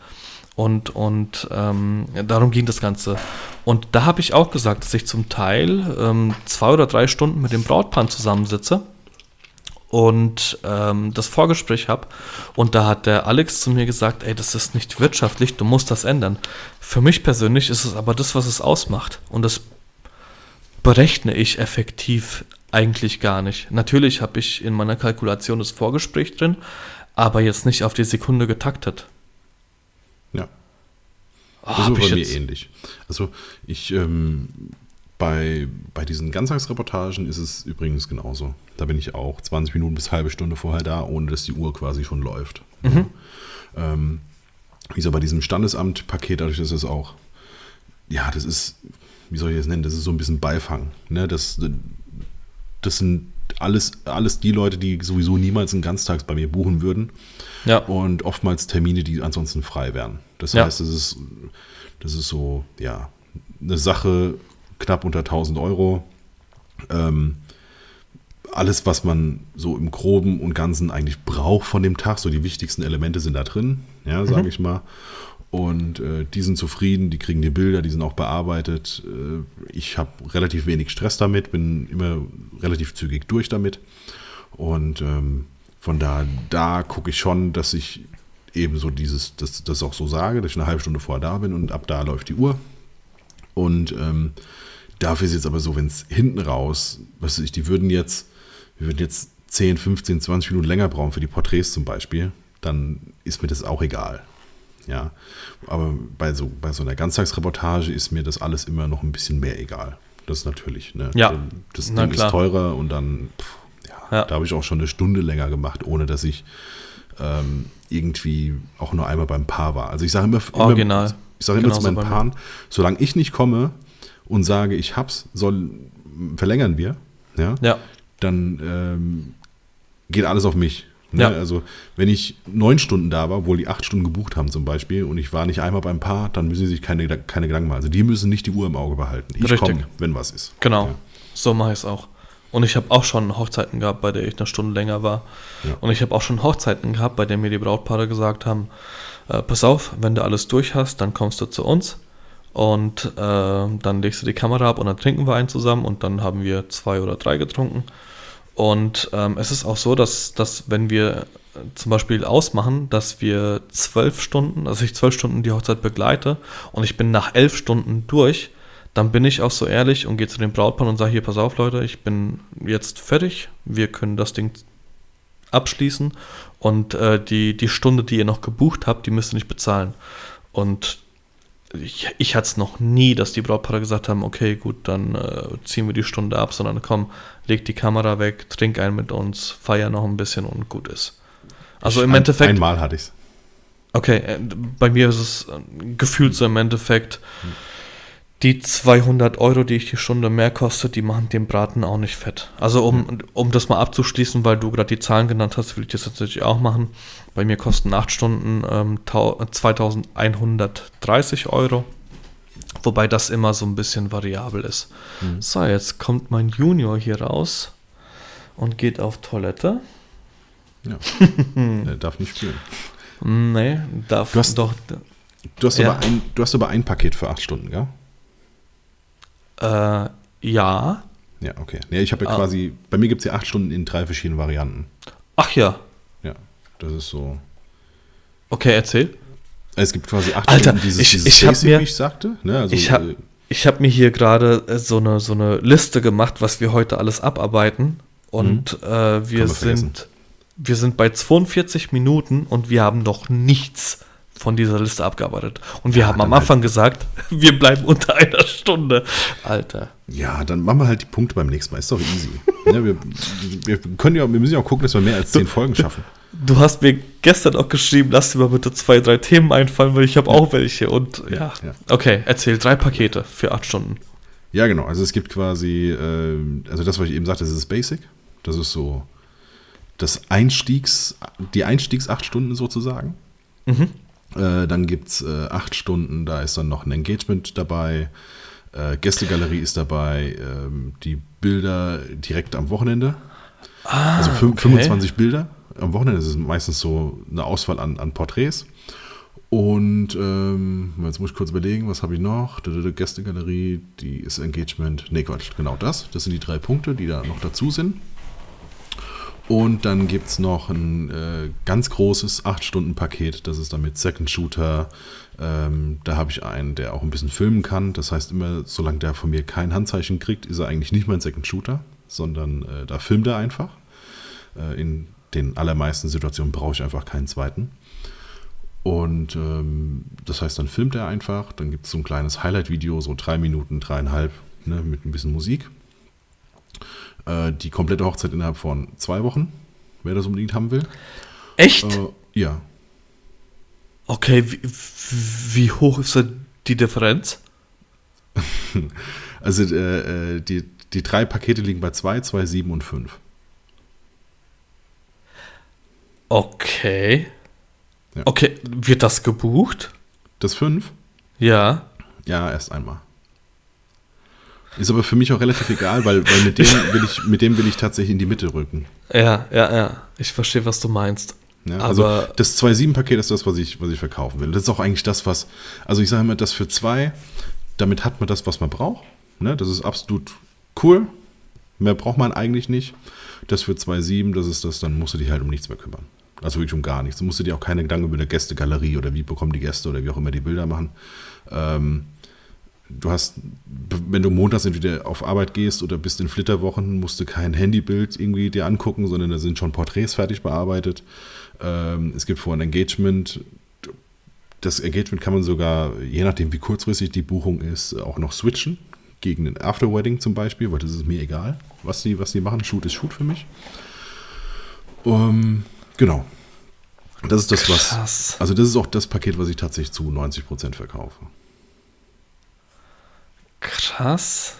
[SPEAKER 2] Und, und ähm, darum ging das Ganze. Und da habe ich auch gesagt, dass ich zum Teil ähm, zwei oder drei Stunden mit dem Brautpaar zusammensitze und ähm, das Vorgespräch habe. Und da hat der Alex zu mir gesagt, ey, das ist nicht wirtschaftlich, du musst das ändern. Für mich persönlich ist es aber das, was es ausmacht. Und das berechne ich effektiv eigentlich gar nicht. Natürlich habe ich in meiner Kalkulation das Vorgespräch drin, aber jetzt nicht auf die Sekunde getaktet.
[SPEAKER 1] Ja.
[SPEAKER 2] Oh,
[SPEAKER 1] Das ist bei mir ähnlich. Also ich bei, bei, bei diesen Ganztagsreportagen ist es übrigens genauso. Da bin ich auch 20 Minuten bis halbe Stunde vorher da, ohne dass die Uhr quasi schon läuft. Ähm, wie so bei diesem Standesamt-Paket, dadurch, dass es auch, ja, das ist, wie soll ich das nennen, das ist so ein bisschen Beifang. Ne? Das, das sind alles, alles die Leute, die sowieso niemals einen Ganztags bei mir buchen würden
[SPEAKER 2] Ja.
[SPEAKER 1] und oftmals Termine, die ansonsten frei wären. Das
[SPEAKER 2] Ja.
[SPEAKER 1] heißt, das ist, das ist so, ja, eine Sache knapp unter 1000 Euro. Ähm, alles, was man so im Groben und Ganzen eigentlich braucht von dem Tag, so die wichtigsten Elemente sind da drin, ja, sage ich mal. Und äh, die sind zufrieden, die kriegen die Bilder, die sind auch bearbeitet. Äh, ich habe relativ wenig Stress damit, bin immer relativ zügig durch damit. Und ähm, von da, da gucke ich schon, dass ich eben so dieses, das, das auch so sage, dass ich eine halbe Stunde vorher da bin und ab da läuft die Uhr. Und ähm, dafür ist jetzt aber so, wenn es hinten raus, was weiß ich, die würden jetzt, wir würden jetzt 10, 15, 20 Minuten länger brauchen für die Porträts zum Beispiel, dann ist mir das auch egal. Ja, aber bei so, bei so einer Ganztagsreportage ist mir das alles immer noch ein bisschen mehr egal. Das ist natürlich, ne?
[SPEAKER 2] Ja,
[SPEAKER 1] Das Ding ist teurer und dann, pff, ja,
[SPEAKER 2] Ja.
[SPEAKER 1] da habe ich auch schon eine Stunde länger gemacht, ohne dass ich ähm, irgendwie auch nur einmal beim Paar war. Also ich sage immer, immer,
[SPEAKER 2] Original.
[SPEAKER 1] ich sage immer zu
[SPEAKER 2] Genauso
[SPEAKER 1] meinen. Paaren, solange ich nicht komme und sage, ich hab's, soll, verlängern wir, ja,
[SPEAKER 2] Ja,
[SPEAKER 1] dann ähm, geht alles auf mich. Ne?
[SPEAKER 2] Ja.
[SPEAKER 1] Also wenn ich neun Stunden da war, obwohl die acht Stunden gebucht haben zum Beispiel, und ich war nicht einmal beim Paar, dann müssen sie sich keine, keine Gedanken machen. Also die müssen nicht die Uhr im Auge behalten. Ich komme, wenn was ist.
[SPEAKER 2] genau.
[SPEAKER 1] Ja.
[SPEAKER 2] So mache ich es auch. Und ich habe auch schon Hochzeiten gehabt, bei der ich eine Stunde länger war.
[SPEAKER 1] Ja.
[SPEAKER 2] Und ich habe auch schon Hochzeiten gehabt, bei denen mir die Brautpaare gesagt haben, äh, pass auf, wenn du alles durch hast, dann kommst du zu uns und äh, dann legst du die Kamera ab und dann trinken wir einen zusammen und dann haben wir zwei oder drei getrunken. Und ähm, es ist auch so, dass, dass wenn wir äh, zum Beispiel ausmachen, dass wir zwölf Stunden, also ich zwölf Stunden die Hochzeit begleite und ich bin nach elf Stunden durch, dann bin ich auch so ehrlich und gehe zu den Brautpaaren und sage, hier, pass auf Leute, ich bin jetzt fertig, wir können das Ding abschließen und äh, die, die Stunde, die ihr noch gebucht habt, die müsst ihr nicht bezahlen. Und ich, ich hatte es noch nie, dass die Brautpaare gesagt haben, okay, gut, dann äh, ziehen wir die Stunde ab, sondern komm, leg die Kamera weg, trink einen mit uns, feier noch ein bisschen und gut ist. Also im
[SPEAKER 1] Ein-
[SPEAKER 2] Endeffekt,
[SPEAKER 1] Einmal hatte ich es.
[SPEAKER 2] okay, äh, bei mir ist es äh, gefühlt so im Endeffekt, die 200 Euro, die ich die Stunde mehr kostet, die machen den Braten auch nicht fett. Also um, um das mal abzuschließen, weil du gerade die Zahlen genannt hast, will ich das natürlich auch machen. Bei mir kosten 8 Stunden ähm, tau- 2130 Euro. Wobei das immer so ein bisschen variabel ist. So, jetzt kommt mein Junior hier raus und geht auf Toilette.
[SPEAKER 1] Ja. Er darf nicht spielen.
[SPEAKER 2] Nee, darf
[SPEAKER 1] Du hast-
[SPEAKER 2] doch.
[SPEAKER 1] Du hast,
[SPEAKER 2] Ja.
[SPEAKER 1] aber ein, du hast aber ein Paket für acht Stunden, gell?
[SPEAKER 2] Äh, ja.
[SPEAKER 1] Ja, okay. Ja, ich habe ja
[SPEAKER 2] Ah.
[SPEAKER 1] quasi, bei mir gibt es ja acht Stunden in drei verschiedenen Varianten.
[SPEAKER 2] Ach ja.
[SPEAKER 1] Das ist so.
[SPEAKER 2] Okay, erzähl.
[SPEAKER 1] Es gibt quasi acht
[SPEAKER 2] Alter,
[SPEAKER 1] Stunden dieses,
[SPEAKER 2] ich-
[SPEAKER 1] dieses
[SPEAKER 2] ich hab
[SPEAKER 1] Basic,
[SPEAKER 2] mir-
[SPEAKER 1] wie ich sagte. Ne? Also,
[SPEAKER 2] ich hab-
[SPEAKER 1] äh,
[SPEAKER 2] Ich habe mir hier gerade äh, so eine, so eine Liste gemacht, was wir heute alles abarbeiten. Und äh, wir,
[SPEAKER 1] Mhm. wir vergessen.
[SPEAKER 2] sind, wir sind bei 42 Minuten und wir haben noch nichts von dieser Liste abgearbeitet. Und wir
[SPEAKER 1] Ja,
[SPEAKER 2] haben am
[SPEAKER 1] halt-
[SPEAKER 2] Anfang gesagt, wir bleiben unter einer Stunde. Alter.
[SPEAKER 1] Ja, dann machen wir halt die Punkte beim nächsten Mal. Ist doch easy. ja, wir, wir, können ja, wir müssen ja auch gucken, dass wir mehr als zehn Folgen schaffen.
[SPEAKER 2] Du hast mir gestern auch geschrieben, lass dir mal bitte zwei, drei Themen einfallen, weil ich habe auch welche. Und ja.
[SPEAKER 1] ja.
[SPEAKER 2] Okay, erzähl drei Pakete für acht Stunden.
[SPEAKER 1] Ja, genau. Also es gibt quasi, äh, also das, was ich eben sagte, das ist Basic. Das ist so das Einstiegs, die Einstiegs acht Stunden sozusagen.
[SPEAKER 2] Mhm.
[SPEAKER 1] Äh, dann gibt es äh, acht Stunden, da ist dann noch ein Engagement dabei. Äh, Gästegalerie ist dabei, ähm, die Bilder direkt am Wochenende. also fün-
[SPEAKER 2] okay.
[SPEAKER 1] 25 Bilder. Am Wochenende ist es meistens so eine Auswahl an, an Porträts. Und ähm, jetzt muss ich kurz überlegen, was habe ich noch? Die Gästegalerie, die ist Engagement. Nee, Quatsch, genau das. Das sind die drei Punkte, die da noch dazu sind. Und dann gibt es noch ein äh, ganz großes 8-Stunden-Paket. Das ist dann mit Second Shooter. Ähm, da habe ich einen, der auch ein bisschen filmen kann. Das heißt immer, solange der von mir kein Handzeichen kriegt, ist er eigentlich nicht mein Second Shooter, sondern äh, da filmt er einfach. Äh, in den allermeisten Situationen brauche ich einfach keinen zweiten. Und ähm, das heißt, dann filmt er einfach. Dann gibt es so ein kleines Highlight-Video, so drei Minuten, dreieinhalb, ne, mit ein bisschen Musik. Äh, die komplette Hochzeit innerhalb von zwei Wochen, wer das unbedingt haben will.
[SPEAKER 2] Echt?
[SPEAKER 1] Äh, ja,
[SPEAKER 2] Okay, wie, wie hoch ist da die Differenz?
[SPEAKER 1] also äh, äh, die, die drei Pakete liegen bei zwei, zwei, sieben und fünf.
[SPEAKER 2] Okay.
[SPEAKER 1] Ja.
[SPEAKER 2] Okay, wird das gebucht?
[SPEAKER 1] Das fünf?
[SPEAKER 2] Ja.
[SPEAKER 1] Ja, erst einmal. Ist aber für mich auch relativ egal, weil, weil mit, dem will ich, mit dem will ich tatsächlich in die Mitte rücken.
[SPEAKER 2] Ja, ja, ja. Ich verstehe, was du meinst.
[SPEAKER 1] Ja, also das 2.7-Paket ist das, was ich, was ich verkaufen will. Das ist auch eigentlich das, was, also ich sage immer, das für zwei, damit hat man das, was man braucht. Ne? Das ist absolut cool. Mehr braucht man eigentlich nicht. Das für 2.7, das ist das, dann musst du dich halt um nichts mehr kümmern. Also wirklich um gar nichts. Du musst dir auch keine Gedanken über eine Gästegalerie oder wie bekommen die Gäste oder wie auch immer die Bilder machen. Ähm, du hast, wenn du montags entweder auf Arbeit gehst oder bist in Flitterwochen, musst du kein Handybild irgendwie dir angucken, sondern da sind schon Porträts fertig bearbeitet. Ähm, es gibt vorher ein Engagement. das Engagement kann man sogar, je nachdem wie kurzfristig die Buchung ist, auch noch switchen. Gegen ein Afterwedding zum Beispiel, weil das ist mir egal, was sie was die machen. Shoot ist Shoot für mich. Um, genau. Das ist das,
[SPEAKER 2] Krass.
[SPEAKER 1] was. Also, das ist auch das Paket, was ich tatsächlich zu 90% verkaufe.
[SPEAKER 2] Krass.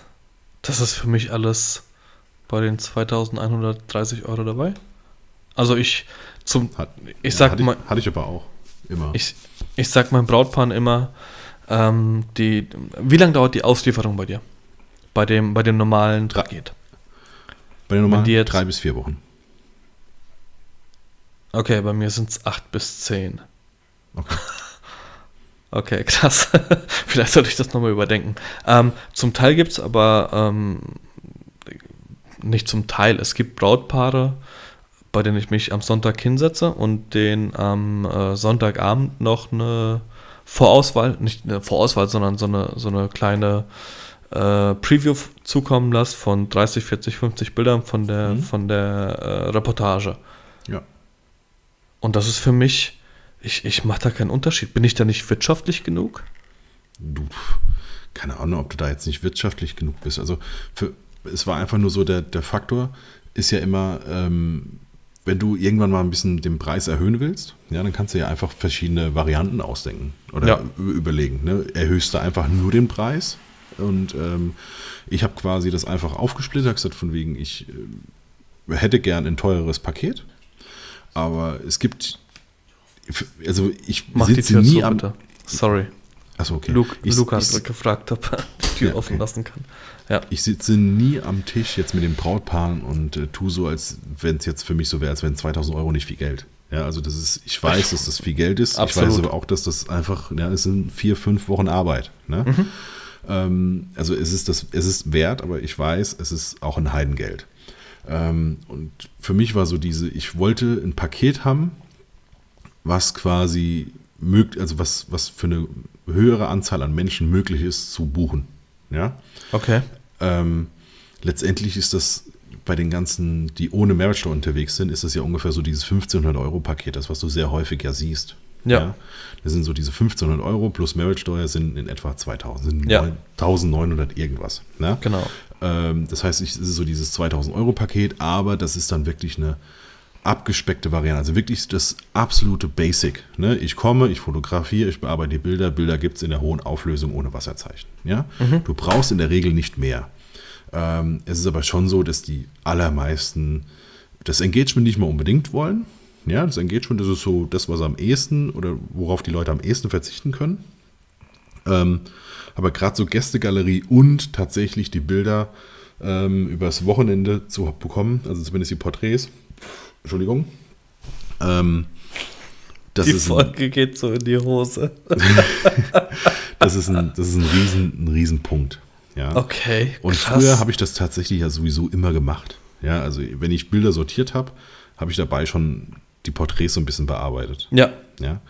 [SPEAKER 2] Das ist für mich alles bei den 2130 Euro dabei. Also ich zum
[SPEAKER 1] Hat,
[SPEAKER 2] ich
[SPEAKER 1] ja,
[SPEAKER 2] sag
[SPEAKER 1] hatte
[SPEAKER 2] mal
[SPEAKER 1] Ich, hatte ich aber auch. Immer.
[SPEAKER 2] ich, ich sag meinem Brautpaar immer ähm, die wie lange dauert die Auslieferung bei dir? Bei dem bei dem normalen Paket.
[SPEAKER 1] Bei den normalen
[SPEAKER 2] jetzt-
[SPEAKER 1] drei bis vier Wochen.
[SPEAKER 2] Okay, bei mir sind es 8 bis 10.
[SPEAKER 1] Okay.
[SPEAKER 2] Okay, krass. Vielleicht sollte ich das nochmal überdenken. Ähm, zum Teil gibt es aber ähm, nicht zum Teil. Es gibt Brautpaare, bei denen ich mich am Sonntag hinsetze und denen am äh, Sonntagabend noch eine Vorauswahl, nicht eine Vorauswahl, sondern so eine, so eine kleine äh, Preview zukommen lasse von 30, 40, 50 Bildern von der,
[SPEAKER 1] Mhm.
[SPEAKER 2] von der äh, Reportage.
[SPEAKER 1] Ja.
[SPEAKER 2] Und das ist für mich, ich, ich mache da keinen Unterschied. Bin ich da nicht wirtschaftlich genug?
[SPEAKER 1] Du, keine Ahnung, ob du da jetzt nicht wirtschaftlich genug bist. Also für, es war einfach nur so, der, der Faktor ist ja immer, ähm, wenn du irgendwann mal ein bisschen den Preis erhöhen willst, ja, dann kannst du ja einfach verschiedene Varianten ausdenken oder
[SPEAKER 2] Ja.
[SPEAKER 1] überlegen. Ne? Erhöhst du einfach nur den Preis und ähm, ich habe quasi das einfach aufgesplittert, gesagt von wegen, ich äh, hätte gern ein teureres Paket, aber es gibt, also ich
[SPEAKER 2] Mach die
[SPEAKER 1] sitze
[SPEAKER 2] Tür
[SPEAKER 1] nie
[SPEAKER 2] zu,
[SPEAKER 1] am,
[SPEAKER 2] bitte. Sorry.
[SPEAKER 1] Achso, okay.
[SPEAKER 2] Luke,
[SPEAKER 1] Ich-
[SPEAKER 2] Luke
[SPEAKER 1] ich-
[SPEAKER 2] gefragt, ob er die Tür
[SPEAKER 1] Ja,
[SPEAKER 2] offen
[SPEAKER 1] okay.
[SPEAKER 2] lassen kann. Ja.
[SPEAKER 1] Ich sitze nie am Tisch jetzt mit den Brautpaaren und äh, tue so, als wenn es jetzt für mich so wäre, als wären 2000 Euro nicht viel Geld. Ja, also das ist, ich weiß, dass das viel Geld ist.
[SPEAKER 2] Absolut.
[SPEAKER 1] Ich weiß aber auch, dass das einfach, ja, es sind vier, fünf Wochen Arbeit. Ne?
[SPEAKER 2] Mhm.
[SPEAKER 1] Ähm, also es ist das, es ist wert, aber ich weiß, es ist auch ein Heidengeld. Ähm, und für mich war so diese, ich wollte ein Paket haben, was quasi mögt, also was, was für eine höhere Anzahl an Menschen möglich ist zu buchen. Ja.
[SPEAKER 2] Okay.
[SPEAKER 1] Ähm, letztendlich ist das bei den ganzen, die ohne Mehrwertsteuer unterwegs sind, ist das ja ungefähr so dieses 1500 Euro Paket, das was du sehr häufig ja siehst.
[SPEAKER 2] Ja.
[SPEAKER 1] Das sind so diese 1500 Euro plus Mehrwertsteuer sind in etwa 2000, sind
[SPEAKER 2] Ja.
[SPEAKER 1] 1900 irgendwas. Ne?
[SPEAKER 2] Genau.
[SPEAKER 1] Ähm, das heißt, es ist so dieses 2000 Euro Paket, aber das ist dann wirklich eine abgespeckte Variante. Also wirklich das absolute Basic. Ne? Ich komme, ich fotografiere, ich bearbeite die Bilder. Bilder gibt es in der hohen Auflösung ohne Wasserzeichen. Ja? Du brauchst in der Regel nicht mehr. Ähm, es ist aber schon so, dass die allermeisten das Engagement nicht mehr unbedingt wollen. Ja, das Engagement das ist so das, was am ehesten oder worauf die Leute am ehesten verzichten können. Ähm, aber gerade so Gästegalerie und tatsächlich die Bilder ähm, übers Wochenende zu bekommen, also zumindest die Porträts, Entschuldigung. Ähm, das,
[SPEAKER 2] die
[SPEAKER 1] ist ein,
[SPEAKER 2] Folge geht so in die Hose.
[SPEAKER 1] das ist ein, das ist ein, riesen, ein Riesenpunkt. Ja.
[SPEAKER 2] Okay.
[SPEAKER 1] Und
[SPEAKER 2] krass.
[SPEAKER 1] früher habe ich das tatsächlich ja sowieso immer gemacht. Ja, also wenn ich Bilder sortiert habe, habe ich dabei schon die Porträts so ein bisschen bearbeitet.
[SPEAKER 2] Ja.
[SPEAKER 1] Ja.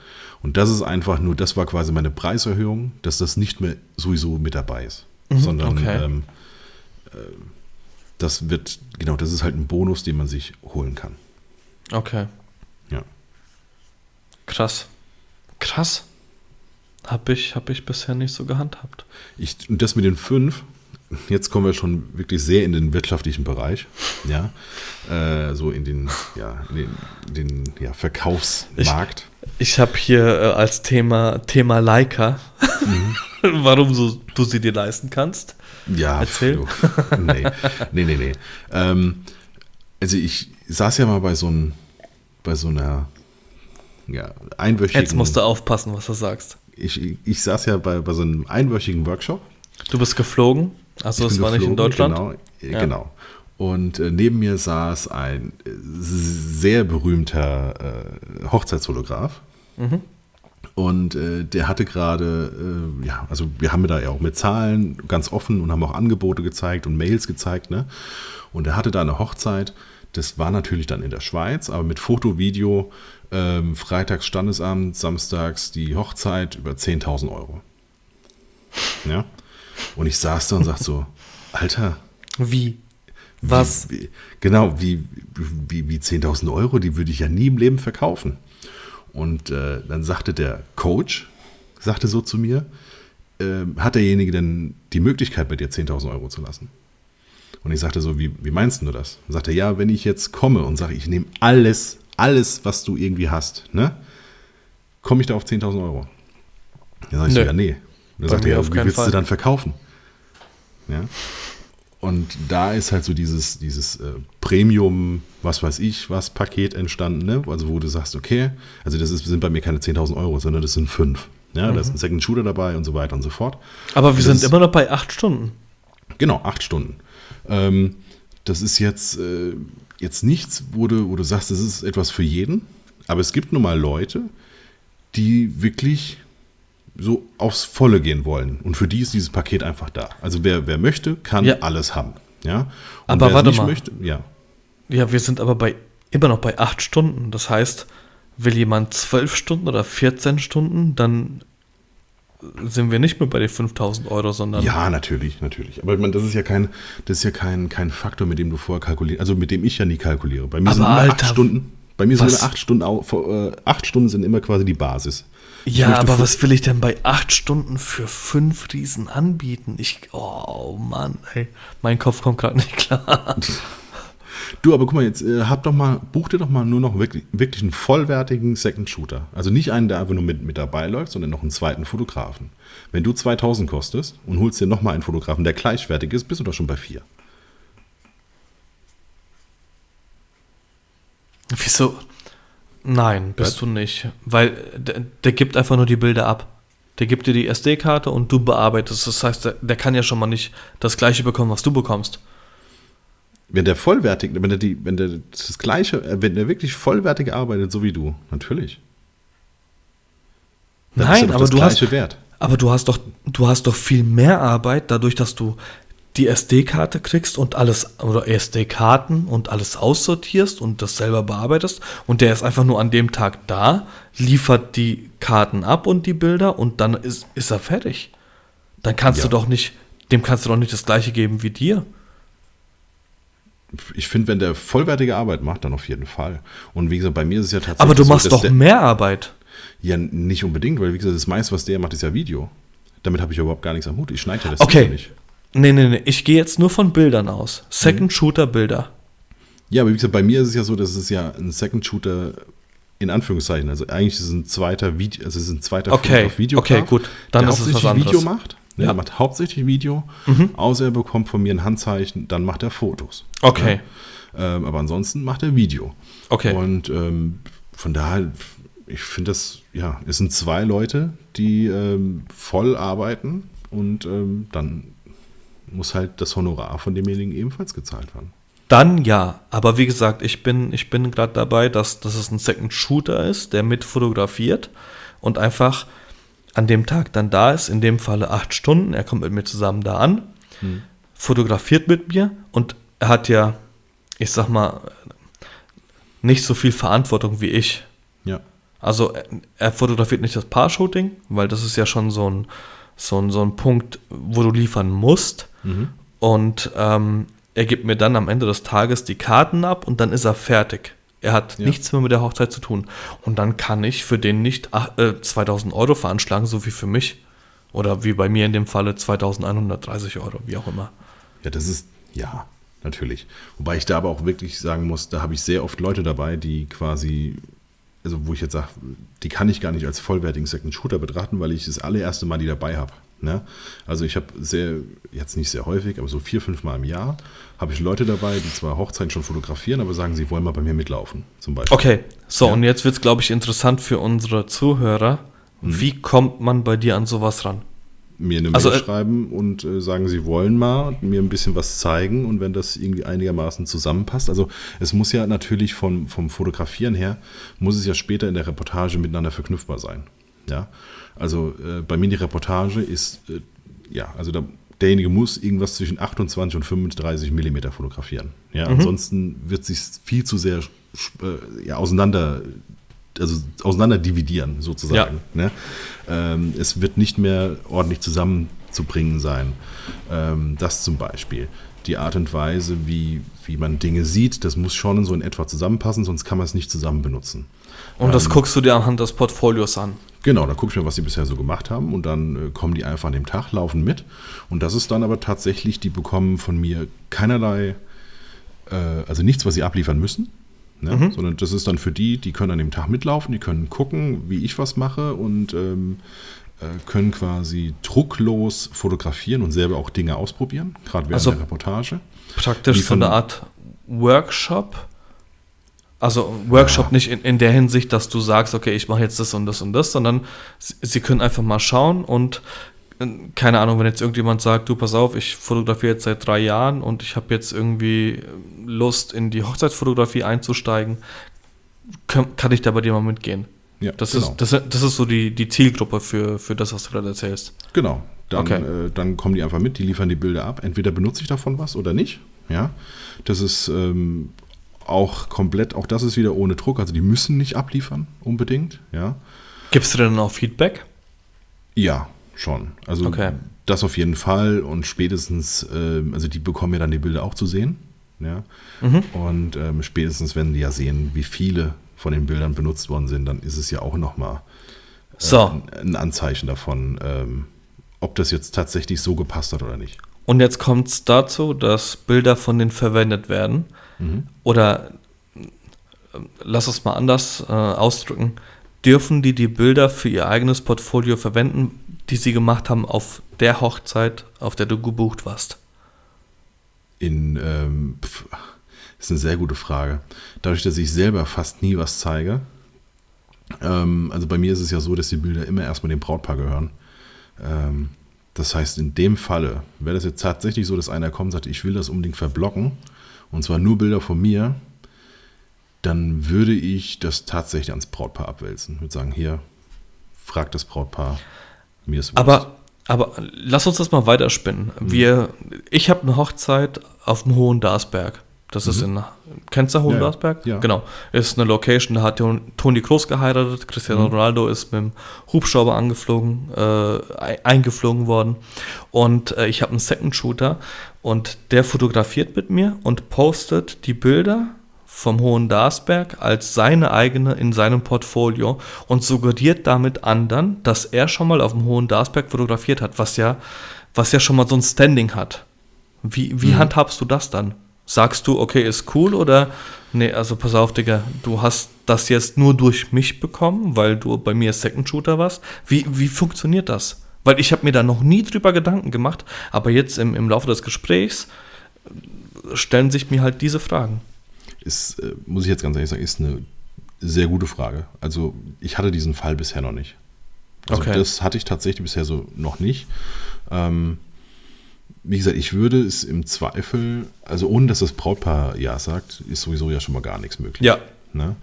[SPEAKER 1] Und das ist einfach nur, das war quasi meine Preiserhöhung, dass das nicht mehr sowieso mit dabei ist. sondern
[SPEAKER 2] Mhm, okay.
[SPEAKER 1] ähm, äh, das wird, genau, das ist halt ein Bonus, den man sich holen kann.
[SPEAKER 2] Okay.
[SPEAKER 1] Ja.
[SPEAKER 2] Krass. Krass. Hab ich, hab ich bisher nicht so gehandhabt.
[SPEAKER 1] Ich, und das mit den fünf, jetzt kommen wir schon wirklich sehr in den wirtschaftlichen Bereich, ja, äh, so in den, ja, in den, den ja, Verkaufsmarkt.
[SPEAKER 2] Ich habe hier äh, als Thema Thema Leica,
[SPEAKER 1] Mhm.
[SPEAKER 2] warum so, du sie dir leisten kannst.
[SPEAKER 1] Ja,
[SPEAKER 2] Erzähl.
[SPEAKER 1] du. Nee, nee, nee. nee. Ähm, also ich saß ja mal bei so, ein, bei so einer ja, einwöchigen...
[SPEAKER 2] Jetzt musst du aufpassen, was du sagst.
[SPEAKER 1] Ich, ich saß ja bei, bei so einem einwöchigen Workshop.
[SPEAKER 2] Du bist geflogen, also
[SPEAKER 1] Ich
[SPEAKER 2] es war nicht in
[SPEAKER 1] geflogen,
[SPEAKER 2] Deutschland.
[SPEAKER 1] Genau.
[SPEAKER 2] Ja.
[SPEAKER 1] genau. Und äh, neben mir saß ein äh, sehr berühmter äh, Hochzeitsfotograf.
[SPEAKER 2] Mhm.
[SPEAKER 1] Und äh, der hatte gerade, äh, ja, also wir haben da ja auch mit Zahlen ganz offen und haben auch Angebote gezeigt und Mails gezeigt, ne? Und er hatte da eine Hochzeit, das war natürlich dann in der Schweiz, aber mit Foto, Video, ähm, freitags Standesamt, samstags die Hochzeit über 10.000 Euro. Ja? Und ich saß da und sagte so, Alter,
[SPEAKER 2] Wie? Was?
[SPEAKER 1] wie, wie, genau, wie, wie, wie 10.000 Euro, die würde ich ja nie im Leben verkaufen. Und äh, dann sagte der Coach, sagte so zu mir, äh, hat derjenige denn die Möglichkeit, bei dir 10.000 Euro zu lassen? Und ich sagte so, wie, wie meinst du das? Und sagte, ja, wenn ich jetzt komme und sage, ich nehme alles, alles, was du irgendwie hast, ne? Komme ich da auf 10.000 Euro? Dann sag ich so,
[SPEAKER 2] Nö.
[SPEAKER 1] ja, nee. Und dann sagte er,
[SPEAKER 2] auf
[SPEAKER 1] ja, wie willst
[SPEAKER 2] Fall.
[SPEAKER 1] du dann verkaufen? Ja. Und da ist halt so dieses, dieses äh, Premium, was weiß ich, was Paket entstanden, ne? Also wo du sagst, okay, also das ist, sind bei mir keine 10.000 Euro, sondern das sind fünf. Ja, da ist ein Second Shooter dabei und so weiter und so fort.
[SPEAKER 2] Aber wir
[SPEAKER 1] Das
[SPEAKER 2] sind
[SPEAKER 1] ist-
[SPEAKER 2] immer noch bei acht Stunden.
[SPEAKER 1] Genau, acht Stunden. Ähm, das ist jetzt, äh, jetzt nichts, wo du, wo du sagst, das ist etwas für jeden. Aber es gibt nun mal Leute, die wirklich so aufs Volle gehen wollen. Und für die ist dieses Paket einfach da. Also wer, wer möchte, kann
[SPEAKER 2] Ja.
[SPEAKER 1] alles haben. Ja? Und
[SPEAKER 2] Aber
[SPEAKER 1] wer
[SPEAKER 2] warte
[SPEAKER 1] nicht
[SPEAKER 2] mal.
[SPEAKER 1] möchte, ja.
[SPEAKER 2] Ja, wir sind aber bei immer noch bei acht Stunden. Das heißt, will jemand zwölf Stunden oder 14 Stunden, dann sind wir nicht mehr bei den 5000 Euro, sondern
[SPEAKER 1] Ja, natürlich, natürlich. Aber ich meine, das ist ja kein, das ist ja kein, kein Faktor, mit dem du vorher kalkulierst, also mit dem ich ja nie kalkuliere. Bei mir
[SPEAKER 2] Aber
[SPEAKER 1] sind immer acht
[SPEAKER 2] Alter,
[SPEAKER 1] Stunden. Bei mir sind
[SPEAKER 2] was-
[SPEAKER 1] immer acht Stunden, au- vor- äh, acht Stunden sind immer quasi die Basis.
[SPEAKER 2] Ja, aber was will ich denn bei acht Stunden für fünf Riesen anbieten? Ich, oh Mann, ey, mein Kopf kommt gerade nicht klar.
[SPEAKER 1] Du, aber guck mal, jetzt äh, hab doch mal, buch dir doch mal nur noch wirklich, wirklich einen vollwertigen Second Shooter. Also nicht einen, der einfach nur mit, mit dabei läuft, sondern noch einen zweiten Fotografen. Wenn du 2000 kostest und holst dir nochmal einen Fotografen, der gleichwertig ist, bist du doch schon bei vier.
[SPEAKER 2] Wieso? Nein, bist
[SPEAKER 1] Was?
[SPEAKER 2] du nicht. Weil der, der gibt einfach nur die Bilder ab. Der gibt dir die SD-Karte und du bearbeitest. Das heißt, der, der kann ja schon mal nicht das gleiche bekommen, was du bekommst.
[SPEAKER 1] Wenn der vollwertig, wenn der die, wenn der das gleiche, äh, wenn der wirklich vollwertig arbeitet, so wie du, natürlich. Dann
[SPEAKER 2] Nein, aber
[SPEAKER 1] das
[SPEAKER 2] du hast,
[SPEAKER 1] Wert.
[SPEAKER 2] aber du hast doch, du hast doch viel mehr Arbeit, dadurch, dass du die SD-Karte kriegst und alles, oder SD-Karten und alles aussortierst und das selber bearbeitest. Und der ist einfach nur an dem Tag da, liefert die Karten ab und die Bilder und dann ist, ist er fertig. Dann kannst
[SPEAKER 1] Ja.
[SPEAKER 2] du doch nicht, dem kannst du doch nicht das gleiche geben wie dir.
[SPEAKER 1] Ich finde, wenn der vollwertige Arbeit macht, dann auf jeden Fall. Und wie gesagt, bei mir ist es ja tatsächlich.
[SPEAKER 2] Aber du
[SPEAKER 1] so,
[SPEAKER 2] machst
[SPEAKER 1] dass
[SPEAKER 2] doch mehr Arbeit.
[SPEAKER 1] Ja, nicht unbedingt, weil wie gesagt, das meiste, was der macht, ist ja Video. Damit habe ich ja überhaupt gar nichts am Hut. Ich schneide ja das
[SPEAKER 2] Okay.
[SPEAKER 1] Video nicht.
[SPEAKER 2] Nee, nee, nee, ich gehe jetzt nur von Bildern aus.
[SPEAKER 1] Mhm.
[SPEAKER 2] Second-Shooter-Bilder.
[SPEAKER 1] Ja, aber wie gesagt, bei mir ist es ja so, dass es ja ein Second Shooter in Anführungszeichen, also eigentlich ist es ein zweiter Video, also es ist ein zweiter
[SPEAKER 2] Okay,
[SPEAKER 1] Fotograf-
[SPEAKER 2] okay, gut. Dann
[SPEAKER 1] der
[SPEAKER 2] ist es was anderes.
[SPEAKER 1] Video macht.
[SPEAKER 2] Ja.
[SPEAKER 1] Er macht hauptsächlich Video, außer er bekommt von mir ein Handzeichen, dann macht er Fotos.
[SPEAKER 2] Okay.
[SPEAKER 1] Ja. Ähm, aber ansonsten macht er Video.
[SPEAKER 2] Okay.
[SPEAKER 1] Und ähm, von daher, ich finde das, ja, es sind zwei Leute, die ähm, voll arbeiten und ähm, dann muss halt das Honorar von demjenigen ebenfalls gezahlt werden.
[SPEAKER 2] Dann ja, aber wie gesagt, ich bin, ich bin gerade dabei, dass, dass es ein Second Shooter ist, der mit fotografiert und einfach an dem Tag dann da ist, in dem Falle acht Stunden, er kommt mit mir zusammen da an, fotografiert mit mir und er hat ja, ich sag mal, nicht so viel Verantwortung wie ich.
[SPEAKER 1] Ja.
[SPEAKER 2] Also er, er fotografiert nicht das Paar-Shooting, weil das ist ja schon so ein, so ein, so ein Punkt, wo du liefern musst. Und ähm, er gibt mir dann am Ende des Tages die Karten ab und dann ist er fertig. Er hat
[SPEAKER 1] Ja.
[SPEAKER 2] nichts mehr mit der Hochzeit zu tun. Und dann kann ich für den nicht ach, äh, 2000 Euro veranschlagen, so wie für mich. Oder wie bei mir in dem Falle 2130 Euro, wie auch immer.
[SPEAKER 1] Ja, das ist, ja, natürlich. Wobei ich da aber auch wirklich sagen muss, da habe ich sehr oft Leute dabei, die quasi, also wo ich jetzt sage, die kann ich gar nicht als vollwertigen Second Shooter betrachten, weil ich das allererste Mal die dabei habe. Ne? Also ich habe sehr, jetzt nicht sehr häufig, aber so vier, fünf Mal im Jahr habe ich Leute dabei, die zwar Hochzeiten schon fotografieren, aber sagen, sie wollen mal bei mir mitlaufen, zum Beispiel.
[SPEAKER 2] Okay, so
[SPEAKER 1] Ja.
[SPEAKER 2] und jetzt wird es, glaube ich, interessant für unsere Zuhörer.
[SPEAKER 1] Mhm.
[SPEAKER 2] Wie kommt man bei dir an sowas ran?
[SPEAKER 1] Mir eine
[SPEAKER 2] Also,
[SPEAKER 1] Mail
[SPEAKER 2] äh,
[SPEAKER 1] schreiben und äh, sagen, sie wollen mal mir ein bisschen was zeigen und wenn das irgendwie einigermaßen zusammenpasst. Also es muss ja natürlich vom, vom Fotografieren her, muss es ja später in der Reportage miteinander verknüpfbar sein. Ja, also äh, bei mir die Reportage ist, äh, ja, also da, derjenige muss irgendwas zwischen 28 und 35 Millimeter fotografieren. Ja, ansonsten wird sich viel zu sehr äh, ja, auseinander also auseinander dividieren sozusagen. Ne? Ähm, es wird nicht mehr ordentlich zusammenzubringen sein. Ähm, das zum Beispiel. Die Art und Weise, wie, wie man Dinge sieht, das muss schon so in etwa zusammenpassen, sonst kann man es nicht zusammen benutzen.
[SPEAKER 2] Und das guckst du dir anhand des Portfolios an.
[SPEAKER 1] Genau, da gucke ich mir, was sie bisher so gemacht haben und dann äh, kommen die einfach an dem Tag, laufen mit. Und das ist dann aber tatsächlich, die bekommen von mir keinerlei, äh, also nichts, was sie abliefern müssen, ne?
[SPEAKER 2] Mhm.
[SPEAKER 1] sondern das ist dann für die, die können an dem Tag mitlaufen, die können gucken, wie ich was mache und ähm, äh, können quasi drucklos fotografieren und selber auch Dinge ausprobieren, gerade während
[SPEAKER 2] Also-
[SPEAKER 1] der Reportage.
[SPEAKER 2] Praktisch
[SPEAKER 1] Die
[SPEAKER 2] so
[SPEAKER 1] von-
[SPEAKER 2] eine Art Workshop. Also Workshop nicht in, in der Hinsicht, dass du sagst, okay, ich mache jetzt das und das und das, sondern sie, sie können einfach mal schauen und äh, keine Ahnung, wenn jetzt irgendjemand sagt, du pass auf, ich fotografiere jetzt seit drei Jahren und ich habe jetzt irgendwie Lust in die Hochzeitsfotografie einzusteigen, kann, kann ich da bei dir mal mitgehen?
[SPEAKER 1] Ja,
[SPEAKER 2] Das,
[SPEAKER 1] genau.
[SPEAKER 2] ist, das, das ist so die, die Zielgruppe für, für das, was du gerade erzählst.
[SPEAKER 1] Genau. Dann,
[SPEAKER 2] Okay.
[SPEAKER 1] äh, dann kommen die einfach mit, die liefern die Bilder ab. Entweder benutze ich davon was oder nicht. Ja. Das ist ähm, auch komplett, auch das ist wieder ohne Druck. Also die müssen nicht abliefern, unbedingt. Ja.
[SPEAKER 2] Gibst du denn auch Feedback?
[SPEAKER 1] Ja, schon. Also
[SPEAKER 2] Okay.
[SPEAKER 1] das auf jeden Fall und spätestens, ähm, also die bekommen ja dann die Bilder auch zu sehen. Ja.
[SPEAKER 2] Mhm.
[SPEAKER 1] Und ähm, spätestens, wenn die ja sehen, wie viele von den Bildern benutzt worden sind, dann ist es ja auch nochmal
[SPEAKER 2] So,
[SPEAKER 1] ein Anzeichen davon, ähm, ob das jetzt tatsächlich so gepasst hat oder nicht.
[SPEAKER 2] Und jetzt kommt es dazu, dass Bilder von denen verwendet werden. Oder äh, lass es mal anders äh, ausdrücken. Dürfen die die Bilder für ihr eigenes Portfolio verwenden, die sie gemacht haben auf der Hochzeit, auf der du gebucht warst?
[SPEAKER 1] In, ähm, pf, ist eine sehr gute Frage. Dadurch, dass ich selber fast nie was zeige, ähm, also bei mir ist es ja so, dass die Bilder immer erstmal dem Brautpaar gehören. Ähm, das heißt, in dem Falle wäre das jetzt tatsächlich so, dass einer kommt und sagt, ich will das unbedingt verblocken, und zwar nur Bilder von mir, dann würde ich das tatsächlich ans Brautpaar abwälzen. Ich würde sagen, hier, frag das Brautpaar, mir ist Wurst.
[SPEAKER 2] Aber, aber lass uns das mal weiterspinnen. Wir, ich habe eine Hochzeit auf dem Hohen Darsberg. Das ist in, kennst du Hohen
[SPEAKER 1] Ja, ja.
[SPEAKER 2] Genau. Ist eine Location, da hat Ton- Toni Kroos geheiratet, Cristiano Ronaldo ist mit dem Hubschrauber angeflogen, äh, ei- eingeflogen worden. Und äh, ich habe einen Second Shooter und der fotografiert mit mir und postet die Bilder vom Hohen Darsberg als seine eigene in seinem Portfolio und suggeriert damit anderen, dass er schon mal auf dem Hohen Darsberg fotografiert hat, was ja, was ja schon mal so ein Standing hat. Wie, wie handhabst du das dann? Sagst du, okay, ist cool oder nee, also pass auf, Digga, du hast das jetzt nur durch mich bekommen, weil du bei mir Second Shooter warst? Wie, wie funktioniert das? Weil ich habe mir da noch nie drüber Gedanken gemacht, aber jetzt im, im Laufe des Gesprächs äh, stellen sich mir halt diese Fragen.
[SPEAKER 1] ist, äh, muss ich jetzt ganz ehrlich sagen, ist eine sehr gute Frage. Also ich hatte diesen Fall bisher noch nicht. Also
[SPEAKER 2] Okay.
[SPEAKER 1] das hatte ich tatsächlich bisher so noch nicht. Ähm, wie gesagt, ich würde es im Zweifel, also ohne dass das Brautpaar ja sagt, ist sowieso ja schon mal gar nichts möglich.
[SPEAKER 2] Ja.
[SPEAKER 1] Ne?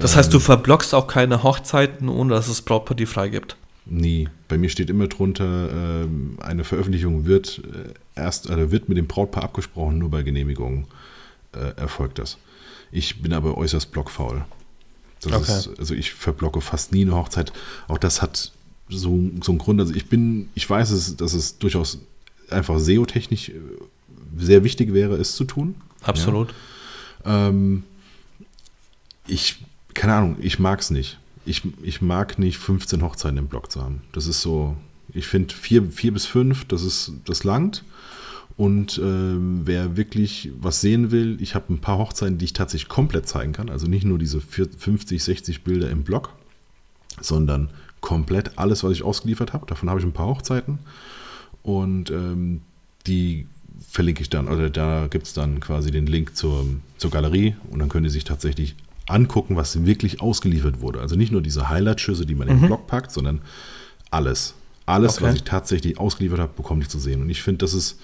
[SPEAKER 2] Das heißt, du verblockst auch keine Hochzeiten, ohne dass es Brautpaar die freigibt.
[SPEAKER 1] Nie. Bei mir steht immer drunter, ähm, eine Veröffentlichung wird äh, erst, also wird mit dem Brautpaar abgesprochen, nur bei Genehmigung äh, erfolgt das. Ich bin aber äußerst blockfaul. Das
[SPEAKER 2] Okay.
[SPEAKER 1] ist, also ich verblocke fast nie eine Hochzeit. Auch das hat so, so einen Grund. Also ich bin, ich weiß es, dass es durchaus einfach SEO-technisch äh, sehr wichtig wäre, es zu tun.
[SPEAKER 2] Absolut.
[SPEAKER 1] Ähm, ich, keine Ahnung, ich mag es nicht. Ich, ich mag nicht 15 Hochzeiten im Blog zu haben. Das ist so, ich finde vier, vier bis fünf, das ist, das langt. Und ähm, wer wirklich was sehen will, ich habe ein paar Hochzeiten, die ich tatsächlich komplett zeigen kann. Also nicht nur diese vier- 50, 60 Bilder im Blog, sondern komplett alles, was ich ausgeliefert habe. Davon habe ich ein paar Hochzeiten. Und ähm, die verlinke ich dann, oder da gibt es dann quasi den Link zur, zur Galerie und dann können die sich tatsächlich angucken, was wirklich ausgeliefert wurde. Also nicht nur diese Highlight-Schüsse, die man in den Blog packt, sondern alles. Alles,
[SPEAKER 2] Okay.
[SPEAKER 1] was ich tatsächlich ausgeliefert habe, bekomme ich zu sehen. Und ich finde, das ist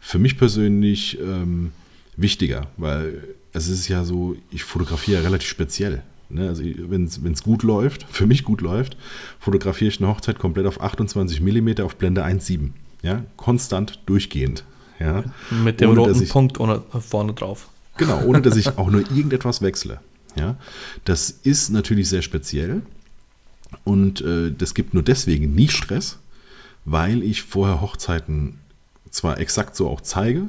[SPEAKER 1] für mich persönlich ähm, wichtiger, weil es ist ja so, ich fotografiere ja relativ speziell. Ne? Also wenn es gut läuft, für mich gut läuft, fotografiere ich eine Hochzeit komplett auf 28 mm auf Blende 1,7. Ja? Konstant, durchgehend. Ja?
[SPEAKER 2] Mit dem
[SPEAKER 1] Ohne,
[SPEAKER 2] roten
[SPEAKER 1] ich-
[SPEAKER 2] Punkt ohne, vorne drauf.
[SPEAKER 1] Genau, ohne dass ich auch nur irgendetwas wechsle. Ja, das ist natürlich sehr speziell und äh, das gibt nur deswegen nie Stress, weil ich vorher Hochzeiten zwar exakt so auch zeige,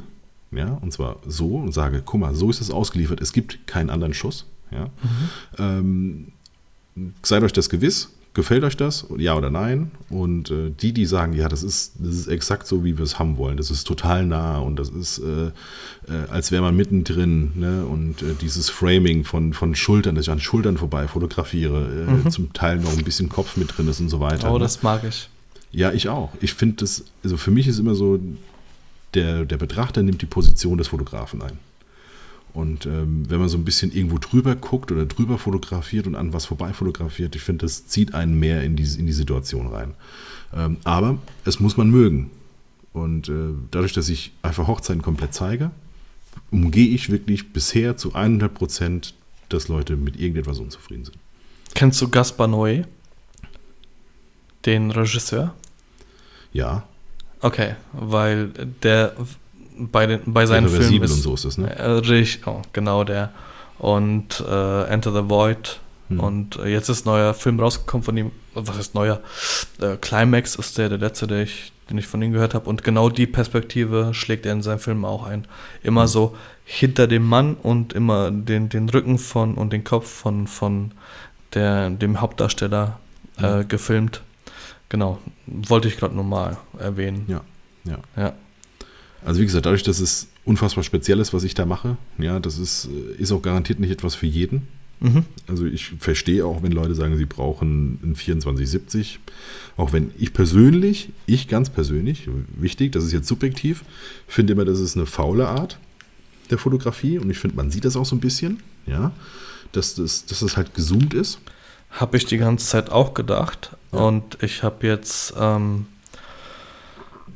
[SPEAKER 1] ja, und zwar so und sage, guck mal, so ist es ausgeliefert, es gibt keinen anderen Schuss. Ja. Ähm, seid euch das gewiss, Gefällt euch das? Ja oder nein? Und äh, die, die sagen, ja, das ist, das ist exakt so, wie wir es haben wollen. Das ist total nah und das ist, äh, äh, als wäre man mittendrin. Ne? Und äh, dieses Framing von, von Schultern, dass ich an Schultern vorbei fotografiere, äh, mhm. zum Teil noch ein bisschen Kopf mit drin ist und so weiter.
[SPEAKER 2] Oh, ne? das mag ich.
[SPEAKER 1] Ja, ich auch. Ich finde das, also für mich ist immer so, der, der Betrachter nimmt die Position des Fotografen ein. Und ähm, wenn man so ein bisschen irgendwo drüber guckt oder drüber fotografiert und an was vorbei fotografiert, ich finde, das zieht einen mehr in die, in die Situation rein. Ähm, aber es muss man mögen. Und äh, dadurch, dass ich einfach Hochzeiten komplett zeige, umgehe ich wirklich bisher zu 100 Prozent, dass Leute mit irgendetwas unzufrieden sind.
[SPEAKER 2] Kennst du Gaspar Noé? Den Regisseur?
[SPEAKER 1] Ja.
[SPEAKER 2] Okay, weil der bei, den, bei seinen Filmen
[SPEAKER 1] ist, und so ist das, ne?
[SPEAKER 2] Äh, richtig, oh, genau der. Und äh, Enter the Void. Hm. Und äh, jetzt ist ein neuer Film rausgekommen von ihm. Was ist neuer? Äh, Climax ist der, der letzte, der ich, den ich von ihm gehört habe. Und genau die Perspektive schlägt er in seinen Filmen auch ein. Immer hm. so hinter dem Mann und immer den, den Rücken von und den Kopf von, von der, dem Hauptdarsteller äh, hm. gefilmt. Genau, wollte ich gerade nochmal erwähnen.
[SPEAKER 1] Ja, ja.
[SPEAKER 2] Ja.
[SPEAKER 1] Also wie gesagt, dadurch, dass es unfassbar speziell ist, was ich da mache, ja, das ist, äh, ist auch garantiert nicht etwas für jeden. Mhm. Also ich verstehe auch, wenn Leute sagen, sie brauchen ein 2470. Auch wenn ich persönlich, ich ganz persönlich, wichtig, das ist jetzt subjektiv, finde immer, das ist eine faule Art der Fotografie und ich finde, man sieht das auch so ein bisschen, ja, dass das, dass das halt gezoomt ist.
[SPEAKER 2] Habe ich die ganze Zeit auch gedacht ja. und ich habe jetzt ähm,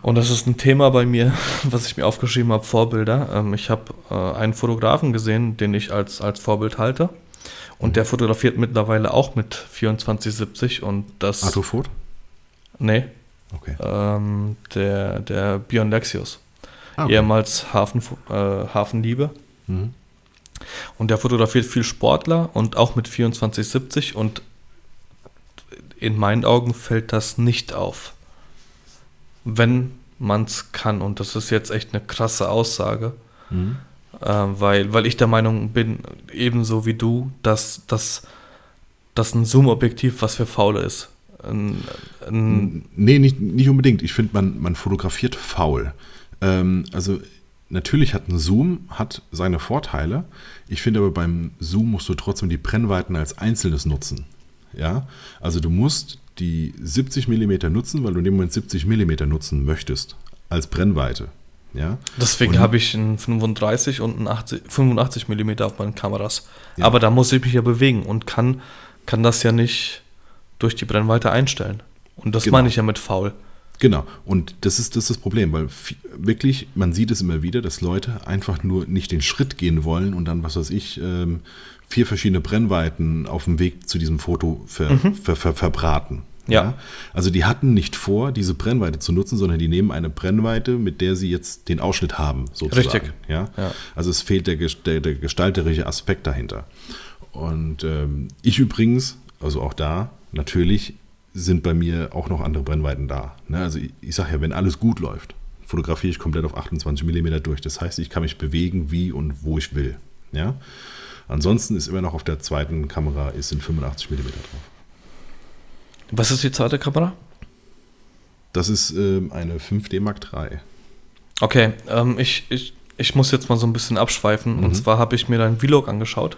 [SPEAKER 2] und das ist ein Thema bei mir, was ich mir aufgeschrieben habe, Vorbilder. Ähm, ich habe äh, einen Fotografen gesehen, den ich als, als Vorbild halte. Und der fotografiert mittlerweile auch mit 2470 und das.
[SPEAKER 1] Arthur Ford?
[SPEAKER 2] Nee.
[SPEAKER 1] Okay.
[SPEAKER 2] Ähm, der, der Björn Lexius. Ah, okay. Ehemals Hafen, äh, Hafenliebe. Mhm. Und der fotografiert viel Sportler und auch mit 2470 und in meinen Augen fällt das nicht auf wenn man es kann. Und das ist jetzt echt eine krasse Aussage. Mhm. Äh, weil, weil ich der Meinung bin, ebenso wie du, dass das ein Zoom-Objektiv was für Faule ist. Ein,
[SPEAKER 1] ein nee, nicht, nicht unbedingt. Ich finde, man, man fotografiert faul. Ähm, also natürlich hat ein Zoom hat seine Vorteile. Ich finde aber beim Zoom musst du trotzdem die Brennweiten als Einzelnes nutzen. Ja, also du musst die 70 mm nutzen, weil du in dem Moment 70 mm nutzen möchtest als Brennweite. Ja?
[SPEAKER 2] Deswegen habe ich ein 35 und ein 80, 85 mm auf meinen Kameras. Ja. Aber da muss ich mich ja bewegen und kann, kann das ja nicht durch die Brennweite einstellen. Und das genau. meine ich ja mit faul.
[SPEAKER 1] Genau, und das ist, das ist das Problem, weil wirklich, man sieht es immer wieder, dass Leute einfach nur nicht den Schritt gehen wollen und dann, was weiß ich, ähm, vier verschiedene Brennweiten auf dem Weg zu diesem Foto ver, mhm. ver, ver, verbraten. Ja. ja. Also die hatten nicht vor, diese Brennweite zu nutzen, sondern die nehmen eine Brennweite, mit der sie jetzt den Ausschnitt haben, sozusagen.
[SPEAKER 2] Richtig.
[SPEAKER 1] Ja. ja. Also es fehlt der, der, der gestalterische Aspekt dahinter. Und ähm, ich übrigens, also auch da, natürlich sind bei mir auch noch andere Brennweiten da. Ne? Also ich, ich sage ja, wenn alles gut läuft, fotografiere ich komplett auf 28 mm durch. Das heißt, ich kann mich bewegen, wie und wo ich will. Ja. Ansonsten ist immer noch auf der zweiten Kamera ist in 85 mm drauf.
[SPEAKER 2] Was ist die zweite Kamera?
[SPEAKER 1] Das ist ähm, eine 5D Mark III.
[SPEAKER 2] Okay, ähm, ich, ich, ich muss jetzt mal so ein bisschen abschweifen. Mhm. Und zwar habe ich mir deinen Vlog angeschaut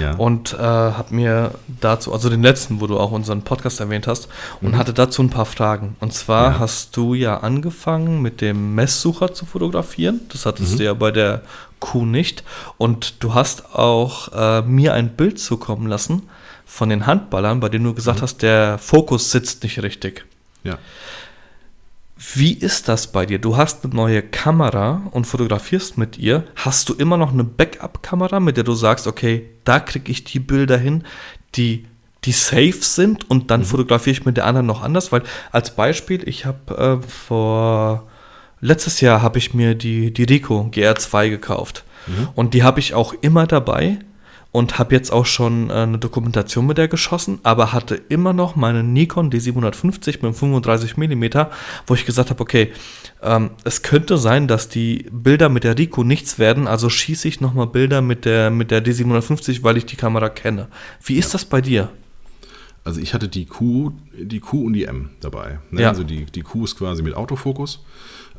[SPEAKER 1] ja.
[SPEAKER 2] und äh, habe mir dazu, also den letzten, wo du auch unseren Podcast erwähnt hast, und mhm. hatte dazu ein paar Fragen. Und zwar ja. hast du ja angefangen mit dem Messsucher zu fotografieren. Das hattest mhm. du ja bei der Kuh nicht. Und du hast auch äh, mir ein Bild zukommen lassen von den Handballern, bei denen du gesagt mhm. hast, der Fokus sitzt nicht richtig.
[SPEAKER 1] Ja.
[SPEAKER 2] Wie ist das bei dir? Du hast eine neue Kamera und fotografierst mit ihr. Hast du immer noch eine Backup-Kamera, mit der du sagst, okay, da kriege ich die Bilder hin, die, die safe sind und dann mhm. fotografiere ich mit der anderen noch anders? Weil als Beispiel, ich habe äh, vor letztes Jahr habe ich mir die, die Rico GR2 gekauft. Mhm. Und die habe ich auch immer dabei und habe jetzt auch schon äh, eine Dokumentation mit der geschossen, aber hatte immer noch meine Nikon D750 mit 35 mm, wo ich gesagt habe, okay, ähm, es könnte sein, dass die Bilder mit der Rico nichts werden, also schieße ich nochmal Bilder mit der, mit der D750, weil ich die Kamera kenne. Wie ist ja. das bei dir?
[SPEAKER 1] Also ich hatte die Q, die Q und die M dabei. Ne?
[SPEAKER 2] Ja.
[SPEAKER 1] Also die, die Q ist quasi mit Autofokus.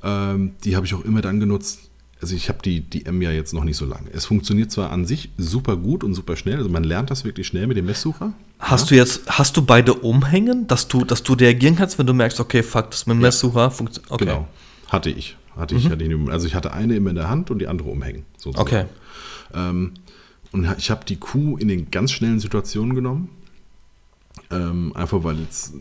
[SPEAKER 1] Ähm, die habe ich auch immer dann genutzt. Also ich habe die, die M ja jetzt noch nicht so lange. Es funktioniert zwar an sich super gut und super schnell, also man lernt das wirklich schnell mit dem Messsucher.
[SPEAKER 2] Hast du jetzt, hast du beide umhängen, dass du, dass du reagieren kannst, wenn du merkst, okay, fuck, das mit dem Messsucher funktioniert. Okay. Mhm.
[SPEAKER 1] Genau. Hatte ich. Hatte ich, hatte ich. Also ich hatte eine immer in der Hand und die andere umhängen. sozusagen.
[SPEAKER 2] Okay.
[SPEAKER 1] Ähm, und ich habe die Kuh in den ganz schnellen Situationen genommen. Ähm, einfach weil jetzt,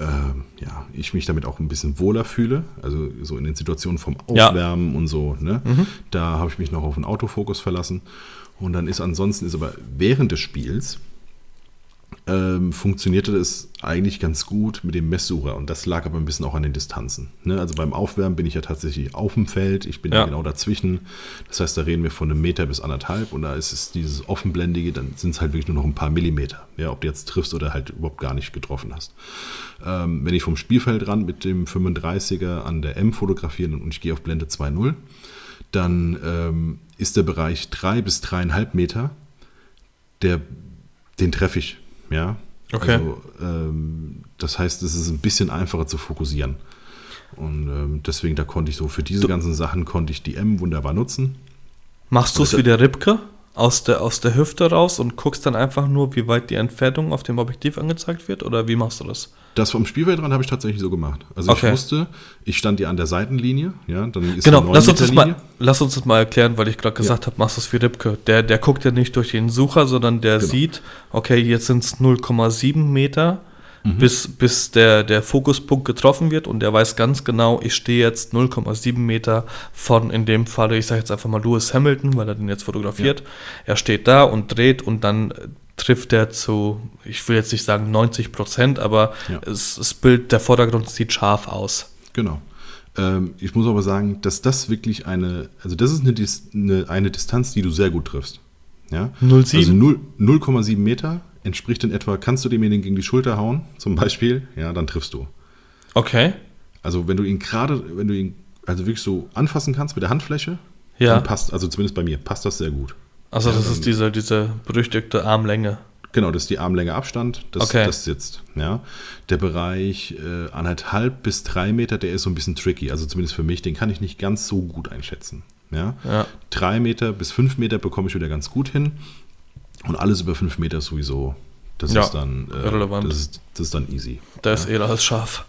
[SPEAKER 1] ähm, ja, ich mich damit auch ein bisschen wohler fühle. Also so in den Situationen vom
[SPEAKER 2] Ja.
[SPEAKER 1] Aufwärmen und so. Ne? Da habe ich mich noch auf den Autofokus verlassen. Und dann ist ansonsten, ist aber während des Spiels, ähm, funktionierte das eigentlich ganz gut mit dem Messsucher und das lag aber ein bisschen auch an den Distanzen. Ne? Also beim Aufwärmen bin ich ja tatsächlich auf dem Feld, ich bin
[SPEAKER 2] Ja.
[SPEAKER 1] ja. genau dazwischen. Das heißt, da reden wir von einem Meter bis anderthalb und da ist es dieses offenblendige, dann sind es halt wirklich nur noch ein paar Millimeter. Ja, ob du jetzt triffst oder halt überhaupt gar nicht getroffen hast. Ähm, wenn ich vom Spielfeld ran mit dem 35er an der M fotografiere und ich gehe auf Blende 2.0, dann ähm, ist der Bereich drei bis dreieinhalb Meter, der, den treffe ich. Ja.
[SPEAKER 2] Okay.
[SPEAKER 1] Also, ähm, das heißt, es ist ein bisschen einfacher zu fokussieren. Und ähm, deswegen, da konnte ich so für diese ganzen Sachen konnte ich die M wunderbar nutzen.
[SPEAKER 2] Machst du es
[SPEAKER 1] Also-
[SPEAKER 2] wie der Ripke aus der, aus der Hüfte raus und guckst dann einfach nur, wie weit die Entfernung auf dem Objektiv angezeigt wird? Oder wie machst du das?
[SPEAKER 1] Das vom Spielfeldrand habe ich tatsächlich so gemacht. Also
[SPEAKER 2] Okay.
[SPEAKER 1] ich wusste, ich stand ja an der Seitenlinie, ja, dann ist
[SPEAKER 2] Genau, lass uns, das
[SPEAKER 1] 9-Meter-Linie.
[SPEAKER 2] mal, lass uns das mal erklären, weil ich gerade gesagt habe, machst du es wie Ripke. Der, der guckt ja nicht durch den Sucher, sondern der
[SPEAKER 1] Genau.
[SPEAKER 2] sieht, okay, jetzt sind es 0,7 Meter,
[SPEAKER 1] Mhm.
[SPEAKER 2] bis, bis der, der Fokuspunkt getroffen wird und der weiß ganz genau, ich stehe jetzt 0,7 Meter von, in dem Fall, ich sage jetzt einfach mal Lewis Hamilton, weil er den jetzt fotografiert. Er steht da und dreht und dann trifft er zu, ich will jetzt nicht sagen 90 Prozent, aber
[SPEAKER 1] Ja.
[SPEAKER 2] es, das Bild, der Vordergrund sieht scharf aus.
[SPEAKER 1] Genau. Ähm, ich muss aber sagen, dass das wirklich eine, also das ist eine, Dis- eine, eine Distanz, die du sehr gut triffst. Ja?
[SPEAKER 2] 0,7?
[SPEAKER 1] Also 0 0,7 Meter entspricht in etwa, kannst du demjenigen gegen die Schulter hauen, zum Beispiel, ja, dann triffst du.
[SPEAKER 2] Okay.
[SPEAKER 1] Also wenn du ihn gerade, wenn du ihn also wirklich so anfassen kannst mit der Handfläche,
[SPEAKER 2] Ja.
[SPEAKER 1] dann passt, also zumindest bei mir, passt das sehr gut.
[SPEAKER 2] Also das
[SPEAKER 1] dann-
[SPEAKER 2] ist diese, diese berüchtigte Armlänge.
[SPEAKER 1] Genau, das ist die Armlänge Abstand, das,
[SPEAKER 2] Okay.
[SPEAKER 1] das sitzt. Ja. Der Bereich äh, anderthalb bis drei Meter, der ist so ein bisschen tricky, also zumindest für mich, den kann ich nicht ganz so gut einschätzen. Ja.
[SPEAKER 2] Ja.
[SPEAKER 1] Drei Meter bis fünf Meter bekomme ich wieder ganz gut hin und alles über fünf Meter ist sowieso, das
[SPEAKER 2] Ja,
[SPEAKER 1] ist dann äh,
[SPEAKER 2] irrelevant.
[SPEAKER 1] Das ist, das ist dann easy.
[SPEAKER 2] Da ist eh alles scharf.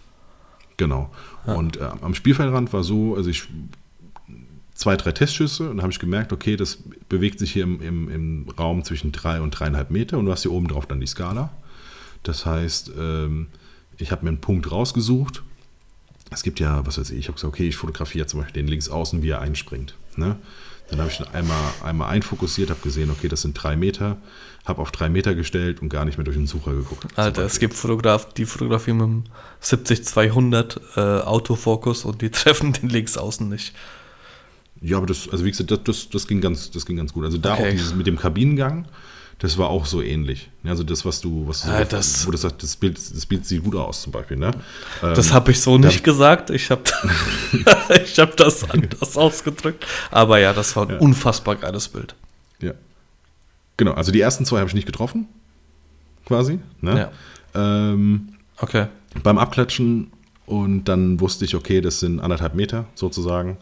[SPEAKER 1] Genau. Und äh, am Spielfeldrand war so, also ich zwei, drei Testschüsse und dann habe ich gemerkt, okay, das bewegt sich hier im, im, im Raum zwischen drei und dreieinhalb Meter und du hast hier oben drauf dann die Skala. Das heißt, ähm, ich habe mir einen Punkt rausgesucht. Es gibt ja, was weiß ich, ich habe gesagt, okay, ich fotografiere zum Beispiel den links außen, wie er einspringt. Ne? Dann habe ich ihn einmal, einmal einfokussiert, habe gesehen, okay, das sind drei Meter, habe auf drei Meter gestellt und gar nicht mehr durch den Sucher geguckt.
[SPEAKER 2] Alter, es gibt Fotograf, die fotografieren mit dem 70-200 äh, Autofokus und die treffen den links außen nicht.
[SPEAKER 1] Ja, aber das, also wie gesagt, das, das, das, ging, ganz, das ging ganz gut. Also da
[SPEAKER 2] Okay.
[SPEAKER 1] auch dieses mit dem Kabinengang, das war auch so ähnlich. Ja, Also das, was du, was du
[SPEAKER 2] Ja,
[SPEAKER 1] so,
[SPEAKER 2] das-
[SPEAKER 1] wo du sagst, das Bild, das Bild sieht gut aus zum Beispiel. Ne?
[SPEAKER 2] Das
[SPEAKER 1] Ähm,
[SPEAKER 2] habe ich so nicht gesagt. Ich habe ich hab das anders ausgedrückt. Aber ja, das war ein
[SPEAKER 1] Ja.
[SPEAKER 2] unfassbar geiles Bild.
[SPEAKER 1] Ja. Genau, also die ersten zwei habe ich nicht getroffen, quasi. Ne? Ähm,
[SPEAKER 2] Okay.
[SPEAKER 1] beim Abklatschen und dann wusste ich, okay, das sind anderthalb Meter sozusagen.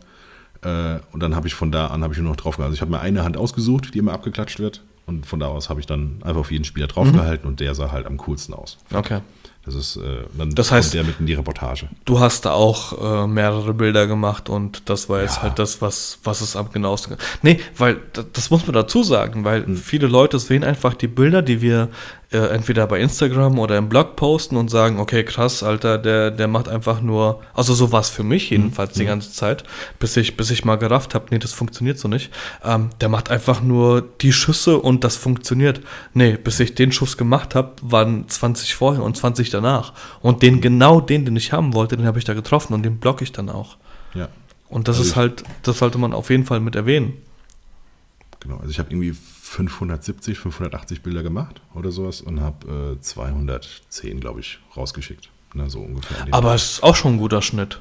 [SPEAKER 1] Äh, und dann habe ich von da an habe ich nur noch drauf gehalten. Also ich habe mir eine Hand ausgesucht, die immer abgeklatscht wird. Und von da aus habe ich dann einfach auf jeden Spieler draufgehalten und der sah halt am coolsten aus.
[SPEAKER 2] Okay.
[SPEAKER 1] Das ist, äh, dann
[SPEAKER 2] Das heißt-
[SPEAKER 1] der mit in die Reportage.
[SPEAKER 2] Du hast da auch äh, mehrere Bilder gemacht und das war jetzt
[SPEAKER 1] Ja.
[SPEAKER 2] halt das, was, was es am genauesten. Nee, weil das, das muss man dazu sagen, weil
[SPEAKER 1] Hm.
[SPEAKER 2] viele Leute sehen einfach die Bilder, die wir äh, entweder bei Instagram oder im Blog posten und sagen, okay, krass, Alter, der, der macht einfach nur, also so war es für mich jedenfalls die ganze Zeit, bis ich, bis ich mal gerafft habe, nee, das funktioniert so nicht. Ähm, der macht einfach nur die Schüsse und das funktioniert. Nee, bis ich den Schuss gemacht habe, waren 20 vorher und 20 danach. Und den genau den, den ich haben wollte, den habe ich da getroffen und den block ich dann auch.
[SPEAKER 1] Ja,
[SPEAKER 2] Und das
[SPEAKER 1] Also
[SPEAKER 2] ist halt, das sollte man auf jeden Fall mit erwähnen.
[SPEAKER 1] Genau. Also ich habe irgendwie 570, 580 Bilder gemacht oder sowas und habe äh, 210, glaube ich, rausgeschickt. Ne, so ungefähr.
[SPEAKER 2] Aber es ist auch schon ein guter Schnitt.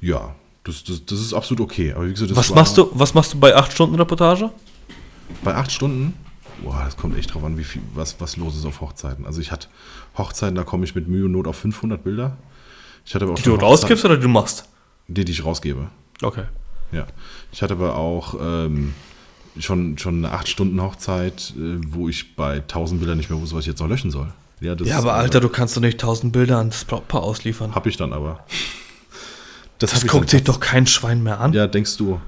[SPEAKER 1] Ja, das, das, das ist absolut okay. Aber wie gesagt,
[SPEAKER 2] Was machst du, was machst du bei 8 Stunden Reportage?
[SPEAKER 1] Bei acht Stunden, boah, das kommt echt drauf an, wie viel, was, was los ist auf Hochzeiten. Also ich hatte Hochzeiten, da komme ich mit Mühe und Not auf 500 Bilder. Ich hatte aber auch
[SPEAKER 2] Die du
[SPEAKER 1] schon
[SPEAKER 2] rausgibst oder die du machst?
[SPEAKER 1] Die, die ich rausgebe.
[SPEAKER 2] Okay.
[SPEAKER 1] Ja. Ich hatte aber auch ähm, schon, schon eine 8-Stunden-Hochzeit, äh, wo ich bei 1000 Bildern nicht mehr wusste, was ich jetzt noch löschen soll. Ja, das,
[SPEAKER 2] Ja, aber Alter, du kannst doch nicht 1000 Bilder an das Brautpaar ausliefern.
[SPEAKER 1] Habe ich dann aber.
[SPEAKER 2] das
[SPEAKER 1] hab ich
[SPEAKER 2] guckt sich doch kein Schwein mehr an.
[SPEAKER 1] Ja, denkst du.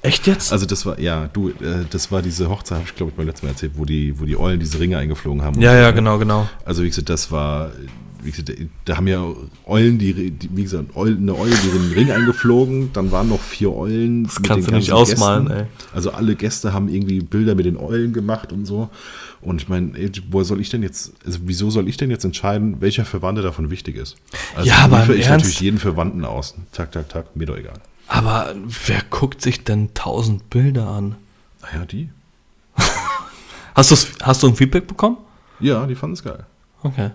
[SPEAKER 2] Echt jetzt?
[SPEAKER 1] Also das war, ja, du, äh, das war diese Hochzeit, habe ich glaube ich beim letzten Mal erzählt, wo die, wo die Eulen diese Ringe eingeflogen haben.
[SPEAKER 2] ja, ja, genau, genau.
[SPEAKER 1] Also wie gesagt, das war, wie gesagt, da haben ja Eulen, die, die wie gesagt, Eulen, eine Eule, die den Ring eingeflogen, dann waren noch vier Eulen. Das
[SPEAKER 2] kannst du nicht ausmalen, ey.
[SPEAKER 1] Also alle Gäste haben irgendwie Bilder mit den Eulen gemacht und so. Und ich meine, woher soll ich denn jetzt, also wieso soll ich denn jetzt entscheiden, welcher Verwandte davon wichtig ist? Also
[SPEAKER 2] Ja, aber
[SPEAKER 1] ich
[SPEAKER 2] Ernst?
[SPEAKER 1] natürlich jeden Verwandten aus. Tak, tak, tak, mir doch egal.
[SPEAKER 2] Aber wer guckt sich denn 1000 Bilder an?
[SPEAKER 1] Naja, die?
[SPEAKER 2] Hast, hast du ein Feedback bekommen?
[SPEAKER 1] Ja, die fanden es geil.
[SPEAKER 2] Okay.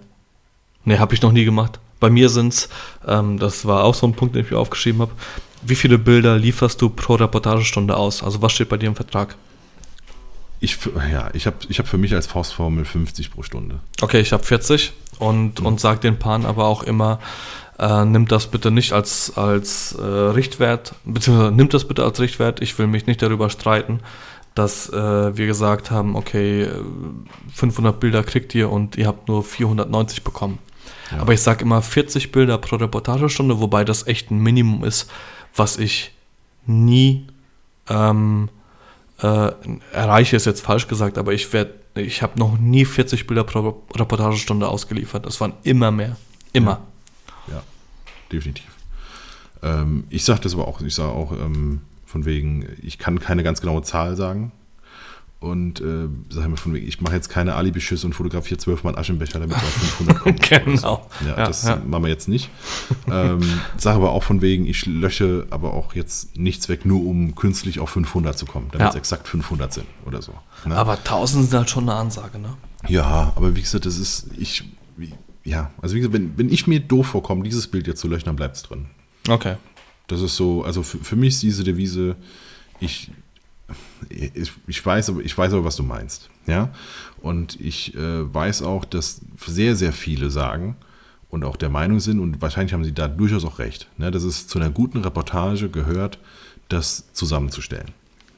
[SPEAKER 2] Nee, habe ich noch nie gemacht. Bei mir sind's, ähm, das war auch so ein Punkt, den ich mir aufgeschrieben habe. Wie viele Bilder lieferst du pro Reportagestunde aus? Also was steht bei dir im Vertrag?
[SPEAKER 1] Ich, ja, ich habe ich hab für mich als Faustformel 50 pro Stunde.
[SPEAKER 2] Okay, ich habe 40 und, und sag den Paaren aber auch immer, äh, nimm das bitte nicht als, als äh, Richtwert, beziehungsweise nimm das bitte als Richtwert. Ich will mich nicht darüber streiten, dass äh, wir gesagt haben, okay, äh, 500 Bilder kriegt ihr und ihr habt nur 490 bekommen.
[SPEAKER 1] Ja.
[SPEAKER 2] Aber ich sage immer 40 Bilder pro Reportagestunde, wobei das echt ein Minimum ist, was ich nie ähm, äh, erreiche, ist jetzt falsch gesagt, aber ich werde, ich habe noch nie 40 Bilder pro Reportagestunde ausgeliefert. Es waren immer mehr. Immer.
[SPEAKER 1] Ja, definitiv. Ähm, ich sage das aber auch, ich sage auch ähm, von wegen, ich kann keine ganz genaue Zahl sagen. Und äh, sage immer von wegen, ich mache jetzt keine Alibi-Schüsse und fotografiere zwölfmal Aschenbecher, damit wir auf 500 kommen.
[SPEAKER 2] Genau.
[SPEAKER 1] Ja,
[SPEAKER 2] Ja,
[SPEAKER 1] das
[SPEAKER 2] ja.
[SPEAKER 1] machen wir jetzt nicht. ähm, sage aber auch von wegen, ich lösche aber auch jetzt nichts weg, nur um künstlich auf 500 zu kommen, damit
[SPEAKER 2] Ja.
[SPEAKER 1] es exakt 500 sind oder so. ne?
[SPEAKER 2] Aber 1000 sind halt schon eine Ansage, ne?
[SPEAKER 1] Ja, aber wie gesagt, das ist, ich, wie- ja, also wie gesagt, wenn, wenn ich mir doof vorkomme, dieses Bild jetzt zu löschen, dann bleibt es drin.
[SPEAKER 2] Okay.
[SPEAKER 1] Das ist so, also für, für mich ist diese Devise, ich, ich, ich, weiß, aber, ich weiß aber, was du meinst. Ja? Und ich äh, weiß auch, dass sehr, sehr viele sagen und auch der Meinung sind, und wahrscheinlich haben sie da durchaus auch recht, ne, dass es zu einer guten Reportage gehört, das zusammenzustellen.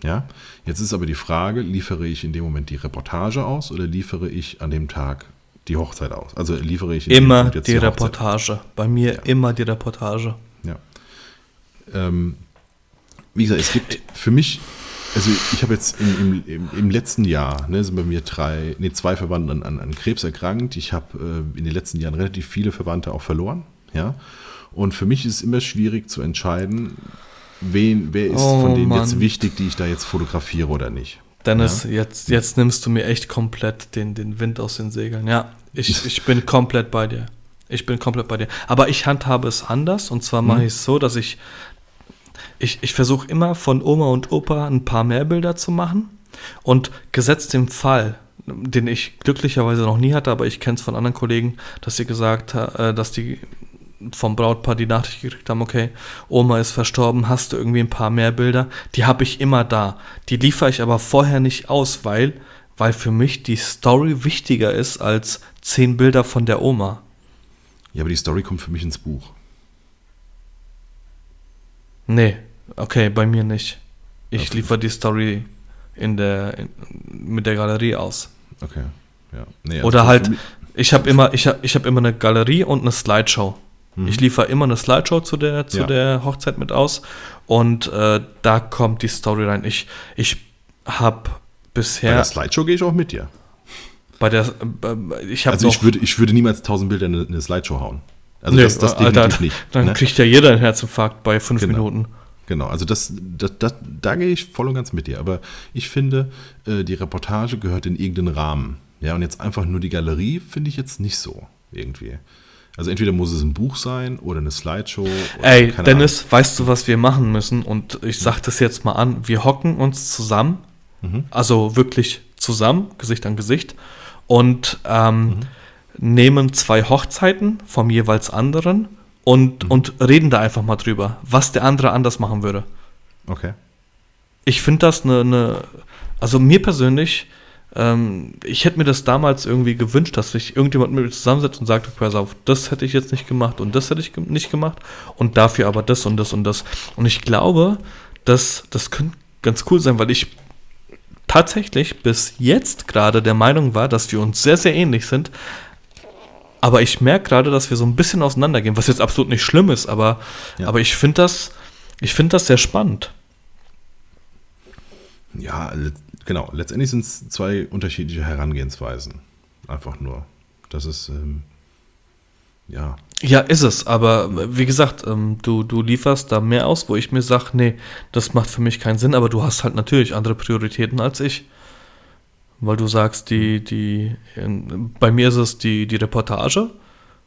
[SPEAKER 1] Ja? Jetzt ist aber die Frage, liefere ich in dem Moment die Reportage aus oder liefere ich an dem Tag die Hochzeit aus? Also liefere ich in
[SPEAKER 2] Immer die
[SPEAKER 1] Hochzeit
[SPEAKER 2] Reportage. Bei mir
[SPEAKER 1] Ja.
[SPEAKER 2] immer die Reportage.
[SPEAKER 1] ja. Ähm, wie gesagt, es gibt für mich, also ich habe jetzt im, im, im, letzten Jahr, ne, sind bei mir drei, nee, zwei Verwandte an, an, an Krebs erkrankt. Ich habe äh, in den letzten Jahren relativ viele Verwandte auch verloren. Ja. Und für mich ist es immer schwierig zu entscheiden, wen, wer ist
[SPEAKER 2] Oh,
[SPEAKER 1] von denen
[SPEAKER 2] Mann.
[SPEAKER 1] jetzt wichtig, die ich da jetzt fotografiere oder nicht.
[SPEAKER 2] Dennis, jetzt, jetzt nimmst du mir echt komplett den, den Wind aus den Segeln. Ja, ich, ich bin komplett bei dir. Ich bin komplett bei dir. Aber ich handhabe es anders. Und zwar mache ich es so, dass ich, ich, ich versuche immer von Oma und Opa ein paar mehr Bilder zu machen. Und gesetzt dem Fall, den ich glücklicherweise noch nie hatte, aber ich kenne es von anderen Kollegen, dass sie gesagt haben, äh, dass die vom Brautpaar die Nachricht gekriegt haben, okay, Oma ist verstorben, hast du irgendwie ein paar mehr Bilder? Die habe ich immer da. Die liefere ich aber vorher nicht aus, weil, weil für mich die Story wichtiger ist als zehn Bilder von der Oma.
[SPEAKER 1] Ja, aber die Story kommt für mich ins Buch.
[SPEAKER 2] Nee, okay, bei mir nicht. Ich
[SPEAKER 1] Okay.
[SPEAKER 2] liefere die Story in der, in, mit der Galerie aus.
[SPEAKER 1] Okay. Ja. Nee, also
[SPEAKER 2] Oder halt, ich habe immer, ich hab, ich hab immer eine Galerie und eine Slideshow. Ich liefere immer eine Slideshow zu der, zu
[SPEAKER 1] Mhm. Ja.
[SPEAKER 2] der Hochzeit mit aus und äh, da kommt die Story rein. Ich, ich habe
[SPEAKER 1] Bei
[SPEAKER 2] bisher
[SPEAKER 1] der Slideshow gehe ich auch mit dir.
[SPEAKER 2] bei der, äh, ich habe
[SPEAKER 1] Also ich würde, ich würde niemals 1000 Bilder in eine, in eine Slideshow hauen. Also
[SPEAKER 2] Nee,
[SPEAKER 1] das, das
[SPEAKER 2] Alter,
[SPEAKER 1] definitiv nicht.
[SPEAKER 2] Dann
[SPEAKER 1] ne?
[SPEAKER 2] kriegt ja jeder einen Herzinfarkt bei fünf
[SPEAKER 1] Genau.
[SPEAKER 2] Minuten.
[SPEAKER 1] Genau, also das, das, das, da gehe ich voll und ganz mit dir. Aber ich finde, äh, die Reportage gehört in irgendeinen Rahmen. Ja, und jetzt einfach nur die Galerie finde ich jetzt nicht so irgendwie. Also entweder muss es ein Buch sein oder eine Slideshow. Oder
[SPEAKER 2] Ey, Dennis, weißt du, was wir machen müssen? Und ich sag das jetzt mal an. Wir hocken uns zusammen,
[SPEAKER 1] Mhm.
[SPEAKER 2] also wirklich zusammen, Gesicht an Gesicht, und ähm,
[SPEAKER 1] Mhm.
[SPEAKER 2] Nehmen zwei Hochzeiten vom jeweils anderen und,
[SPEAKER 1] Mhm.
[SPEAKER 2] und reden da einfach mal drüber, was der andere anders machen würde.
[SPEAKER 1] Okay.
[SPEAKER 2] Ich finde das eine, eine, also mir persönlich ähm, ich hätte mir das damals irgendwie gewünscht, dass sich irgendjemand mit mir zusammensetzt und sagt, pass auf, das hätte ich jetzt nicht gemacht und das hätte ich nicht gemacht und dafür aber das und das und das. Und ich glaube, dass das könnte ganz cool sein, weil ich tatsächlich bis jetzt gerade der Meinung war, dass wir uns sehr, sehr ähnlich sind. Aber ich merke gerade, dass wir so ein bisschen auseinandergehen, was jetzt absolut nicht schlimm ist, aber, ja. aber ich finde das, ich das sehr spannend.
[SPEAKER 1] Ja, genau. Letztendlich sind es zwei unterschiedliche Herangehensweisen. Einfach nur. Das ist, ähm, ja.
[SPEAKER 2] Ja, ist es, aber wie gesagt, ähm, du, du lieferst da mehr aus, wo ich mir sage, nee, das macht für mich keinen Sinn, aber du hast halt natürlich andere Prioritäten als ich. Weil du sagst, die, die, bei mir ist es die, die Reportage,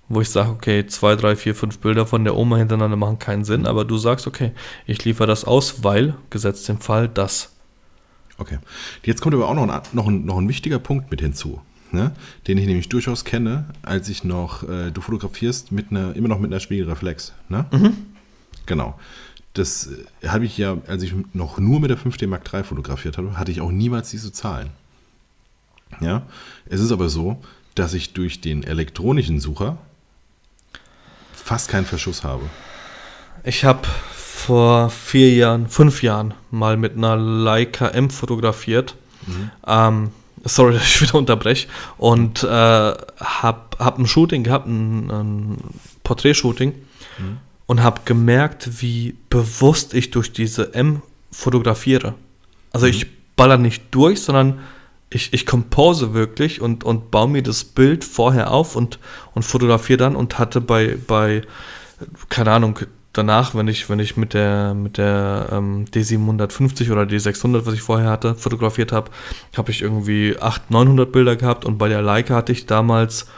[SPEAKER 2] wo ich sage, okay, zwei, drei, vier, fünf Bilder von der Oma hintereinander machen keinen Sinn, aber du sagst, okay, ich liefere das aus, weil, gesetzt im Fall, das.
[SPEAKER 1] Okay. Jetzt kommt aber auch noch ein, noch ein, noch ein wichtiger Punkt mit hinzu ne? den ich nämlich durchaus kenne, als ich noch, äh, du fotografierst mit einer, immer noch mit einer Spiegelreflex. Ne? Mhm. Genau. Das äh, habe ich ja, als ich noch nur mit der 5D Mark III fotografiert habe, hatte ich auch niemals diese Zahlen. Ja, es ist aber so, dass ich durch den elektronischen Sucher fast keinen Verschuss habe.
[SPEAKER 2] Ich habe vor vier Jahren, fünf Jahren mal mit einer Leica M fotografiert. Mhm. Ähm, sorry, dass ich wieder unterbreche, und äh, habe hab ein Shooting gehabt, ein, ein Porträtshooting, mhm. und habe gemerkt, wie bewusst ich durch diese M fotografiere. Also mhm. ich baller nicht durch, sondern ich, ich compose wirklich und, und baue mir das Bild vorher auf und, und fotografiere dann und hatte bei, bei, keine Ahnung, danach, wenn ich, wenn ich mit der, mit der ähm, D750 oder D600, was ich vorher hatte, fotografiert habe, habe ich irgendwie 800, 900 Bilder gehabt und bei der Leica hatte ich damals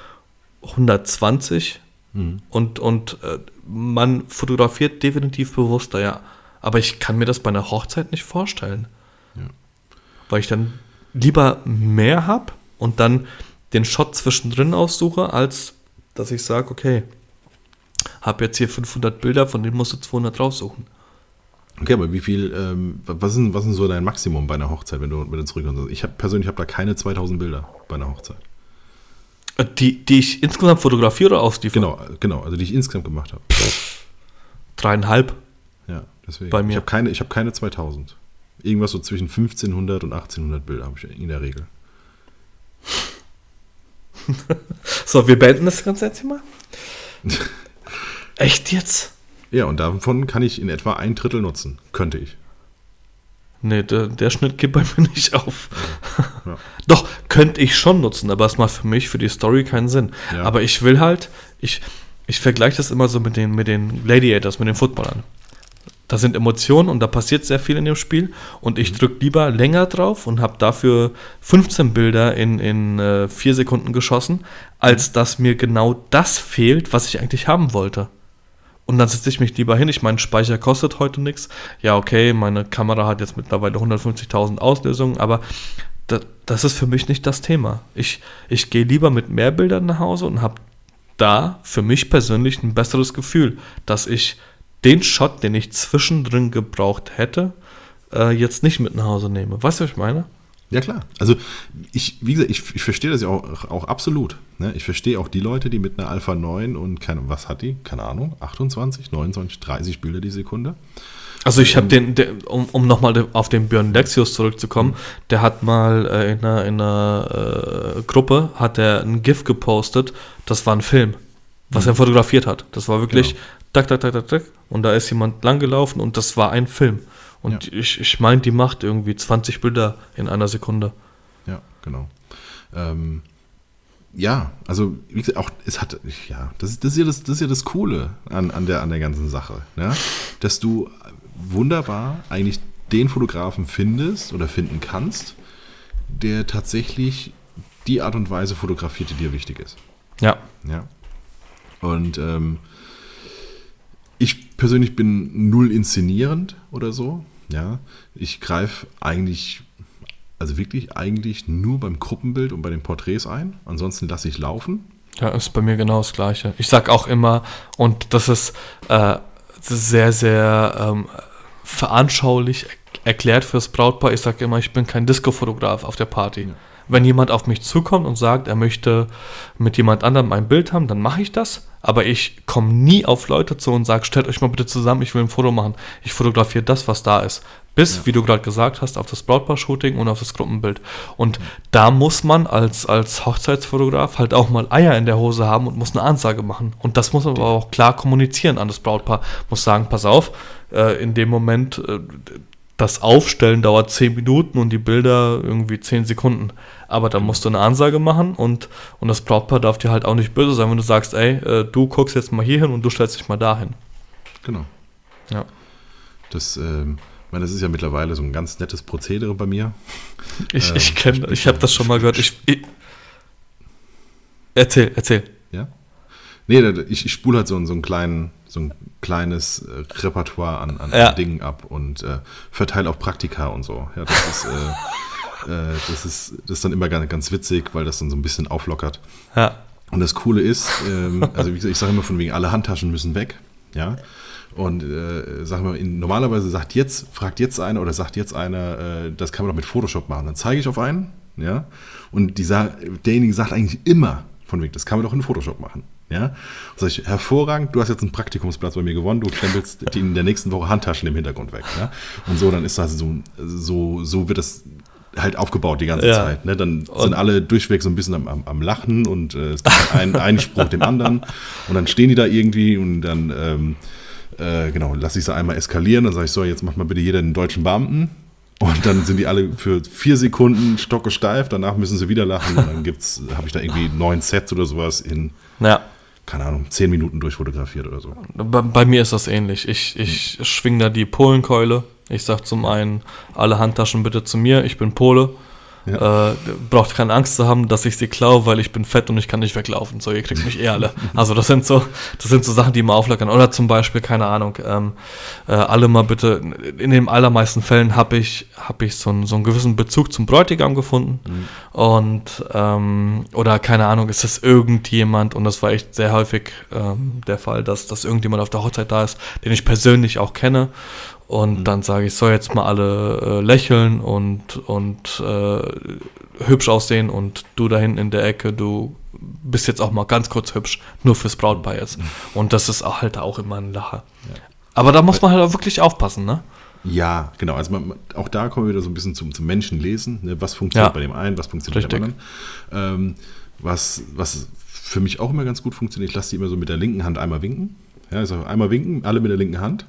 [SPEAKER 2] 120 mhm. und, und äh, man fotografiert definitiv bewusster, ja. Aber ich kann mir das bei einer Hochzeit nicht vorstellen. Ja. Weil ich dann lieber mehr habe und dann den Shot zwischendrin aussuche, als dass ich sage, okay, habe jetzt hier 500 Bilder, von denen musst du 200 raussuchen.
[SPEAKER 1] Okay, aber wie viel, ähm, was, ist, was ist so dein Maximum bei einer Hochzeit, wenn du, wenn du zurückkommst? Ich hab, persönlich habe da keine 2000 Bilder bei einer Hochzeit.
[SPEAKER 2] Äh, die, die ich insgesamt fotografiere oder ausliefere?
[SPEAKER 1] Genau, genau, also die ich insgesamt gemacht habe.
[SPEAKER 2] Dreieinhalb.
[SPEAKER 1] Ja, deswegen. Bei mir. Ich habe keine, hab keine 2000. Irgendwas so zwischen 1500 und 1800 Bilder habe ich in der Regel.
[SPEAKER 2] so, wir beenden das Ganze jetzt hier mal. Echt jetzt?
[SPEAKER 1] Ja, und davon kann ich in etwa ein Drittel nutzen. Könnte ich.
[SPEAKER 2] Nee, der, der Schnitt geht bei mir nicht auf. Ja. Doch, könnte ich schon nutzen, aber es macht für mich, für die Story keinen Sinn. Ja. Aber ich will halt, ich, ich vergleiche das immer so mit den, mit den Gladiators, mit den Footballern. Da sind Emotionen und da passiert sehr viel in dem Spiel und ich mhm. drücke lieber länger drauf und habe dafür 15 Bilder in, in äh, vier Sekunden geschossen, als mhm. dass mir genau das fehlt, was ich eigentlich haben wollte. Und dann setze ich mich lieber hin. Ich meine, Speicher kostet heute nichts. Ja, okay, meine Kamera hat jetzt mittlerweile 150.000 Auslösungen, aber das, das, ist für mich nicht das Thema. Ich, ich gehe lieber mit mehr Bildern nach Hause und habe da für mich persönlich ein besseres Gefühl, dass ich den Shot, den ich zwischendrin gebraucht hätte, äh, jetzt nicht mit nach Hause nehme. Weißt du, was ich meine?
[SPEAKER 1] Ja, klar. Also, ich, wie gesagt, ich, ich verstehe das ja auch, auch absolut. Ne? Ich verstehe auch die Leute, die mit einer Alpha 9 und, keine, was hat die? Keine Ahnung, 28, 29, 30 Bilder die Sekunde.
[SPEAKER 2] Also ich habe den, der, um, um nochmal auf den Björn Lexius zurückzukommen, der hat mal äh, in einer, in einer äh, Gruppe, hat er ein GIF gepostet, das war ein Film, was mhm. er fotografiert hat. Das war wirklich genau. Tak, tak, tak, tak, tak, und da ist jemand langgelaufen und das war ein Film. Und ja. ich, ich meine, die macht irgendwie 20 Bilder in einer Sekunde.
[SPEAKER 1] Ja, genau. Ähm, ja, also wie gesagt, auch es hat, ja, das ist, das ist, ja, das, das ist ja das Coole an, an, der, an der ganzen Sache, ja? dass du wunderbar eigentlich den Fotografen findest oder finden kannst, der tatsächlich die Art und Weise fotografiert, die dir wichtig ist.
[SPEAKER 2] Ja.
[SPEAKER 1] Ja. Und ähm, persönlich bin null inszenierend oder so. Ja, ich greife eigentlich, also wirklich eigentlich nur beim Gruppenbild und bei den Porträts ein. Ansonsten lasse ich laufen.
[SPEAKER 2] Ja, ist bei mir genau das Gleiche. Ich sage auch immer, und das ist äh, sehr, sehr ähm, veranschaulich erklärt fürs Brautpaar. Ich sage immer, ich bin kein Disco-Fotograf auf der Party. Ja. Wenn jemand auf mich zukommt und sagt, er möchte mit jemand anderem ein Bild haben, dann mache ich das. Aber ich komme nie auf Leute zu und sage, stellt euch mal bitte zusammen, ich will ein Foto machen. Ich fotografiere das, was da ist. Bis, ja. wie du gerade gesagt hast, auf das Brautpaar-Shooting und auf das Gruppenbild. Und mhm. da muss man als, als Hochzeitsfotograf halt auch mal Eier in der Hose haben und muss eine Ansage machen. Und das muss man aber auch klar kommunizieren an das Brautpaar. Muss sagen, pass auf, äh, in dem Moment, äh, das Aufstellen dauert 10 Minuten und die Bilder irgendwie 10 Sekunden. Aber da musst du eine Ansage machen und, und das Brautpaar darf dir halt auch nicht böse sein, wenn du sagst, ey, äh, du guckst jetzt mal hier hin und du stellst dich mal dahin.
[SPEAKER 1] Genau. Ja. Das, ähm, ich meine, das ist ja mittlerweile so ein ganz nettes Prozedere bei mir.
[SPEAKER 2] Ich, ähm, ich kenne, ich habe das schon mal gehört. Ich, ich, erzähl, erzähl.
[SPEAKER 1] Ja? Nee, ich, ich spule halt so, so einen kleinen so ein kleines äh, Repertoire an, an ja. Dingen ab und äh, verteile auch Praktika und so. Ja, das ist, äh, äh, das ist, das ist dann immer ganz, ganz witzig, weil das dann so ein bisschen auflockert. Ja. Und das Coole ist, ähm, also wie gesagt, ich sage immer von wegen, alle Handtaschen müssen weg. Ja. Und äh, sagen wir, normalerweise sagt jetzt, fragt jetzt einer oder sagt jetzt einer, äh, das kann man doch mit Photoshop machen. Dann zeige ich auf einen, ja, und die, derjenige sagt eigentlich immer von wegen, das kann man doch in Photoshop machen. Ja? Sag ich, hervorragend, du hast jetzt einen Praktikumsplatz bei mir gewonnen, du stempelst in der nächsten Woche Handtaschen im Hintergrund weg. Ja? Und so, dann ist das so, so, so wird das halt aufgebaut die ganze ja. Zeit. Ne? Dann und sind alle durchweg so ein bisschen am, am, am Lachen und äh, es gibt einen, einen Spruch dem anderen und dann stehen die da irgendwie und dann ähm, äh, genau, lasse ich sie einmal eskalieren, dann sage ich so, jetzt macht mal bitte jeder einen deutschen Beamten und dann sind die alle für vier Sekunden stockesteif, danach müssen sie wieder lachen und dann gibt's, habe ich da irgendwie neun Sets oder sowas in ja keine Ahnung, zehn Minuten durchfotografiert oder so.
[SPEAKER 2] Bei, bei mir ist das ähnlich. Ich, ich hm. schwing da die Polenkeule. Ich sage zum einen, alle Handtaschen bitte zu mir, ich bin Pole. Ja. Äh, braucht keine Angst zu haben, dass ich sie klaue, weil ich bin fett und ich kann nicht weglaufen. So, ihr kriegt mich eh alle. Also das sind so, das sind so Sachen, die mal auflockern. Oder zum Beispiel, keine Ahnung, ähm, äh, alle mal bitte, in den allermeisten Fällen habe ich, hab ich so, einen, so einen gewissen Bezug zum Bräutigam gefunden. Mhm. Und, ähm, oder keine Ahnung, ist das irgendjemand, und das war echt sehr häufig ähm, der Fall, dass, dass irgendjemand auf der Hochzeit da ist, den ich persönlich auch kenne und mhm. dann sage ich, soll jetzt mal alle äh, lächeln und, und äh, hübsch aussehen und du da hinten in der Ecke, du bist jetzt auch mal ganz kurz hübsch, nur fürs Brautpaar jetzt. Mhm. Und das ist halt auch immer ein Lacher. Ja. Aber da muss man halt auch wirklich aufpassen, ne?
[SPEAKER 1] Ja, genau. Also man, auch da kommen wir wieder so ein bisschen zum, zum Menschenlesen. Ne? Was funktioniert ja. bei dem einen, was funktioniert Richtig. bei dem anderen. Ähm, was, was für mich auch immer ganz gut funktioniert, ich lasse die immer so mit der linken Hand einmal winken. Ja, also einmal winken, alle mit der linken Hand.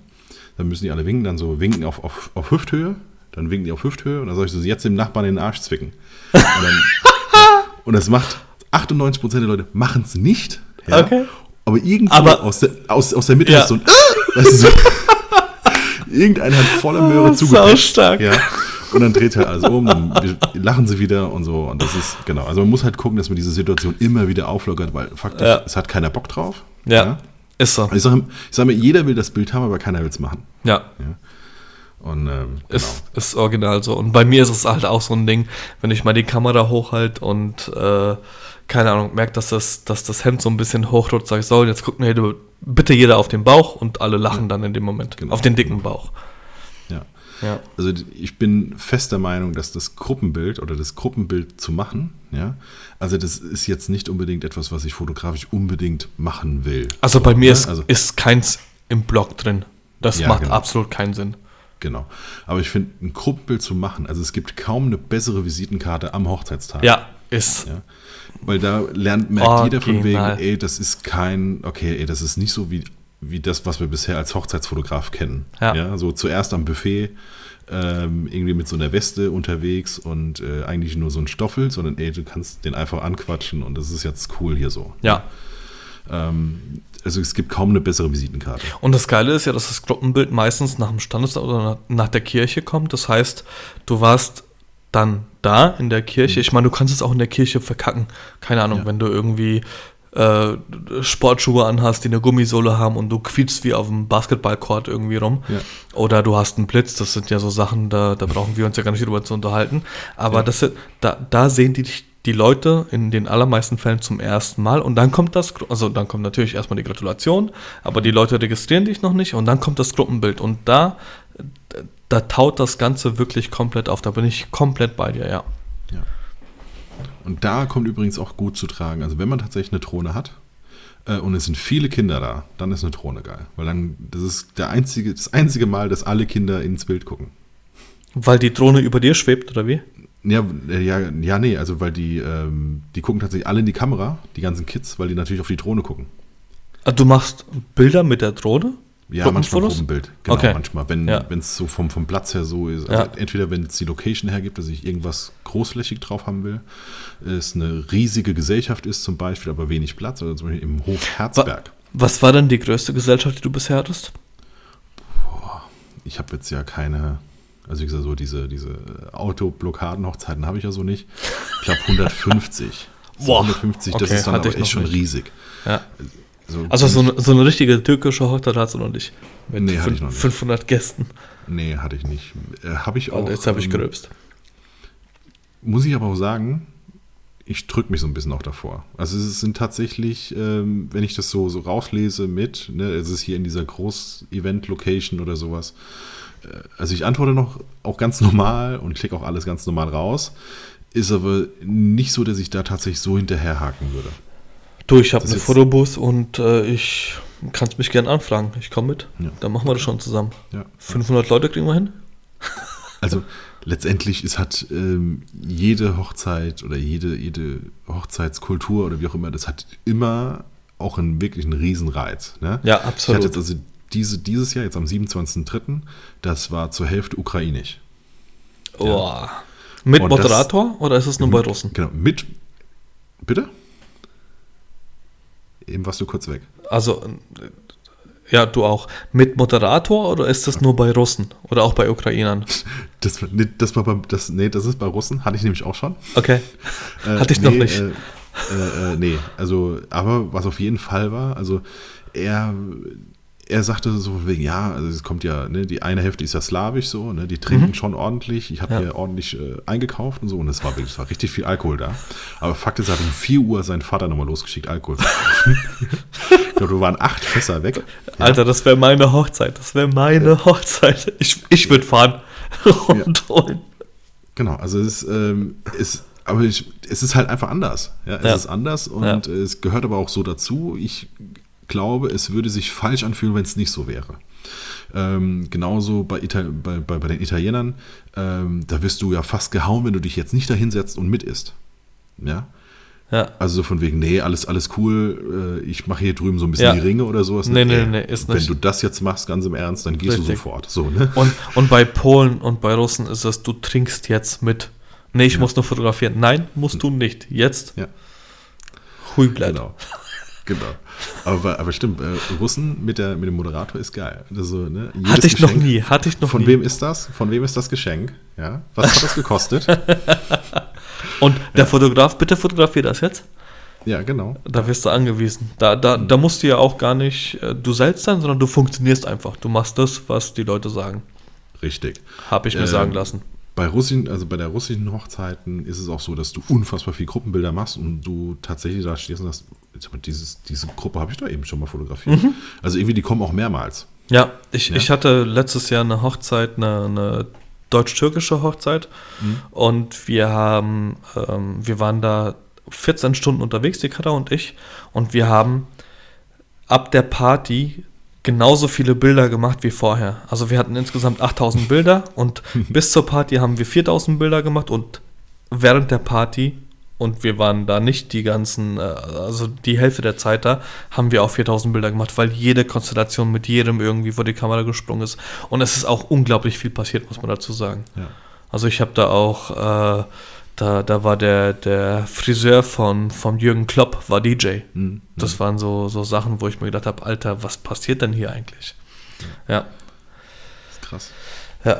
[SPEAKER 1] Dann müssen die alle winken, dann so winken auf, auf, auf Hüfthöhe. Dann winken die auf Hüfthöhe und dann soll ich so jetzt dem Nachbarn in den Arsch zwicken. Und, dann, und das macht 98% der Leute machen es nicht. Ja? Okay. Aber irgendwo
[SPEAKER 2] aber,
[SPEAKER 1] aus, der, aus, aus der Mitte ja. ist so ein weißt du, so, Irgendeiner hat voller Möhre oh, zugepasst. Ja. Und dann dreht er alles um, dann lachen sie wieder und so. Und das ist, genau. Also man muss halt gucken, dass man diese Situation immer wieder auflockert, weil faktisch, ja. es hat keiner Bock drauf.
[SPEAKER 2] Ja. ja. Ist so.
[SPEAKER 1] Ich sage sag mir, jeder will das Bild haben, aber keiner will es machen.
[SPEAKER 2] Ja. ja. Und, ähm, genau. ist, ist original so. Und bei mir ist es halt auch so ein Ding, wenn ich mal die Kamera hochhalte und äh, keine Ahnung, merke, dass das, dass das Hemd so ein bisschen hochrutscht, sage ich, so, jetzt guckt mir bitte jeder auf den Bauch und alle lachen ja. dann in dem Moment. Genau. Auf den dicken Bauch.
[SPEAKER 1] Ja. Also ich bin fest der Meinung, dass das Gruppenbild oder das Gruppenbild zu machen, ja, also das ist jetzt nicht unbedingt etwas, was ich fotografisch unbedingt machen will.
[SPEAKER 2] Also bei mir ist, also, ist keins im Blog drin. Das ja, macht genau. absolut keinen Sinn.
[SPEAKER 1] Genau. Aber ich finde, ein Gruppenbild zu machen, also es gibt kaum eine bessere Visitenkarte am Hochzeitstag.
[SPEAKER 2] Ja, ist.
[SPEAKER 1] Ja? Weil da lernt, merkt Original. jeder von wegen, ey, das ist kein, okay, ey, das ist nicht so wie wie das, was wir bisher als Hochzeitsfotograf kennen. Ja. ja so zuerst am Buffet ähm, irgendwie mit so einer Weste unterwegs und äh, eigentlich nur so ein Stoffel, sondern ey, du kannst den einfach anquatschen und das ist jetzt cool hier so.
[SPEAKER 2] Ja.
[SPEAKER 1] Ähm, also es gibt kaum eine bessere Visitenkarte.
[SPEAKER 2] Und das Geile ist ja, dass das Gruppenbild meistens nach dem Standesamt oder nach der Kirche kommt. Das heißt, du warst dann da in der Kirche. Mhm. Ich meine, du kannst es auch in der Kirche verkacken. Keine Ahnung, ja. wenn du irgendwie äh, Sportschuhe anhast, die eine Gummisohle haben und du quietschst wie auf dem Basketballcourt irgendwie rum. Ja. Oder du hast einen Blitz, das sind ja so Sachen, da, da brauchen wir uns ja gar nicht drüber zu unterhalten. Aber ja. das, da, da sehen die die Leute in den allermeisten Fällen zum ersten Mal und dann kommt das, also dann kommt natürlich erstmal die Gratulation, aber die Leute registrieren dich noch nicht und dann kommt das Gruppenbild und da, da taut das Ganze wirklich komplett auf. Da bin ich komplett bei dir, ja.
[SPEAKER 1] Ja, Und da kommt übrigens auch gut zu tragen. Also wenn man tatsächlich eine Drohne hat äh, und es sind viele Kinder da, dann ist eine Drohne geil. Weil dann, das ist der einzige, das einzige Mal, dass alle Kinder ins Bild gucken.
[SPEAKER 2] Weil die Drohne über dir schwebt, oder wie?
[SPEAKER 1] Ja, äh, ja, ja, nee, also weil die, ähm, die gucken tatsächlich alle in die Kamera, die ganzen Kids, weil die natürlich auf die Drohne gucken.
[SPEAKER 2] Ah, Du machst Bilder mit der Drohne?
[SPEAKER 1] Ja, manchmal? Gruppenbild. Genau,
[SPEAKER 2] Okay.
[SPEAKER 1] manchmal, wenn
[SPEAKER 2] Ja.
[SPEAKER 1] es so vom, vom Platz her so ist. Also
[SPEAKER 2] Ja.
[SPEAKER 1] entweder wenn es die Location hergibt, dass ich irgendwas großflächig drauf haben will, es eine riesige Gesellschaft ist zum Beispiel, aber wenig Platz, oder zum Beispiel im Hof Herzberg.
[SPEAKER 2] Was war denn die größte Gesellschaft, die du bisher hattest?
[SPEAKER 1] Ich habe jetzt ja keine, also wie gesagt, so diese, diese Autoblockaden-Hochzeiten habe ich ja so nicht. Ich glaube 150. So
[SPEAKER 2] Boah,
[SPEAKER 1] 150, das
[SPEAKER 2] okay,
[SPEAKER 1] ist dann aber echt schon riesig.
[SPEAKER 2] Ja. Also so eine, so eine richtige türkische Hochzeit hast du noch nicht. Mit
[SPEAKER 1] Nee, hatte ich noch nicht.
[SPEAKER 2] 500 Gästen.
[SPEAKER 1] Nee, hatte ich nicht. Äh, habe ich auch.
[SPEAKER 2] Und jetzt habe ich
[SPEAKER 1] ähm,
[SPEAKER 2] geröbst.
[SPEAKER 1] Muss ich aber auch sagen, ich drücke mich so ein bisschen auch davor. Also es sind tatsächlich, ähm, wenn ich das so, so rauslese mit, ne, es ist hier in dieser Groß-Event-Location oder sowas. Äh, also ich antworte noch auch ganz normal und klicke auch alles ganz normal raus. Ist aber nicht so, dass ich da tatsächlich so hinterherhaken würde.
[SPEAKER 2] Du, ich habe
[SPEAKER 1] das
[SPEAKER 2] eine
[SPEAKER 1] ist-
[SPEAKER 2] Fotobus und äh, ich kannst mich gern anfragen. Ich komme mit.
[SPEAKER 1] Ja.
[SPEAKER 2] Dann machen wir das schon zusammen.
[SPEAKER 1] Ja.
[SPEAKER 2] 500 Leute kriegen wir hin.
[SPEAKER 1] Also letztendlich ist hat ähm, jede Hochzeit oder jede, jede Hochzeitskultur oder wie auch immer, das hat immer auch einen wirklich einen Riesenreiz. Ne?
[SPEAKER 2] Ja,
[SPEAKER 1] Ich
[SPEAKER 2] absolut.
[SPEAKER 1] hatte jetzt also diese, dieses Jahr, jetzt am 27.03., das war zur Hälfte ukrainisch.
[SPEAKER 2] Oh. Mit
[SPEAKER 1] Und das-
[SPEAKER 2] Moderator oder ist es nur bei Russen?
[SPEAKER 1] Genau, mit. Bitte? Eben warst du kurz weg.
[SPEAKER 2] Also, äh, ja, du auch. Mit Moderator oder ist das nur bei Russen oder auch bei Ukrainern?
[SPEAKER 1] Das, nee, das, war bei, das, nee, das ist bei Russen, hatte ich nämlich auch schon.
[SPEAKER 2] Okay.
[SPEAKER 1] Äh,
[SPEAKER 2] Hatte ich
[SPEAKER 1] nee,
[SPEAKER 2] noch nicht.
[SPEAKER 1] Äh, äh, äh, nee, also, aber was auf jeden Fall war, also er, er sagte so wegen, ja, also es kommt ja, ne, die eine Hälfte ist ja slawisch so, ne, die trinken schon ordentlich. Ich habe
[SPEAKER 2] Mhm. Ja.
[SPEAKER 1] hier ordentlich äh, eingekauft und so und es war wirklich, es war richtig viel Alkohol da. Aber Fakt ist, er hat um 4 Uhr seinen Vater nochmal losgeschickt, Alkohol zu kaufen. ich glaube, waren acht Fässer weg. Ja.
[SPEAKER 2] Alter, das wäre meine Hochzeit. Das wäre meine Hochzeit. Ich, ich würde fahren und holen.
[SPEAKER 1] Genau, also es ist, ähm, ist aber ich, es ist halt einfach anders. Ja, es
[SPEAKER 2] Ja.
[SPEAKER 1] ist anders und
[SPEAKER 2] Ja.
[SPEAKER 1] es gehört aber auch so dazu. Ich glaube, es würde sich falsch anfühlen, wenn es nicht so wäre. Ähm, genauso bei, Ita bei, bei, bei den Italienern, ähm, da wirst du ja fast gehauen, wenn du dich jetzt nicht da hinsetzt und mit isst. Ja,
[SPEAKER 2] Ja.
[SPEAKER 1] also so von wegen, nee, alles, alles cool, äh, ich mache hier drüben so ein bisschen
[SPEAKER 2] Ja.
[SPEAKER 1] die Ringe oder sowas.
[SPEAKER 2] Nee, nee,
[SPEAKER 1] Ey,
[SPEAKER 2] nee, ist
[SPEAKER 1] Wenn
[SPEAKER 2] nicht.
[SPEAKER 1] du das jetzt machst, ganz im Ernst, dann gehst du
[SPEAKER 2] Richtig.
[SPEAKER 1] sofort. So, ne?
[SPEAKER 2] Und, und bei Polen und bei Russen ist es, du trinkst jetzt mit. Nee, ich muss nur fotografieren. Nein, musst du nicht. Jetzt.
[SPEAKER 1] Ja.
[SPEAKER 2] Hui bleibt.
[SPEAKER 1] Genau. Genau. Aber, aber stimmt, äh, Russen mit, der, mit dem Moderator ist geil. Also, ne,
[SPEAKER 2] Hatte ich noch
[SPEAKER 1] Geschenk-
[SPEAKER 2] nie. Hatte ich noch
[SPEAKER 1] Von
[SPEAKER 2] nie.
[SPEAKER 1] wem ist das? Von wem ist das Geschenk? Ja. Was hat das gekostet?
[SPEAKER 2] Und der Fotograf, bitte fotografier das jetzt.
[SPEAKER 1] ja, genau.
[SPEAKER 2] Da wirst du angewiesen. Da, da, da musst du ja auch gar nicht äh, du selbst sein, sondern du funktionierst einfach. Du machst das, was die Leute sagen.
[SPEAKER 1] Richtig.
[SPEAKER 2] Habe ich mir
[SPEAKER 1] Ähm,
[SPEAKER 2] sagen lassen.
[SPEAKER 1] Bei Russischen, also bei der russischen Hochzeiten ist es auch so, dass du unfassbar viel Gruppenbilder machst und du tatsächlich da stehst und sagst, dieses, diese Gruppe habe ich doch eben schon mal fotografiert.
[SPEAKER 2] Mhm.
[SPEAKER 1] Also irgendwie, die kommen auch mehrmals.
[SPEAKER 2] Ja, ich,
[SPEAKER 1] Ja.
[SPEAKER 2] ich hatte letztes Jahr eine Hochzeit, eine, eine deutsch-türkische Hochzeit. Und wir haben, ähm, wir waren da 14 Stunden unterwegs, die Katha und ich. Und wir haben ab der Party genauso viele Bilder gemacht wie vorher. Also wir hatten insgesamt 8000 Bilder und bis zur Party haben wir 4000 Bilder gemacht und während der Party und wir waren da nicht die ganzen, äh, also die Hälfte der Zeit da, haben wir auch 4000 Bilder gemacht, weil jede Konstellation mit jedem irgendwie vor die Kamera gesprungen ist. Und es ist auch unglaublich viel passiert, muss man dazu sagen.
[SPEAKER 1] Ja.
[SPEAKER 2] Also ich habe da auch, äh, da, da war der, der Friseur von, von Jürgen Klopp, war DJ.
[SPEAKER 1] Mhm.
[SPEAKER 2] Das waren so, so Sachen, wo ich mir gedacht habe, Alter, was passiert denn hier eigentlich? Ja.
[SPEAKER 1] Ist krass.
[SPEAKER 2] Ja.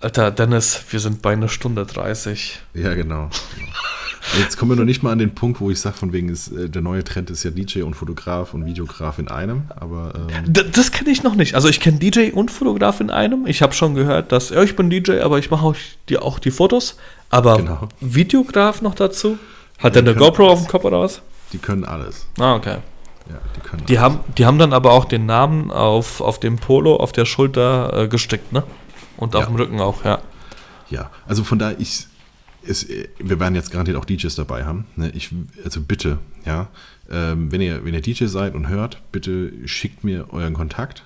[SPEAKER 2] Alter, Dennis, wir sind bei einer Stunde 30.
[SPEAKER 1] Ja, genau. Jetzt kommen wir noch nicht mal an den Punkt, wo ich sage, von wegen ist, äh, der neue Trend ist ja DJ und Fotograf und Videograf in einem, aber ähm,
[SPEAKER 2] D das kenne ich noch nicht. Also ich kenne DJ und Fotograf in einem. Ich habe schon gehört, dass, ja, ich bin DJ, aber ich mache auch die, auch die Fotos. Aber
[SPEAKER 1] Genau.
[SPEAKER 2] Videograf noch dazu? Hat der eine GoPro auf
[SPEAKER 1] alles.
[SPEAKER 2] dem Kopf oder was?
[SPEAKER 1] die können alles.
[SPEAKER 2] Ah, okay.
[SPEAKER 1] Ja, die können
[SPEAKER 2] Die
[SPEAKER 1] alles.
[SPEAKER 2] haben, die haben dann aber auch den Namen auf, auf dem Polo, auf der Schulter äh, gestickt, ne? Und auf
[SPEAKER 1] Ja.
[SPEAKER 2] dem Rücken auch, ja.
[SPEAKER 1] Ja, also von daher, ich, es, wir werden jetzt garantiert auch DJs dabei haben. Ne? Ich, also bitte, ja, ähm, wenn, ihr, wenn ihr DJ seid und hört, bitte schickt mir euren Kontakt.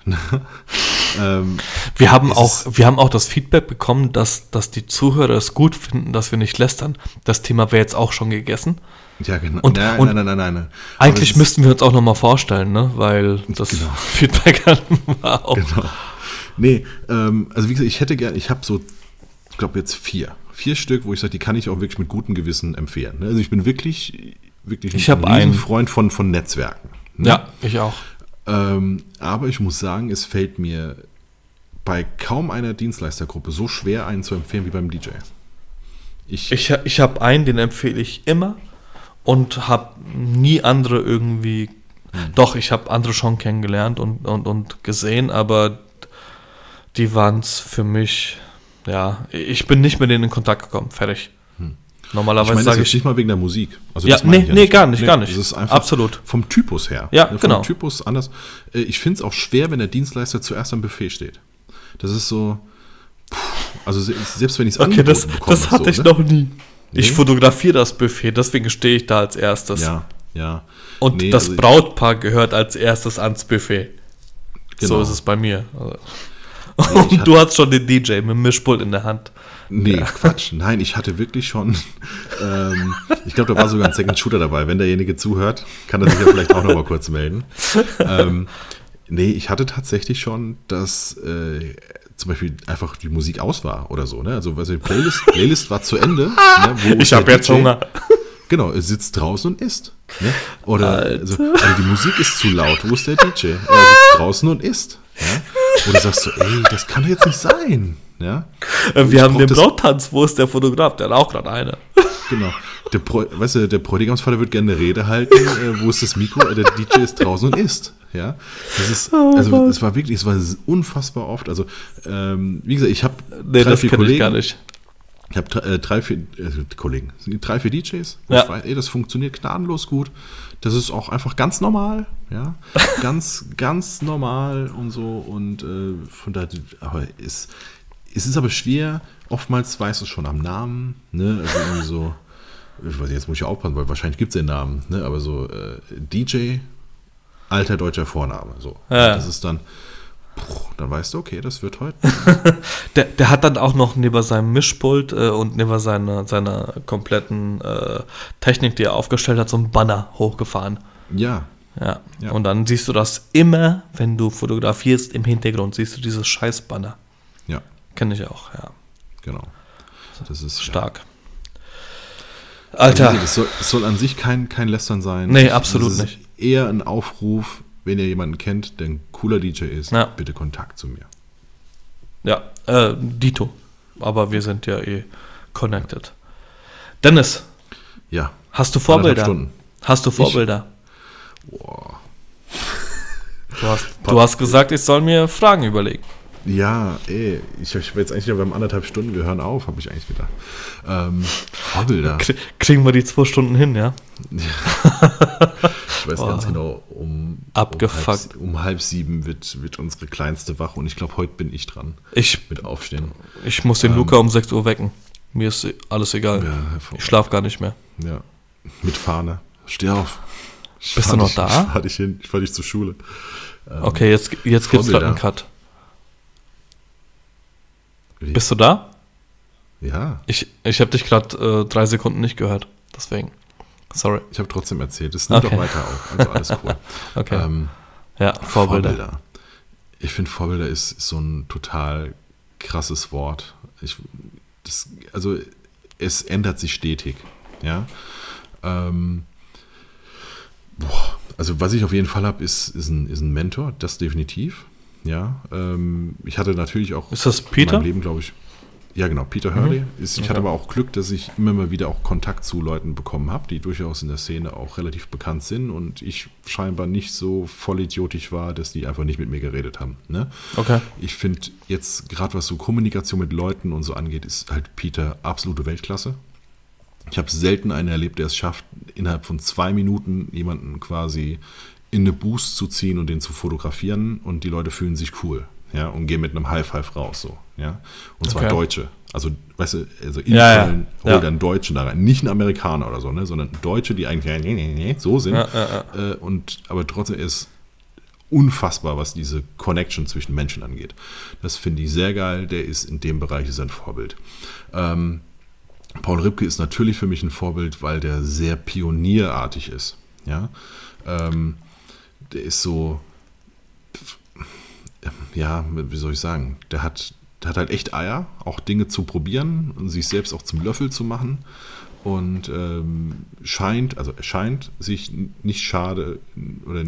[SPEAKER 2] ähm, wir, haben auch, wir haben auch das Feedback bekommen, dass, dass die Zuhörer es gut finden, dass wir nicht lästern. Das Thema wäre jetzt auch schon gegessen.
[SPEAKER 1] Ja, genau.
[SPEAKER 2] Und, nein, und nein, nein, nein, nein. Eigentlich müssten wir uns auch nochmal vorstellen, ne? weil das genau. Feedback war auch. Genau.
[SPEAKER 1] Nee, ähm, also wie gesagt, ich hätte gerne, ich habe so, ich glaube jetzt vier. Vier Stück, wo ich sage, die kann ich auch wirklich mit gutem Gewissen empfehlen. Ne? Also ich bin wirklich, wirklich
[SPEAKER 2] ich ein einen
[SPEAKER 1] Freund von, von Netzwerken.
[SPEAKER 2] Ne? Ja, ich auch.
[SPEAKER 1] Ähm, aber ich muss sagen, es fällt mir bei kaum einer Dienstleistergruppe so schwer, einen zu empfehlen wie beim DJ.
[SPEAKER 2] Ich, ich, ich habe einen, den empfehle ich immer und habe nie andere irgendwie. Hm. Doch, ich habe andere schon kennengelernt und, und, und gesehen, aber die waren es für mich. Ja, ich bin nicht mit denen in Kontakt gekommen. Fertig. Hm.
[SPEAKER 1] Normalerweise ich meine, sage ich nicht mal wegen der Musik.
[SPEAKER 2] Also ja, nee, ja nee, gar nicht, nee, gar nicht.
[SPEAKER 1] Das ist einfach Absolut. vom Typus her.
[SPEAKER 2] Ja, vom genau.
[SPEAKER 1] Typus anders. Äh, ich finde es auch schwer, wenn der Dienstleister zuerst am Buffet steht. Das ist so. Also selbst wenn ich es
[SPEAKER 2] Okay, das, das hatte so, ich ne? noch nie. Ich nee? fotografiere das Buffet, deswegen stehe ich da als erstes.
[SPEAKER 1] Ja, ja.
[SPEAKER 2] Und nee, das also Brautpaar gehört als erstes ans Buffet. Genau. So ist es bei mir. Und nee, du hast schon den DJ mit dem Mischpult in der Hand.
[SPEAKER 1] Nee, ja. Quatsch. Nein, ich hatte wirklich schon. Ähm, ich glaube, da war sogar ein Second Shooter dabei. Wenn derjenige zuhört, kann er sich ja vielleicht auch noch mal kurz melden. Ähm, nee, ich hatte tatsächlich schon, dass äh, zum Beispiel einfach die Musik aus war oder so. Ne? Also, also die Playlist, Playlist war zu Ende.
[SPEAKER 2] Ne, ich habe jetzt Hunger.
[SPEAKER 1] Genau, er sitzt draußen und isst. Ne? Oder also, also, die Musik ist zu laut. Wo ist der DJ? Er sitzt draußen und isst. Ja? Oder sagst du, ey, das kann jetzt nicht sein. Ja?
[SPEAKER 2] Äh, wir ich haben den Brauttanz, wo ist der Fotograf? Der hat auch gerade eine.
[SPEAKER 1] Genau. Der, Pro, weißt du, der Bräutigamsvater wird gerne eine Rede halten. Äh, wo ist das Mikro? Äh, der DJ ist draußen und isst. Ja, das ist, oh also es war wirklich, es war unfassbar oft. Also, ähm, wie gesagt, ich habe
[SPEAKER 2] nee, drei, das vier Kollegen. Ich gar nicht.
[SPEAKER 1] Ich habe äh, drei, vier Kollegen, drei, vier DJs.
[SPEAKER 2] Ja.
[SPEAKER 1] Weiß, ey, das funktioniert gnadenlos gut. Das ist auch einfach ganz normal, ja, ganz, ganz normal und so und äh, von daher, aber es, es ist aber schwer. Oftmals weißt du schon am Namen, ne, also irgendwie so. Ich weiß nicht, jetzt muss ich aufpassen, weil wahrscheinlich gibt es den Namen, ne? aber so äh, DJ alter deutscher Vorname. So.
[SPEAKER 2] Ja.
[SPEAKER 1] Das ist dann, dann weißt du, okay, das wird heute.
[SPEAKER 2] der, der hat dann auch noch neben seinem Mischpult äh, und neben seiner, seiner kompletten äh, Technik, die er aufgestellt hat, so ein Banner hochgefahren.
[SPEAKER 1] Ja.
[SPEAKER 2] ja. Ja. Und dann siehst du das immer, wenn du fotografierst, im Hintergrund siehst du dieses Scheiß-Banner.
[SPEAKER 1] Ja.
[SPEAKER 2] Kenne ich auch, ja.
[SPEAKER 1] Genau.
[SPEAKER 2] Das ist stark.
[SPEAKER 1] Ja. Alter. Also, es soll, soll, an sich kein, kein Lästern sein.
[SPEAKER 2] Nee, absolut nicht
[SPEAKER 1] eher ein Aufruf, wenn ihr jemanden kennt, der ein cooler DJ ist, ja. bitte Kontakt zu mir.
[SPEAKER 2] Ja, äh, Dito. Aber wir sind ja eh connected. Dennis.
[SPEAKER 1] Ja.
[SPEAKER 2] Hast du Vorbilder? Hast du Vorbilder? Ich, boah. Du hast, du hast gesagt, ich soll mir Fragen überlegen.
[SPEAKER 1] Ja, ey, ich, habe jetzt eigentlich, wir haben anderthalb Stunden, wir hören auf, habe ich eigentlich gedacht. Ähm, Vorbilder.
[SPEAKER 2] Kriegen wir die zwei Stunden hin, ja?
[SPEAKER 1] ich weiß oh. ganz genau, um,
[SPEAKER 2] Abgefuckt.
[SPEAKER 1] Um, halb, um halb sieben wird, wird unsere kleinste wach und ich glaube, heute bin ich dran.
[SPEAKER 2] Ich,
[SPEAKER 1] mit Aufstehen.
[SPEAKER 2] Ich muss den ähm, Luca um 6 Uhr wecken. Mir ist alles egal. Ja, ich schlafe gar nicht mehr.
[SPEAKER 1] Ja, mit Fahne. Steh auf.
[SPEAKER 2] Ich Bist du noch dich, da?
[SPEAKER 1] Ich fahr dich hin, ich fahr dich zur Schule.
[SPEAKER 2] Ähm, okay, jetzt, jetzt gibt es einen Cut. Bist du da?
[SPEAKER 1] Ja.
[SPEAKER 2] Ich, ich habe dich gerade äh, drei Sekunden nicht gehört. Deswegen. Sorry.
[SPEAKER 1] Ich habe trotzdem erzählt. Es nimmt okay. auch weiter auf. Also alles cool.
[SPEAKER 2] okay. Ähm, ja, Vorbilder. Vorbilder.
[SPEAKER 1] Ich finde, Vorbilder ist, ist, so ein total krasses Wort. Ich, das, also, es ändert sich stetig. Ja. Ähm, boah, also, was ich auf jeden Fall habe, ist, ist, ein, ist ein Mentor. Das definitiv. Ja, ähm, ich hatte natürlich auch
[SPEAKER 2] ist das Peter? in
[SPEAKER 1] meinem Leben, glaube ich. Ja, genau, Peter Hurley. Mhm. Ist, ich okay. hatte aber auch Glück, dass ich immer mal wieder auch Kontakt zu Leuten bekommen habe, die durchaus in der Szene auch relativ bekannt sind und ich scheinbar nicht so vollidiotisch war, dass die einfach nicht mit mir geredet haben. Ne?
[SPEAKER 2] Okay.
[SPEAKER 1] Ich finde jetzt, gerade was so Kommunikation mit Leuten und so angeht, ist halt Peter absolute Weltklasse. Ich habe selten einen erlebt, der es schafft, innerhalb von zwei Minuten jemanden quasi in eine Boost zu ziehen und den zu fotografieren und die Leute fühlen sich cool. ja, und gehen mit einem High Five raus, so, ja. Und zwar
[SPEAKER 2] Okay.
[SPEAKER 1] Deutsche. Also, weißt du, also in
[SPEAKER 2] Ja, ja,
[SPEAKER 1] Köln
[SPEAKER 2] ja.
[SPEAKER 1] einen Deutschen da rein. Nicht einen Amerikaner oder so, ne, sondern Deutsche, die eigentlich nee, nee, nee, so sind. Äh, und, aber trotzdem ist unfassbar, was diese Connection zwischen Menschen angeht. Das finde ich sehr geil. Der ist in dem Bereich ist ein Vorbild. Ähm, Paul Ripke ist natürlich für mich ein Vorbild, weil der sehr pionierartig ist. Ja, ähm, der ist so, ja, wie soll ich sagen, der hat, der hat halt echt Eier, auch Dinge zu probieren und sich selbst auch zum Löffel zu machen und ähm, scheint, also er scheint sich nicht schade oder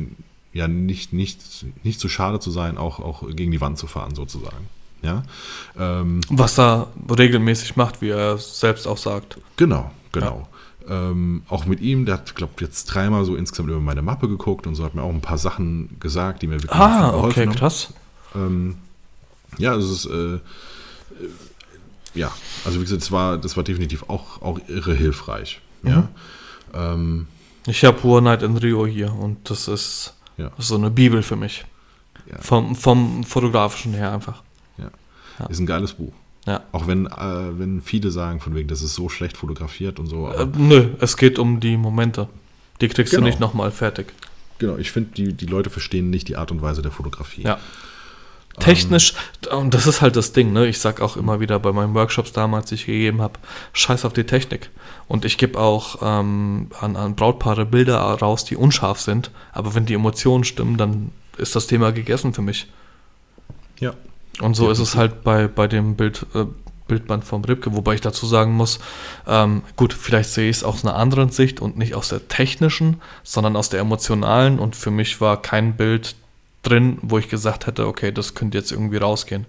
[SPEAKER 1] ja nicht, nicht, nicht so schade zu sein, auch, auch gegen die Wand zu fahren sozusagen. Ja, ähm,
[SPEAKER 2] Was er regelmäßig macht, wie er selbst auch sagt.
[SPEAKER 1] Genau, genau. Ähm, auch mit ihm, der hat, glaube jetzt dreimal so insgesamt über meine Mappe geguckt und so hat mir auch ein paar Sachen gesagt, die mir wirklich
[SPEAKER 2] Ah,
[SPEAKER 1] geholfen
[SPEAKER 2] okay,
[SPEAKER 1] haben.
[SPEAKER 2] krass.
[SPEAKER 1] Ähm, ja, es ist, äh, äh, ja, also wie gesagt, das war, das war definitiv auch, auch irre hilfreich. Ja. Ähm,
[SPEAKER 2] Ich habe One Night in Rio hier und das ist
[SPEAKER 1] Ja.
[SPEAKER 2] so eine Bibel für mich.
[SPEAKER 1] Ja.
[SPEAKER 2] Vom, vom fotografischen her einfach.
[SPEAKER 1] ja.
[SPEAKER 2] Ja.
[SPEAKER 1] Ist ein geiles Buch.
[SPEAKER 2] Ja.
[SPEAKER 1] Auch wenn, äh, wenn viele sagen, von wegen, das ist so schlecht fotografiert und so.
[SPEAKER 2] Äh, nö, es geht um die Momente. Die kriegst
[SPEAKER 1] Genau.
[SPEAKER 2] du nicht nochmal fertig.
[SPEAKER 1] genau, ich finde, die, die Leute verstehen nicht die Art und Weise der Fotografie.
[SPEAKER 2] Ja. Technisch, und das ist halt das Ding, ne? Ich sag auch immer wieder bei meinen Workshops damals, die ich gegeben habe, scheiß auf die Technik. Und ich gebe auch ähm, an, an Brautpaare Bilder raus, die unscharf sind, aber wenn die Emotionen stimmen, dann ist das Thema gegessen für mich.
[SPEAKER 1] Ja.
[SPEAKER 2] Und so ist es halt bei, bei dem Bild, äh, Bildband vom Ribke, wobei ich dazu sagen muss, ähm, gut, vielleicht sehe ich es aus einer anderen Sicht und nicht aus der technischen, sondern aus der emotionalen und für mich war kein Bild drin, wo ich gesagt hätte, okay, das könnte jetzt irgendwie rausgehen.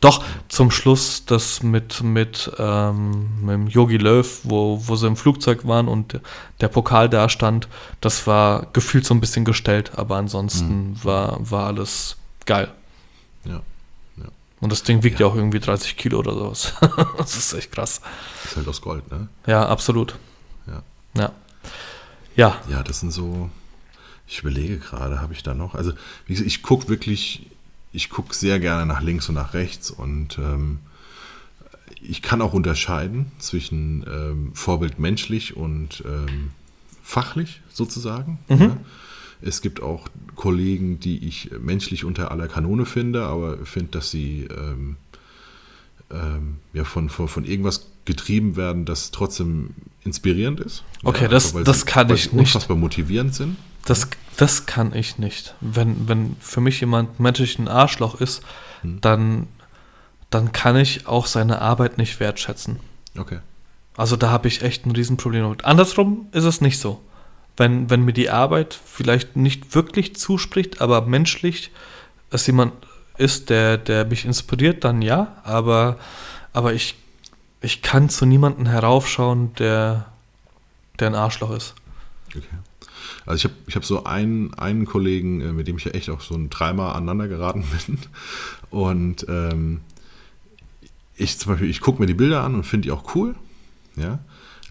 [SPEAKER 2] Doch, zum Schluss das mit, mit, ähm, mit dem Yogi Löw, wo, wo sie im Flugzeug waren und der Pokal da stand, das war gefühlt so ein bisschen gestellt, aber ansonsten war, war alles geil.
[SPEAKER 1] Ja.
[SPEAKER 2] Und das Ding wiegt ja, auch irgendwie 30 Kilo oder sowas. das ist echt krass.
[SPEAKER 1] Ist halt aus Gold, ne?
[SPEAKER 2] Ja, absolut.
[SPEAKER 1] Ja.
[SPEAKER 2] Ja. Ja,
[SPEAKER 1] Ja, das sind so. Ich überlege gerade, habe ich da noch? Also, wie gesagt, ich gucke wirklich, ich gucke sehr gerne nach links und nach rechts und ähm, ich kann auch unterscheiden zwischen ähm, Vorbild menschlich und ähm, fachlich sozusagen. Ja. Es gibt auch Kollegen, die ich menschlich unter aller Kanone finde, aber finde, dass sie ähm, ähm, ja, von, von, von irgendwas getrieben werden, das trotzdem inspirierend ist.
[SPEAKER 2] Okay,
[SPEAKER 1] ja,
[SPEAKER 2] das- das
[SPEAKER 1] sie,
[SPEAKER 2] kann ich nicht.
[SPEAKER 1] unfassbar motivierend sind.
[SPEAKER 2] das, das kann ich nicht. Wenn, wenn für mich jemand menschlich ein Arschloch ist, dann, dann kann ich auch seine Arbeit nicht wertschätzen.
[SPEAKER 1] Okay.
[SPEAKER 2] Also da habe ich echt ein Riesenproblem mit. Andersrum ist es nicht so. Wenn, wenn mir die Arbeit vielleicht nicht wirklich zuspricht, aber menschlich es jemand ist, der, der mich inspiriert, dann ja. Aber, aber ich, ich kann zu niemandem heraufschauen, der, der ein Arschloch ist.
[SPEAKER 1] Okay. Also ich habe ich hab so einen, einen Kollegen, äh, mit dem ich ja echt auch so ein dreimal aneinander geraten bin. Und ähm, ich zum Beispiel, ich gucke mir die Bilder an und finde die auch cool. Ja.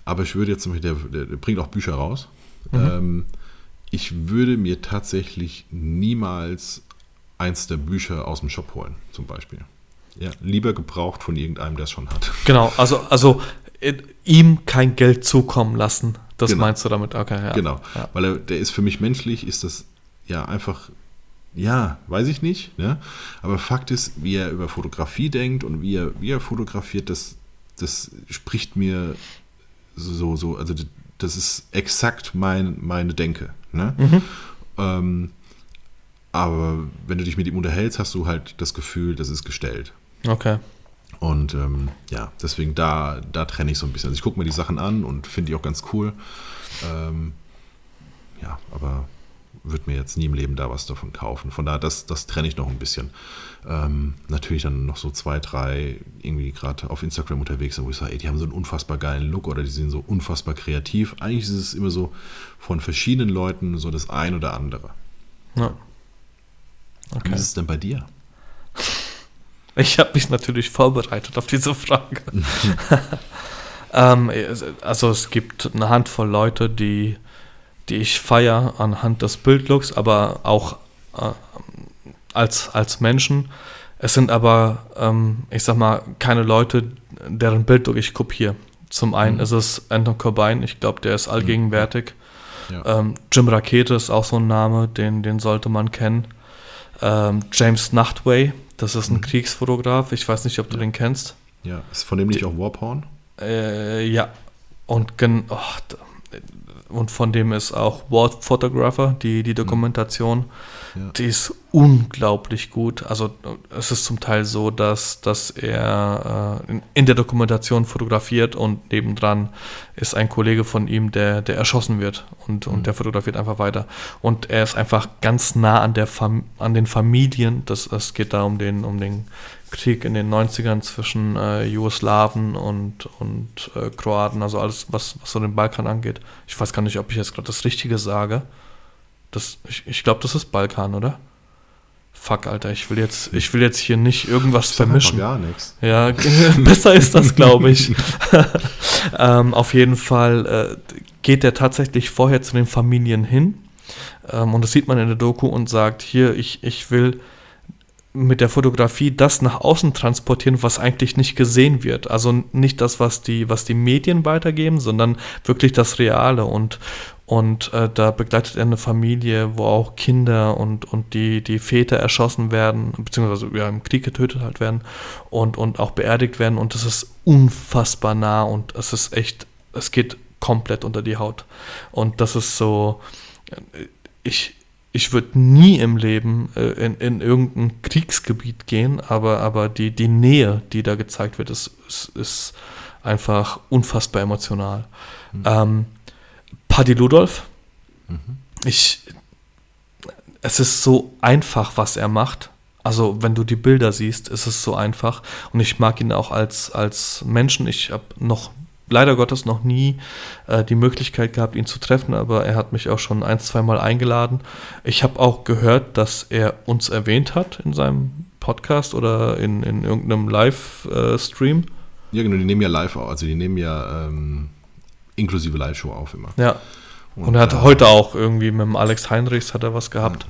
[SPEAKER 1] Aber ich würde jetzt zum Beispiel, der, der, der bringt auch Bücher raus. Ähm, ich würde mir tatsächlich niemals eins der Bücher aus dem Shop holen, zum Beispiel. Ja, lieber gebraucht von irgendeinem, der es schon hat.
[SPEAKER 2] Genau, also, also äh, ihm kein Geld zukommen lassen. Das
[SPEAKER 1] Genau.
[SPEAKER 2] meinst du damit? Okay, ja.
[SPEAKER 1] Genau,
[SPEAKER 2] Ja.
[SPEAKER 1] weil er, der ist für mich menschlich, ist das ja einfach, ja, weiß ich nicht, ne? aber Fakt ist, wie er über Fotografie denkt und wie er, wie er fotografiert, das, das spricht mir so, so, also das ist exakt mein, meine Denke. Ne?
[SPEAKER 2] Mhm.
[SPEAKER 1] Ähm, aber wenn du dich mit ihm unterhältst, hast du halt das Gefühl, das ist gestellt.
[SPEAKER 2] Okay.
[SPEAKER 1] Und ähm, ja, deswegen da, da trenne ich so ein bisschen. Also ich gucke mir die Sachen an und finde die auch ganz cool. Ähm, ja, aber würde mir jetzt nie im Leben da was davon kaufen. Von daher, das, das trenne ich noch ein bisschen. Ähm, natürlich dann noch so zwei, drei irgendwie gerade auf Instagram unterwegs sind, wo ich sage, ey, die haben so einen unfassbar geilen Look oder die sind so unfassbar kreativ. Eigentlich ist es immer so von verschiedenen Leuten so das ein oder andere.
[SPEAKER 2] Ja.
[SPEAKER 1] Wie
[SPEAKER 2] Okay.
[SPEAKER 1] ist es denn bei dir?
[SPEAKER 2] Ich habe mich natürlich vorbereitet auf diese Frage. ähm, also es gibt eine Handvoll Leute, die, die ich feiere anhand des Bildlooks, aber auch äh, als, als Menschen. Es sind aber, ähm, ich sag mal, keine Leute, deren Bild ich kopiere. Zum einen mhm. ist es Anton Corbijn, ich glaube, der ist mhm. allgegenwärtig. Ja. Ähm, Jim Rakete ist auch so ein Name, den, den sollte man kennen. Ähm, James Nachtway, das ist ein mhm. Kriegsfotograf, ich weiß nicht, ob du ja. den kennst.
[SPEAKER 1] Ja, ist von dem nicht auch Warporn?
[SPEAKER 2] Äh, ja, und, oh, und von dem ist auch War Photographer, die, die mhm. Dokumentation. Ja. Die ist unglaublich gut. Also es ist zum Teil so, dass, dass er äh, in, in, der Dokumentation fotografiert und nebendran ist ein Kollege von ihm, der, der erschossen wird und, mhm. und der fotografiert einfach weiter. Und er ist einfach ganz nah an, der Fam an den Familien. Das, es geht da um den, um den Krieg in den 90ern zwischen äh, Jugoslawen und, und äh, Kroaten, also alles, was, was so den Balkan angeht. Ich weiß gar nicht, ob ich jetzt gerade das Richtige sage. Das, ich ich glaube, das ist Balkan, oder? Fuck, Alter, ich will jetzt, ich will jetzt hier nicht irgendwas das vermischen.
[SPEAKER 1] Gar nichts.
[SPEAKER 2] Ja, besser ist das, glaube ich. ähm, auf jeden Fall äh, geht er tatsächlich vorher zu den Familien hin. Ähm, und das sieht man in der Doku und sagt, hier, ich, ich will mit der Fotografie das nach außen transportieren, was eigentlich nicht gesehen wird. Also nicht das, was die, was die Medien weitergeben, sondern wirklich das Reale. Und, und äh, da begleitet er eine Familie, wo auch Kinder und, und die, die Väter erschossen werden, beziehungsweise ja, im Krieg getötet halt werden und, und auch beerdigt werden. Und das ist unfassbar nah und es ist echt, es geht komplett unter die Haut. Und das ist so, äh, ich, ich würde nie im Leben äh, in, in irgendein Kriegsgebiet gehen, aber, aber die, die Nähe, die da gezeigt wird, ist, ist, ist einfach unfassbar emotional. Mhm. Ähm, Paddy Ludolf. Mhm. Ich, es ist so einfach, was er macht. Also, wenn du die Bilder siehst, ist es so einfach. Und ich mag ihn auch als, als Menschen. Ich habe noch, leider Gottes, noch nie äh, die Möglichkeit gehabt, ihn zu treffen, aber er hat mich auch schon ein, zwei Mal eingeladen. Ich habe auch gehört, dass er uns erwähnt hat in seinem Podcast oder in, in irgendeinem Live-Stream.
[SPEAKER 1] Äh, ja, genau, die nehmen ja live auf. Also, die nehmen ja. Ähm inklusive Live-Show auf immer.
[SPEAKER 2] Ja. Und, und er hat äh, heute auch irgendwie mit dem Alex Heinrichs hat er was gehabt. Ja.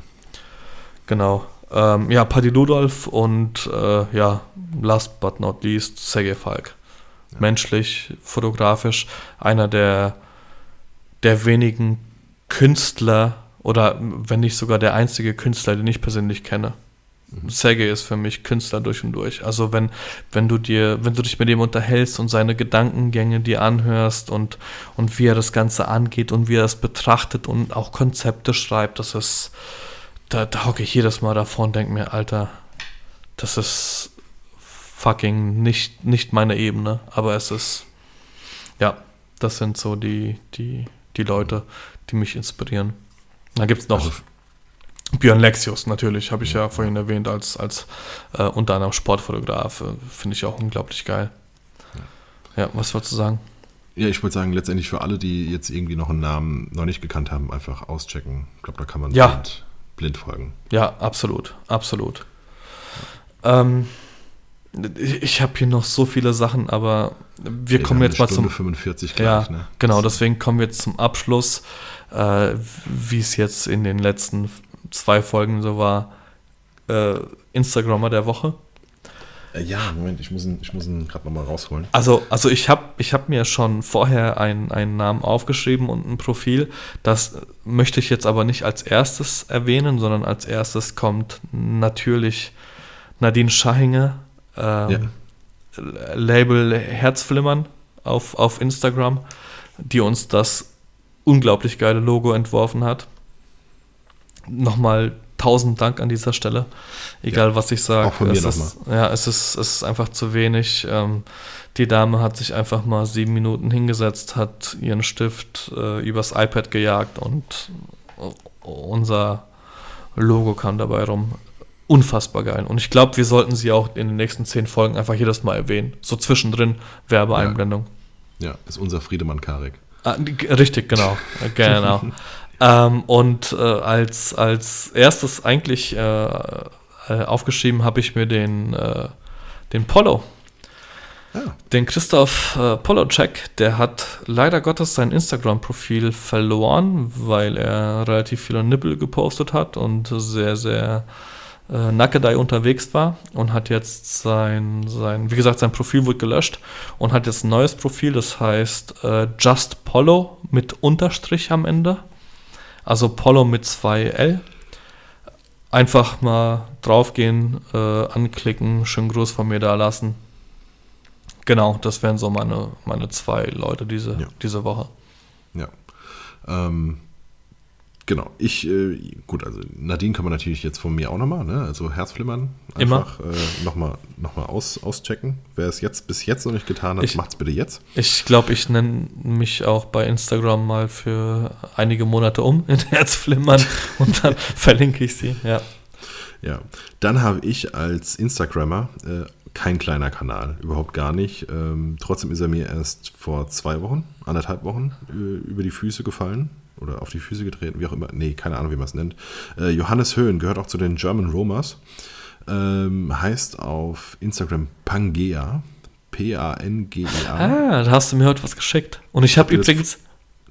[SPEAKER 2] Genau. Ähm, ja, Paddy Ludolf und äh, ja, last but not least, Sergei Falk. Menschlich, fotografisch, einer der, der wenigen Künstler oder wenn nicht sogar der einzige Künstler, den ich persönlich kenne. Sergei ist für mich Künstler durch und durch. Also wenn, wenn du dir, wenn du dich mit ihm unterhältst und seine Gedankengänge dir anhörst und, und wie er das Ganze angeht und wie er es betrachtet und auch Konzepte schreibt, das ist, da, da hocke ich jedes Mal davor und denke mir, Alter, das ist fucking nicht, nicht meine Ebene, aber es ist, ja, das sind so die, die, die Leute, die mich inspirieren. Da gibt es noch also Björn Lexius natürlich, habe ich ja vorhin erwähnt, als, als äh, unter anderem Sportfotograf. Äh, Finde ich auch unglaublich geil. Ja, was wolltest du sagen?
[SPEAKER 1] Ja, ich wollte sagen, letztendlich für alle, die jetzt irgendwie noch einen Namen noch nicht gekannt haben, einfach auschecken. Ich glaube, da kann man
[SPEAKER 2] ja.
[SPEAKER 1] blind, blind, folgen.
[SPEAKER 2] Ja, absolut, absolut. Ähm, ich habe hier noch so viele Sachen, aber wir ja, kommen jetzt mal Stunde
[SPEAKER 1] zum 45
[SPEAKER 2] gleich, ja, ne? Genau, deswegen kommen wir jetzt zum Abschluss, äh, wie es jetzt in den letzten zwei Folgen so war, äh, Instagrammer der Woche.
[SPEAKER 1] Äh, ja, Moment, ich muss ihn, ich muss ihn gerade nochmal rausholen.
[SPEAKER 2] Also, also ich habe ich hab mir schon vorher einen, einen Namen aufgeschrieben und ein Profil. Das möchte ich jetzt aber nicht als erstes erwähnen, sondern als erstes kommt natürlich Nadine Schahinger, ähm, ja. Label Herzflimmern auf, auf Instagram, die uns das unglaublich geile Logo entworfen hat nochmal tausend Dank an dieser Stelle. Egal, ja, was ich sage.
[SPEAKER 1] Auch von mir nochmal.
[SPEAKER 2] Ja, es ist, es ist einfach zu wenig. Ähm, die Dame hat sich einfach mal sieben Minuten hingesetzt, hat ihren Stift äh, übers iPad gejagt und unser Logo kam dabei rum. Unfassbar geil. Und ich glaube, wir sollten sie auch in den nächsten zehn Folgen einfach jedes Mal erwähnen. So zwischendrin Werbeeinblendung.
[SPEAKER 1] Ja, ja ist unser Friedemann Karik.
[SPEAKER 2] Ah, richtig, genau. genau. Ähm, und äh, als, als erstes eigentlich äh, äh aufgeschrieben habe ich mir den, äh, den Polo. Ah. Den Christoph äh, Polocek, der hat leider Gottes sein Instagram-Profil verloren, weil er relativ viele Nippel gepostet hat und sehr, sehr äh, Nackedei unterwegs war und hat jetzt sein, sein, wie gesagt, sein Profil wurde gelöscht und hat jetzt ein neues Profil, das heißt äh, Just Polo mit Unterstrich am Ende. Also Polo mit zwei L. Einfach mal draufgehen, äh, anklicken, schönen Gruß von mir da lassen. Genau, das wären so meine, meine zwei Leute diese,
[SPEAKER 1] Ja.
[SPEAKER 2] diese Woche.
[SPEAKER 1] Ja. Ähm, genau. Ich, äh, gut, also Nadine kann man natürlich jetzt von mir auch nochmal, ne? Also Herzflimmern.
[SPEAKER 2] Immer.
[SPEAKER 1] Einfach äh, nochmal noch mal aus, auschecken. Wer es jetzt bis jetzt noch nicht getan hat,
[SPEAKER 2] Ich-
[SPEAKER 1] macht's bitte jetzt.
[SPEAKER 2] Ich glaube, ich nenne mich auch bei Instagram mal für einige Monate um in Herzflimmern und dann verlinke ich sie. Ja.
[SPEAKER 1] Ja. Dann habe ich als Instagrammer äh, kein kleiner Kanal, überhaupt gar nicht. Ähm, trotzdem ist er mir erst vor zwei Wochen, anderthalb Wochen äh, über die Füße gefallen oder auf die Füße getreten, wie auch immer. Nee, keine Ahnung, wie man es nennt. Äh, Johannes Höhn gehört auch zu den German Romas. Ähm, heißt auf Instagram Pangea. P-A-N-G-E-A.
[SPEAKER 2] Ah, da hast du mir heute was geschickt. Und ich habe übrigens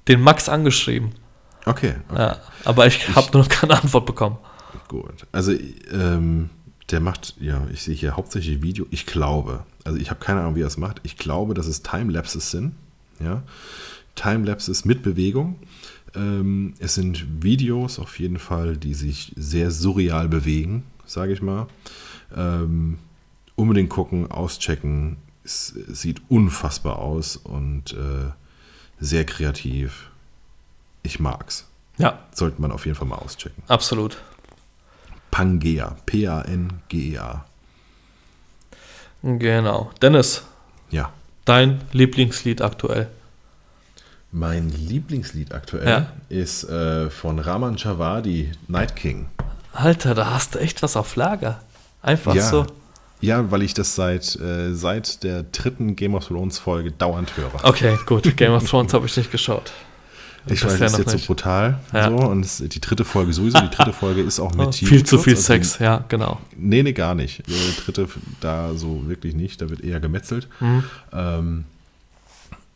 [SPEAKER 2] den Max angeschrieben.
[SPEAKER 1] Okay, okay.
[SPEAKER 2] Ja, aber ich habe nur noch keine Antwort bekommen.
[SPEAKER 1] Gut. Also, ähm, der macht, ja, ich sehe hier hauptsächlich Video. Ich glaube, also ich habe keine Ahnung, wie er es macht. Ich glaube, dass es Timelapses sind. Ja. Timelapses mit Bewegung. Ähm, es sind Videos auf jeden Fall, die sich sehr surreal bewegen, sage ich mal. Ähm, unbedingt gucken, auschecken. Es sieht unfassbar aus und äh, sehr kreativ. Ich mag's.
[SPEAKER 2] Ja,
[SPEAKER 1] Sollte man auf jeden Fall mal auschecken.
[SPEAKER 2] absolut.
[SPEAKER 1] Pangea. P-A-N-G-E-A.
[SPEAKER 2] Genau. Dennis,
[SPEAKER 1] Ja.
[SPEAKER 2] dein Lieblingslied aktuell.
[SPEAKER 1] Mein Lieblingslied aktuell
[SPEAKER 2] Ja.
[SPEAKER 1] ist äh, von Raman Javadi, Night King.
[SPEAKER 2] Alter, da hast du echt was auf Lager. Einfach
[SPEAKER 1] ja.
[SPEAKER 2] so.
[SPEAKER 1] Ja, weil ich das seit, äh, seit der dritten Game of Thrones Folge dauernd höre.
[SPEAKER 2] Okay, gut. Game of Thrones habe ich nicht geschaut.
[SPEAKER 1] ich weiß, das ist jetzt
[SPEAKER 2] nicht.
[SPEAKER 1] so brutal.
[SPEAKER 2] Ja.
[SPEAKER 1] So, und es, die dritte Folge sowieso. Die dritte Folge ist auch mit
[SPEAKER 2] Oh, viel zu viel
[SPEAKER 1] also-
[SPEAKER 2] Sex, ja, genau.
[SPEAKER 1] Nee, nee, gar nicht. Die dritte da so wirklich nicht. Da wird eher gemetzelt.
[SPEAKER 2] Mhm.
[SPEAKER 1] Ähm,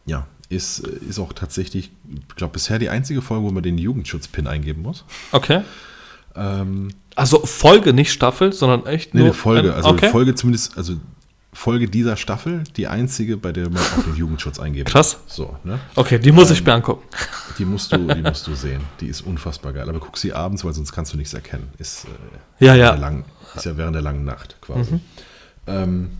[SPEAKER 1] ja, ist, ist auch tatsächlich, ich glaube, bisher die einzige Folge, wo man den Jugendschutz-Pin eingeben muss.
[SPEAKER 2] Okay.
[SPEAKER 1] Ähm,
[SPEAKER 2] Also Folge, nicht Staffel, sondern echt
[SPEAKER 1] nee,
[SPEAKER 2] nur
[SPEAKER 1] eine Folge.
[SPEAKER 2] ein-
[SPEAKER 1] Also
[SPEAKER 2] okay.
[SPEAKER 1] Folge zumindest, also Folge dieser Staffel, die einzige, bei der man auch den Jugendschutz eingeben
[SPEAKER 2] Krass.
[SPEAKER 1] muss. So, ne?
[SPEAKER 2] Okay, die muss ich
[SPEAKER 1] Ähm,
[SPEAKER 2] mir angucken.
[SPEAKER 1] Die musst du, die musst du sehen. Die ist unfassbar geil. Aber guck sie abends, weil sonst kannst du nichts erkennen. Ist, äh,
[SPEAKER 2] Ja,
[SPEAKER 1] während
[SPEAKER 2] ja.
[SPEAKER 1] Der lang, ist ja während der langen Nacht quasi. Ähm,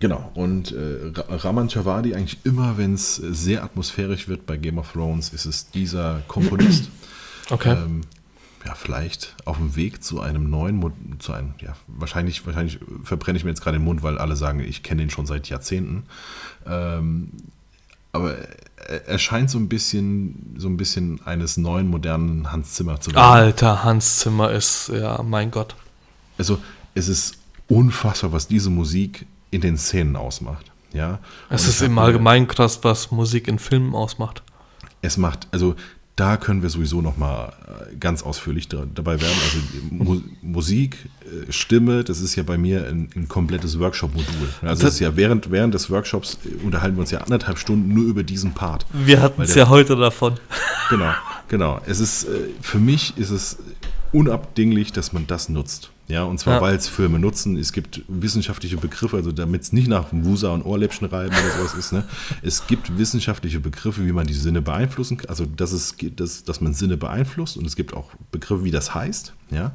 [SPEAKER 1] genau. Und äh, Ra- Raman Javadi eigentlich immer, wenn es sehr atmosphärisch wird bei Game of Thrones, ist es dieser Komponist.
[SPEAKER 2] Okay.
[SPEAKER 1] Ähm, ja, vielleicht auf dem Weg zu einem neuen, Mo- zu einem, ja, wahrscheinlich, wahrscheinlich verbrenne ich mir jetzt gerade den Mund, weil alle sagen, ich kenne ihn schon seit Jahrzehnten. Ähm, aber er, er scheint so ein bisschen, so ein bisschen eines neuen, modernen Hans Zimmer zu werden.
[SPEAKER 2] Alter, Hans Zimmer ist, ja, mein Gott.
[SPEAKER 1] Also, es ist unfassbar, was diese Musik in den Szenen ausmacht. Ja.
[SPEAKER 2] Es
[SPEAKER 1] Und
[SPEAKER 2] ist im Allgemeinen krass, was Musik in Filmen ausmacht.
[SPEAKER 1] Es macht, also da können wir sowieso noch mal äh, ganz ausführlich da, dabei werden. Also Mu Musik, äh, Stimme, das ist ja bei mir ein, ein komplettes Workshop-Modul. Also das ist ja während, während des Workshops äh, unterhalten wir uns ja anderthalb Stunden nur über diesen Part.
[SPEAKER 2] Wir hatten es ja heute davon.
[SPEAKER 1] Genau, genau. Es ist, für mich ist es unabdinglich, dass man das nutzt. Ja, und zwar,
[SPEAKER 2] Ja.
[SPEAKER 1] weil es Filme nutzen. Es gibt wissenschaftliche Begriffe, also damit es nicht nach Wusa und Ohrläppchen reiben oder sowas ist. Ne? Es gibt wissenschaftliche Begriffe, wie man die Sinne beeinflussen kann. Also, dass, es, dass, dass man Sinne beeinflusst. Und es gibt auch Begriffe, wie das heißt. Ja?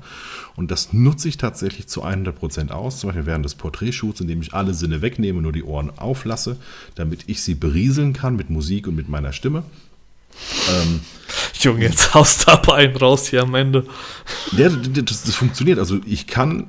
[SPEAKER 1] Und das nutze ich tatsächlich zu 100% aus. Zum Beispiel während des Porträtshoots, indem ich alle Sinne wegnehme, nur die Ohren auflasse, damit ich sie berieseln kann mit Musik und mit meiner Stimme. Ähm,
[SPEAKER 2] Junge, jetzt haust du aber einen raus hier am Ende.
[SPEAKER 1] Ja, das, das funktioniert. Also ich kann,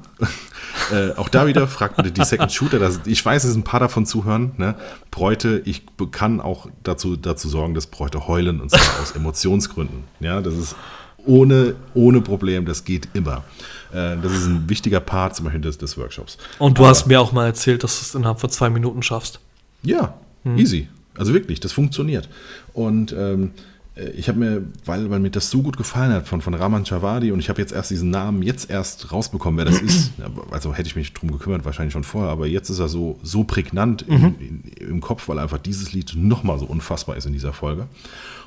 [SPEAKER 1] äh, auch da wieder, fragt bitte die Second Shooter, das, ich weiß, es sind ein paar davon zuhören, ne? Bräute, ich kann auch dazu, dazu sorgen, dass Bräute heulen und zwar aus Emotionsgründen. Ja, das ist ohne, ohne Problem, das geht immer. Äh, das ist ein wichtiger Part zum Beispiel des, des Workshops.
[SPEAKER 2] Und du
[SPEAKER 1] Aber-
[SPEAKER 2] hast mir auch mal erzählt, dass du es innerhalb von zwei Minuten schaffst.
[SPEAKER 1] Ja, easy. Also wirklich, das funktioniert. Und ähm, äh, ich habe mir, weil, weil mir das so gut gefallen hat von, von Raman Javadi und ich habe jetzt erst diesen Namen jetzt erst rausbekommen, wer das ist. Also hätte ich mich drum gekümmert, wahrscheinlich schon vorher, aber jetzt ist er so, so prägnant in, in, im Kopf, weil einfach dieses Lied nochmal so unfassbar ist in dieser Folge.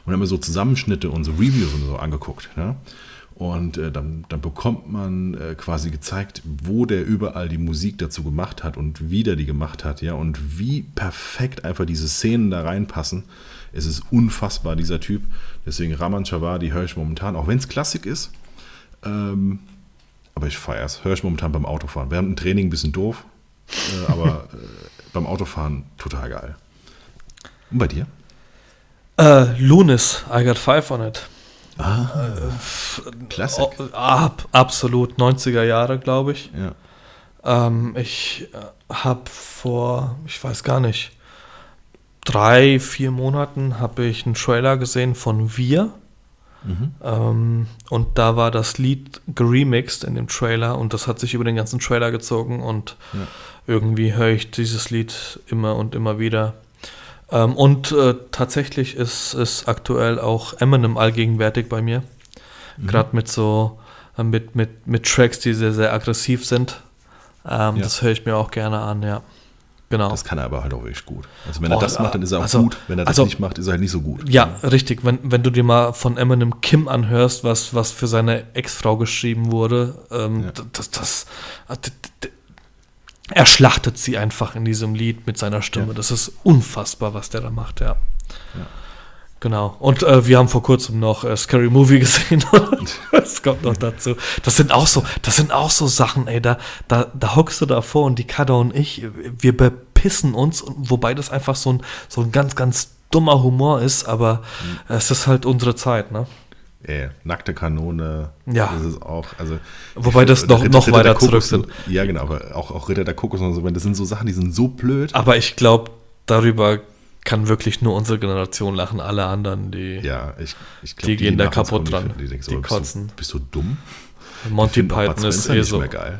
[SPEAKER 1] Und haben mir so Zusammenschnitte und so Reviews und so angeguckt. Ne? Und äh, dann, dann bekommt man äh, quasi gezeigt, wo der überall die Musik dazu gemacht hat und wie der die gemacht hat, ja, und wie perfekt einfach diese Szenen da reinpassen. Es ist unfassbar, dieser Typ. Deswegen Raman Chavadi höre ich momentan, auch wenn es Klassik ist. Ähm, aber ich feiere es. Höre ich momentan beim Autofahren. Während dem Training ein bisschen doof, äh, aber äh, beim Autofahren total geil. Und bei dir?
[SPEAKER 2] Äh, Lunis, I got five on it.
[SPEAKER 1] Ah, Klassik.
[SPEAKER 2] Oh, ab, absolut, 90er Jahre, glaube ich.
[SPEAKER 1] Ja.
[SPEAKER 2] Ähm, ich äh, habe vor, ich weiß gar nicht, drei, vier Monaten habe ich einen Trailer gesehen von Wir.
[SPEAKER 1] Mhm.
[SPEAKER 2] Ähm, und da war das Lied geremixed in dem Trailer und das hat sich über den ganzen Trailer gezogen und
[SPEAKER 1] Ja.
[SPEAKER 2] irgendwie höre ich dieses Lied immer und immer wieder. Ähm, und äh, tatsächlich ist, ist aktuell auch Eminem allgegenwärtig bei mir.
[SPEAKER 1] Mhm.
[SPEAKER 2] Gerade mit so, äh, mit, mit, mit Tracks, die sehr, sehr aggressiv sind. Ähm,
[SPEAKER 1] Ja.
[SPEAKER 2] Das höre ich mir auch gerne an, ja. Genau.
[SPEAKER 1] Das kann er aber halt auch wirklich gut. Also wenn er
[SPEAKER 2] Oh,
[SPEAKER 1] das macht, dann ist er auch
[SPEAKER 2] also-
[SPEAKER 1] gut. Wenn er das
[SPEAKER 2] also-
[SPEAKER 1] nicht macht, ist er halt nicht so gut.
[SPEAKER 2] Ja, richtig. Wenn, wenn du dir mal von Eminem Kim anhörst, was, was für seine Ex-Frau geschrieben wurde, ähm,
[SPEAKER 1] Ja.
[SPEAKER 2] das, das, äh, d- d- er schlachtet sie einfach in diesem Lied mit seiner Stimme.
[SPEAKER 1] Ja.
[SPEAKER 2] Das ist unfassbar, was der da macht, ja.
[SPEAKER 1] Ja.
[SPEAKER 2] Genau. Und äh, wir haben vor kurzem noch äh, Scary Movie gesehen. das kommt noch dazu. Das sind auch so, das sind auch so Sachen, ey, da, da, da hockst du davor und die Kada und ich, wir bepissen uns, wobei das einfach so ein, so ein ganz, ganz dummer Humor ist, aber
[SPEAKER 1] Mhm.
[SPEAKER 2] es ist halt unsere Zeit, ne?
[SPEAKER 1] Ey, nackte Kanone.
[SPEAKER 2] Ja.
[SPEAKER 1] Das ist auch, also.
[SPEAKER 2] Wobei
[SPEAKER 1] ich
[SPEAKER 2] das
[SPEAKER 1] finde,
[SPEAKER 2] noch-
[SPEAKER 1] Ritter-
[SPEAKER 2] noch
[SPEAKER 1] Ritter
[SPEAKER 2] weiter zurück sind.
[SPEAKER 1] Ja, genau, aber auch, auch Ritter der Kokos und so, das sind so Sachen, die sind so blöd.
[SPEAKER 2] Aber ich glaube, darüber kann wirklich nur unsere Generation lachen. Alle anderen, die
[SPEAKER 1] Ja, ich, ich glaube,
[SPEAKER 2] Die gehen da
[SPEAKER 1] nachher
[SPEAKER 2] kaputt dran.
[SPEAKER 1] Die, denken
[SPEAKER 2] Die kotzen.
[SPEAKER 1] Du, bist du dumm?
[SPEAKER 2] Monty
[SPEAKER 1] Ich
[SPEAKER 2] Python ist eh so.
[SPEAKER 1] geil.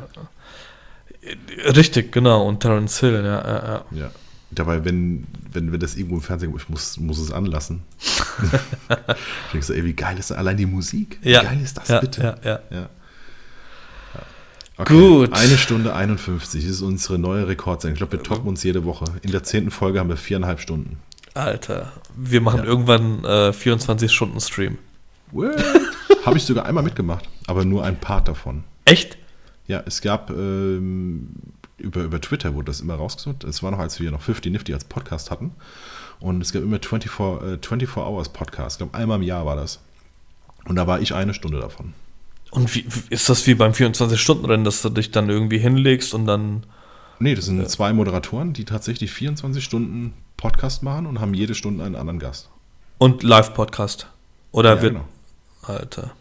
[SPEAKER 2] Richtig, genau. Und Terence Hill, ja, ja, ja.
[SPEAKER 1] Ja. Dabei, wenn, wenn wir das irgendwo im Fernsehen, ich muss, muss es anlassen. ich denke so, ey, wie geil ist das? Allein die Musik? Wie
[SPEAKER 2] Ja,
[SPEAKER 1] geil ist das
[SPEAKER 2] ja,
[SPEAKER 1] bitte?
[SPEAKER 2] ja, ja.
[SPEAKER 1] Ja. Okay.
[SPEAKER 2] Gut.
[SPEAKER 1] Eine Stunde 51 das ist unsere neue Rekordsendung. Ich glaube, wir toppen uns jede Woche. In der zehnten Folge haben wir viereinhalb Stunden.
[SPEAKER 2] Alter, wir machen irgendwann äh, 24 Stunden Stream.
[SPEAKER 1] Habe ich sogar einmal mitgemacht, aber nur ein Part davon.
[SPEAKER 2] Echt?
[SPEAKER 1] Ja, es gab ähm, über, über Twitter wurde das immer rausgesucht. Es war noch, als wir noch 50 Nifty als Podcast hatten. Und es gab immer 24, äh, 24 Hours Podcast. Ich glaube, einmal im Jahr war das. Und da war ich eine Stunde davon.
[SPEAKER 2] Und wie, ist das wie beim 24-Stunden-Rennen, dass du dich dann irgendwie hinlegst und dann.
[SPEAKER 1] Nee, das sind zwei Moderatoren, die tatsächlich 24 Stunden Podcast machen und haben jede Stunde einen anderen Gast.
[SPEAKER 2] Und Live-Podcast? Oder
[SPEAKER 1] Ja,
[SPEAKER 2] wird.
[SPEAKER 1] genau.
[SPEAKER 2] Alter.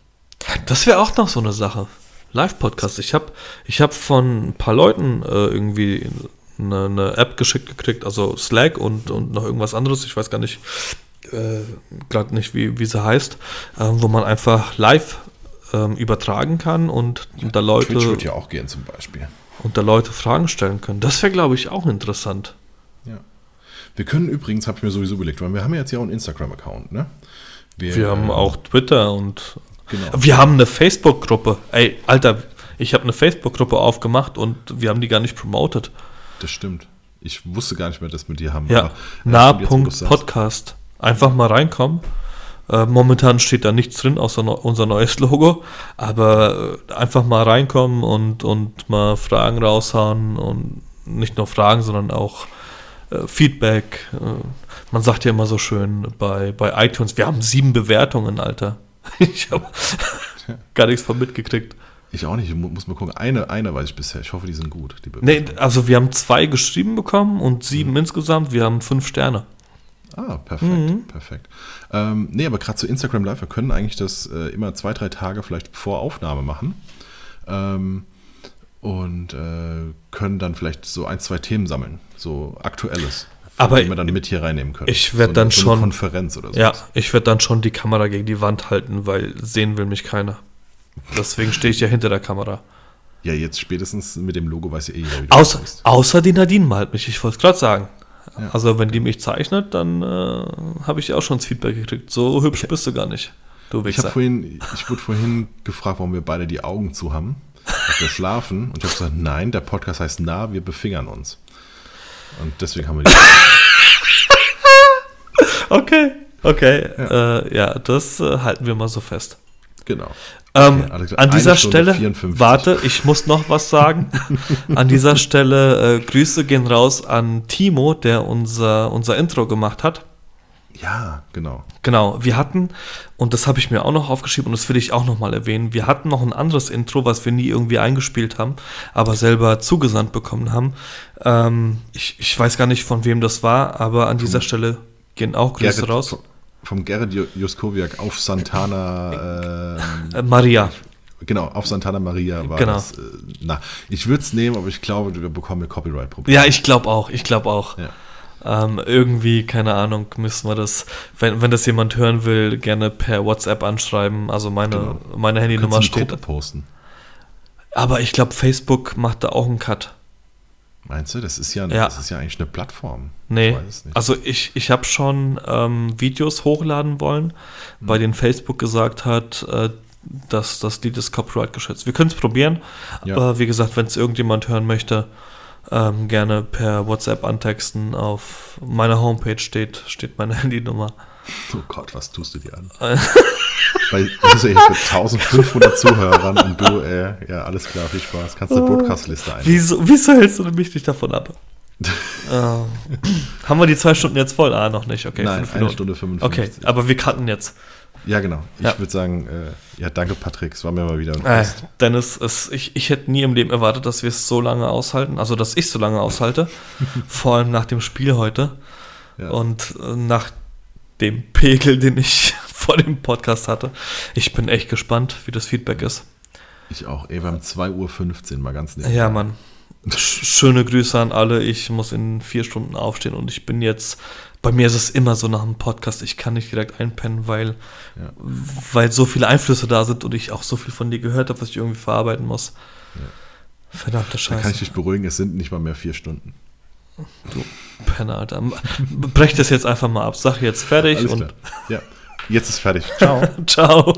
[SPEAKER 2] Das wäre auch noch so eine Sache. Live-Podcast. Ich habe ich hab von ein paar Leuten äh, irgendwie eine, eine App geschickt gekriegt, also Slack und, und noch irgendwas anderes. Ich weiß gar nicht, äh, gerade nicht, wie, wie sie heißt, äh, wo man einfach live ähm, übertragen kann und da Leute
[SPEAKER 1] Twitch wird ja auch gehen zum Beispiel.
[SPEAKER 2] und da Leute Fragen stellen können. Das wäre, glaube ich, auch interessant.
[SPEAKER 1] Ja. Wir können übrigens, habe ich mir sowieso überlegt, weil wir haben ja jetzt ja auch einen Instagram-Account, ne?
[SPEAKER 2] Wir haben
[SPEAKER 1] äh,
[SPEAKER 2] auch Twitter und
[SPEAKER 1] Genau.
[SPEAKER 2] wir haben eine Facebook-Gruppe. Ey, Alter, ich habe eine Facebook-Gruppe aufgemacht und wir haben die gar nicht promotet.
[SPEAKER 1] Das stimmt. Ich wusste gar nicht mehr, dass wir die haben.
[SPEAKER 2] Ja,
[SPEAKER 1] äh,
[SPEAKER 2] nah.podcast. Einfach mal reinkommen. Äh, momentan steht da nichts drin, außer no unser neues Logo. Aber äh, einfach mal reinkommen und, und mal Fragen raushauen und nicht nur Fragen, sondern auch äh, Feedback. Äh, man sagt ja immer so schön bei, bei iTunes, wir haben sieben Bewertungen, Alter. Ich habe gar nichts von mitgekriegt.
[SPEAKER 1] Ich auch nicht, ich mu- muss mal gucken. Eine, eine weiß ich bisher. Ich hoffe, die sind gut. Die
[SPEAKER 2] Nee, also wir haben zwei geschrieben bekommen und sieben insgesamt. Wir haben fünf Sterne.
[SPEAKER 1] Ah, perfekt, perfekt. Ähm, nee, aber gerade zu Instagram Live, wir können eigentlich das äh, immer zwei, drei Tage vielleicht vor Aufnahme machen. Ähm, und äh, können dann vielleicht so ein, zwei Themen sammeln. So aktuelles.
[SPEAKER 2] Aber
[SPEAKER 1] die wir dann mit hier reinnehmen können.
[SPEAKER 2] ich werd
[SPEAKER 1] so,
[SPEAKER 2] dann
[SPEAKER 1] so
[SPEAKER 2] schon-
[SPEAKER 1] Eine Konferenz oder so.
[SPEAKER 2] Ja, ich werde dann schon die Kamera gegen die Wand halten, weil sehen will mich keiner. Deswegen stehe ich ja hinter der Kamera.
[SPEAKER 1] Ja, jetzt spätestens mit dem Logo weiß ja eh jeder, wie du
[SPEAKER 2] Außer, außer die Nadine malt mich, ich wollte es gerade sagen.
[SPEAKER 1] Ja.
[SPEAKER 2] Also wenn die mich zeichnet, dann äh, habe ich auch schon das Feedback gekriegt. So hübsch bist du gar nicht, du
[SPEAKER 1] Ich habe
[SPEAKER 2] Wichser.
[SPEAKER 1] vorhin, ich wurde vorhin gefragt, warum wir beide die Augen zu haben, ob wir schlafen. Und ich habe gesagt, nein, der Podcast heißt nah, wir befingern uns. Und deswegen haben wir die.
[SPEAKER 2] Okay, okay. Ja, äh, ja das äh, halten wir mal so fest.
[SPEAKER 1] Genau.
[SPEAKER 2] Ähm,
[SPEAKER 1] Okay,
[SPEAKER 2] an dieser
[SPEAKER 1] Stunde
[SPEAKER 2] Stelle,
[SPEAKER 1] 54.
[SPEAKER 2] warte, ich muss noch was sagen. an dieser Stelle äh, Grüße gehen raus an Timo, der unser, unser Intro gemacht hat.
[SPEAKER 1] Ja, genau.
[SPEAKER 2] Genau, wir hatten, und das habe ich mir auch noch aufgeschrieben und das will ich auch nochmal erwähnen, wir hatten noch ein anderes Intro, was wir nie irgendwie eingespielt haben, aber selber zugesandt bekommen haben. Ähm, ich, ich weiß gar nicht, von wem das war, aber an dieser Stelle gehen auch Grüße
[SPEAKER 1] Gerrit,
[SPEAKER 2] raus.
[SPEAKER 1] vom- Vom Gerrit Ju- Juskowiak auf Santana, ähm,
[SPEAKER 2] Äh, Maria.
[SPEAKER 1] genau, auf Santana Maria war
[SPEAKER 2] Genau.
[SPEAKER 1] das. Äh, na, ich würde es nehmen, aber ich glaube, wir bekommen Copyright-Probleme.
[SPEAKER 2] Ja, ich glaube auch, ich glaube auch.
[SPEAKER 1] Ja.
[SPEAKER 2] Ähm, irgendwie, keine Ahnung, müssen wir das, wenn, wenn das jemand hören will, gerne per WhatsApp anschreiben. Also meine,
[SPEAKER 1] Genau.
[SPEAKER 2] meine Handynummer steht.
[SPEAKER 1] Gruppe posten.
[SPEAKER 2] Aber ich glaube, Facebook macht da auch einen Cut.
[SPEAKER 1] Meinst du? Das ist ja,
[SPEAKER 2] Ja.
[SPEAKER 1] das ist ja eigentlich eine Plattform.
[SPEAKER 2] Nee,
[SPEAKER 1] Ich
[SPEAKER 2] also ich, ich habe schon ähm, Videos hochladen wollen,
[SPEAKER 1] Mhm.
[SPEAKER 2] bei denen Facebook gesagt hat, äh, dass das Lied ist Copyright geschützt. Wir können es probieren,
[SPEAKER 1] Ja.
[SPEAKER 2] aber wie gesagt, wenn es irgendjemand hören möchte, ähm, gerne per WhatsApp antexten. Auf meiner Homepage steht, steht meine Handynummer.
[SPEAKER 1] Oh Gott, was tust du dir an? Bei also jetzt mit 1500 Zuhörern und du, äh, ja, alles klar, viel Spaß. Kannst eine Podcast-Liste ein.
[SPEAKER 2] Wieso, wieso hältst du mich nicht davon ab? Ähm, haben wir die zwei Stunden jetzt voll? Ah, noch nicht. Okay,
[SPEAKER 1] Nein,
[SPEAKER 2] fünf
[SPEAKER 1] eine
[SPEAKER 2] Minuten.
[SPEAKER 1] Stunde 55.
[SPEAKER 2] Okay, aber wir cutten jetzt.
[SPEAKER 1] Ja, genau. Ich
[SPEAKER 2] Ja.
[SPEAKER 1] würde sagen, äh, ja, danke Patrick, es war mir mal wieder ein
[SPEAKER 2] Äh,
[SPEAKER 1] Fest.
[SPEAKER 2] Dennis, es, ich, ich hätte nie im Leben erwartet, dass wir es so lange aushalten. Also, dass ich so lange aushalte. vor allem nach dem Spiel heute.
[SPEAKER 1] Ja.
[SPEAKER 2] Und äh, nach dem Pegel, den ich vor dem Podcast hatte. Ich bin echt gespannt, wie das Feedback ist.
[SPEAKER 1] Ich auch. Ey, wir haben 2.15 Uhr, mal ganz nett.
[SPEAKER 2] Ja, Mann. Sch- Schöne Grüße an alle. Ich muss in vier Stunden aufstehen und ich bin jetzt. Bei mir ist es immer so nach dem Podcast, ich kann nicht direkt einpennen, weil,
[SPEAKER 1] Ja.
[SPEAKER 2] weil so viele Einflüsse da sind und ich auch so viel von dir gehört habe, was ich irgendwie verarbeiten muss. Verdammte
[SPEAKER 1] Da kann ich
[SPEAKER 2] Scheiße.
[SPEAKER 1] dich beruhigen, es sind nicht mal mehr vier Stunden.
[SPEAKER 2] Penner, Alter. Brech das jetzt einfach mal ab. Sag jetzt fertig
[SPEAKER 1] Alles
[SPEAKER 2] und
[SPEAKER 1] klar. Ja, jetzt ist fertig. Ciao.
[SPEAKER 2] ciao.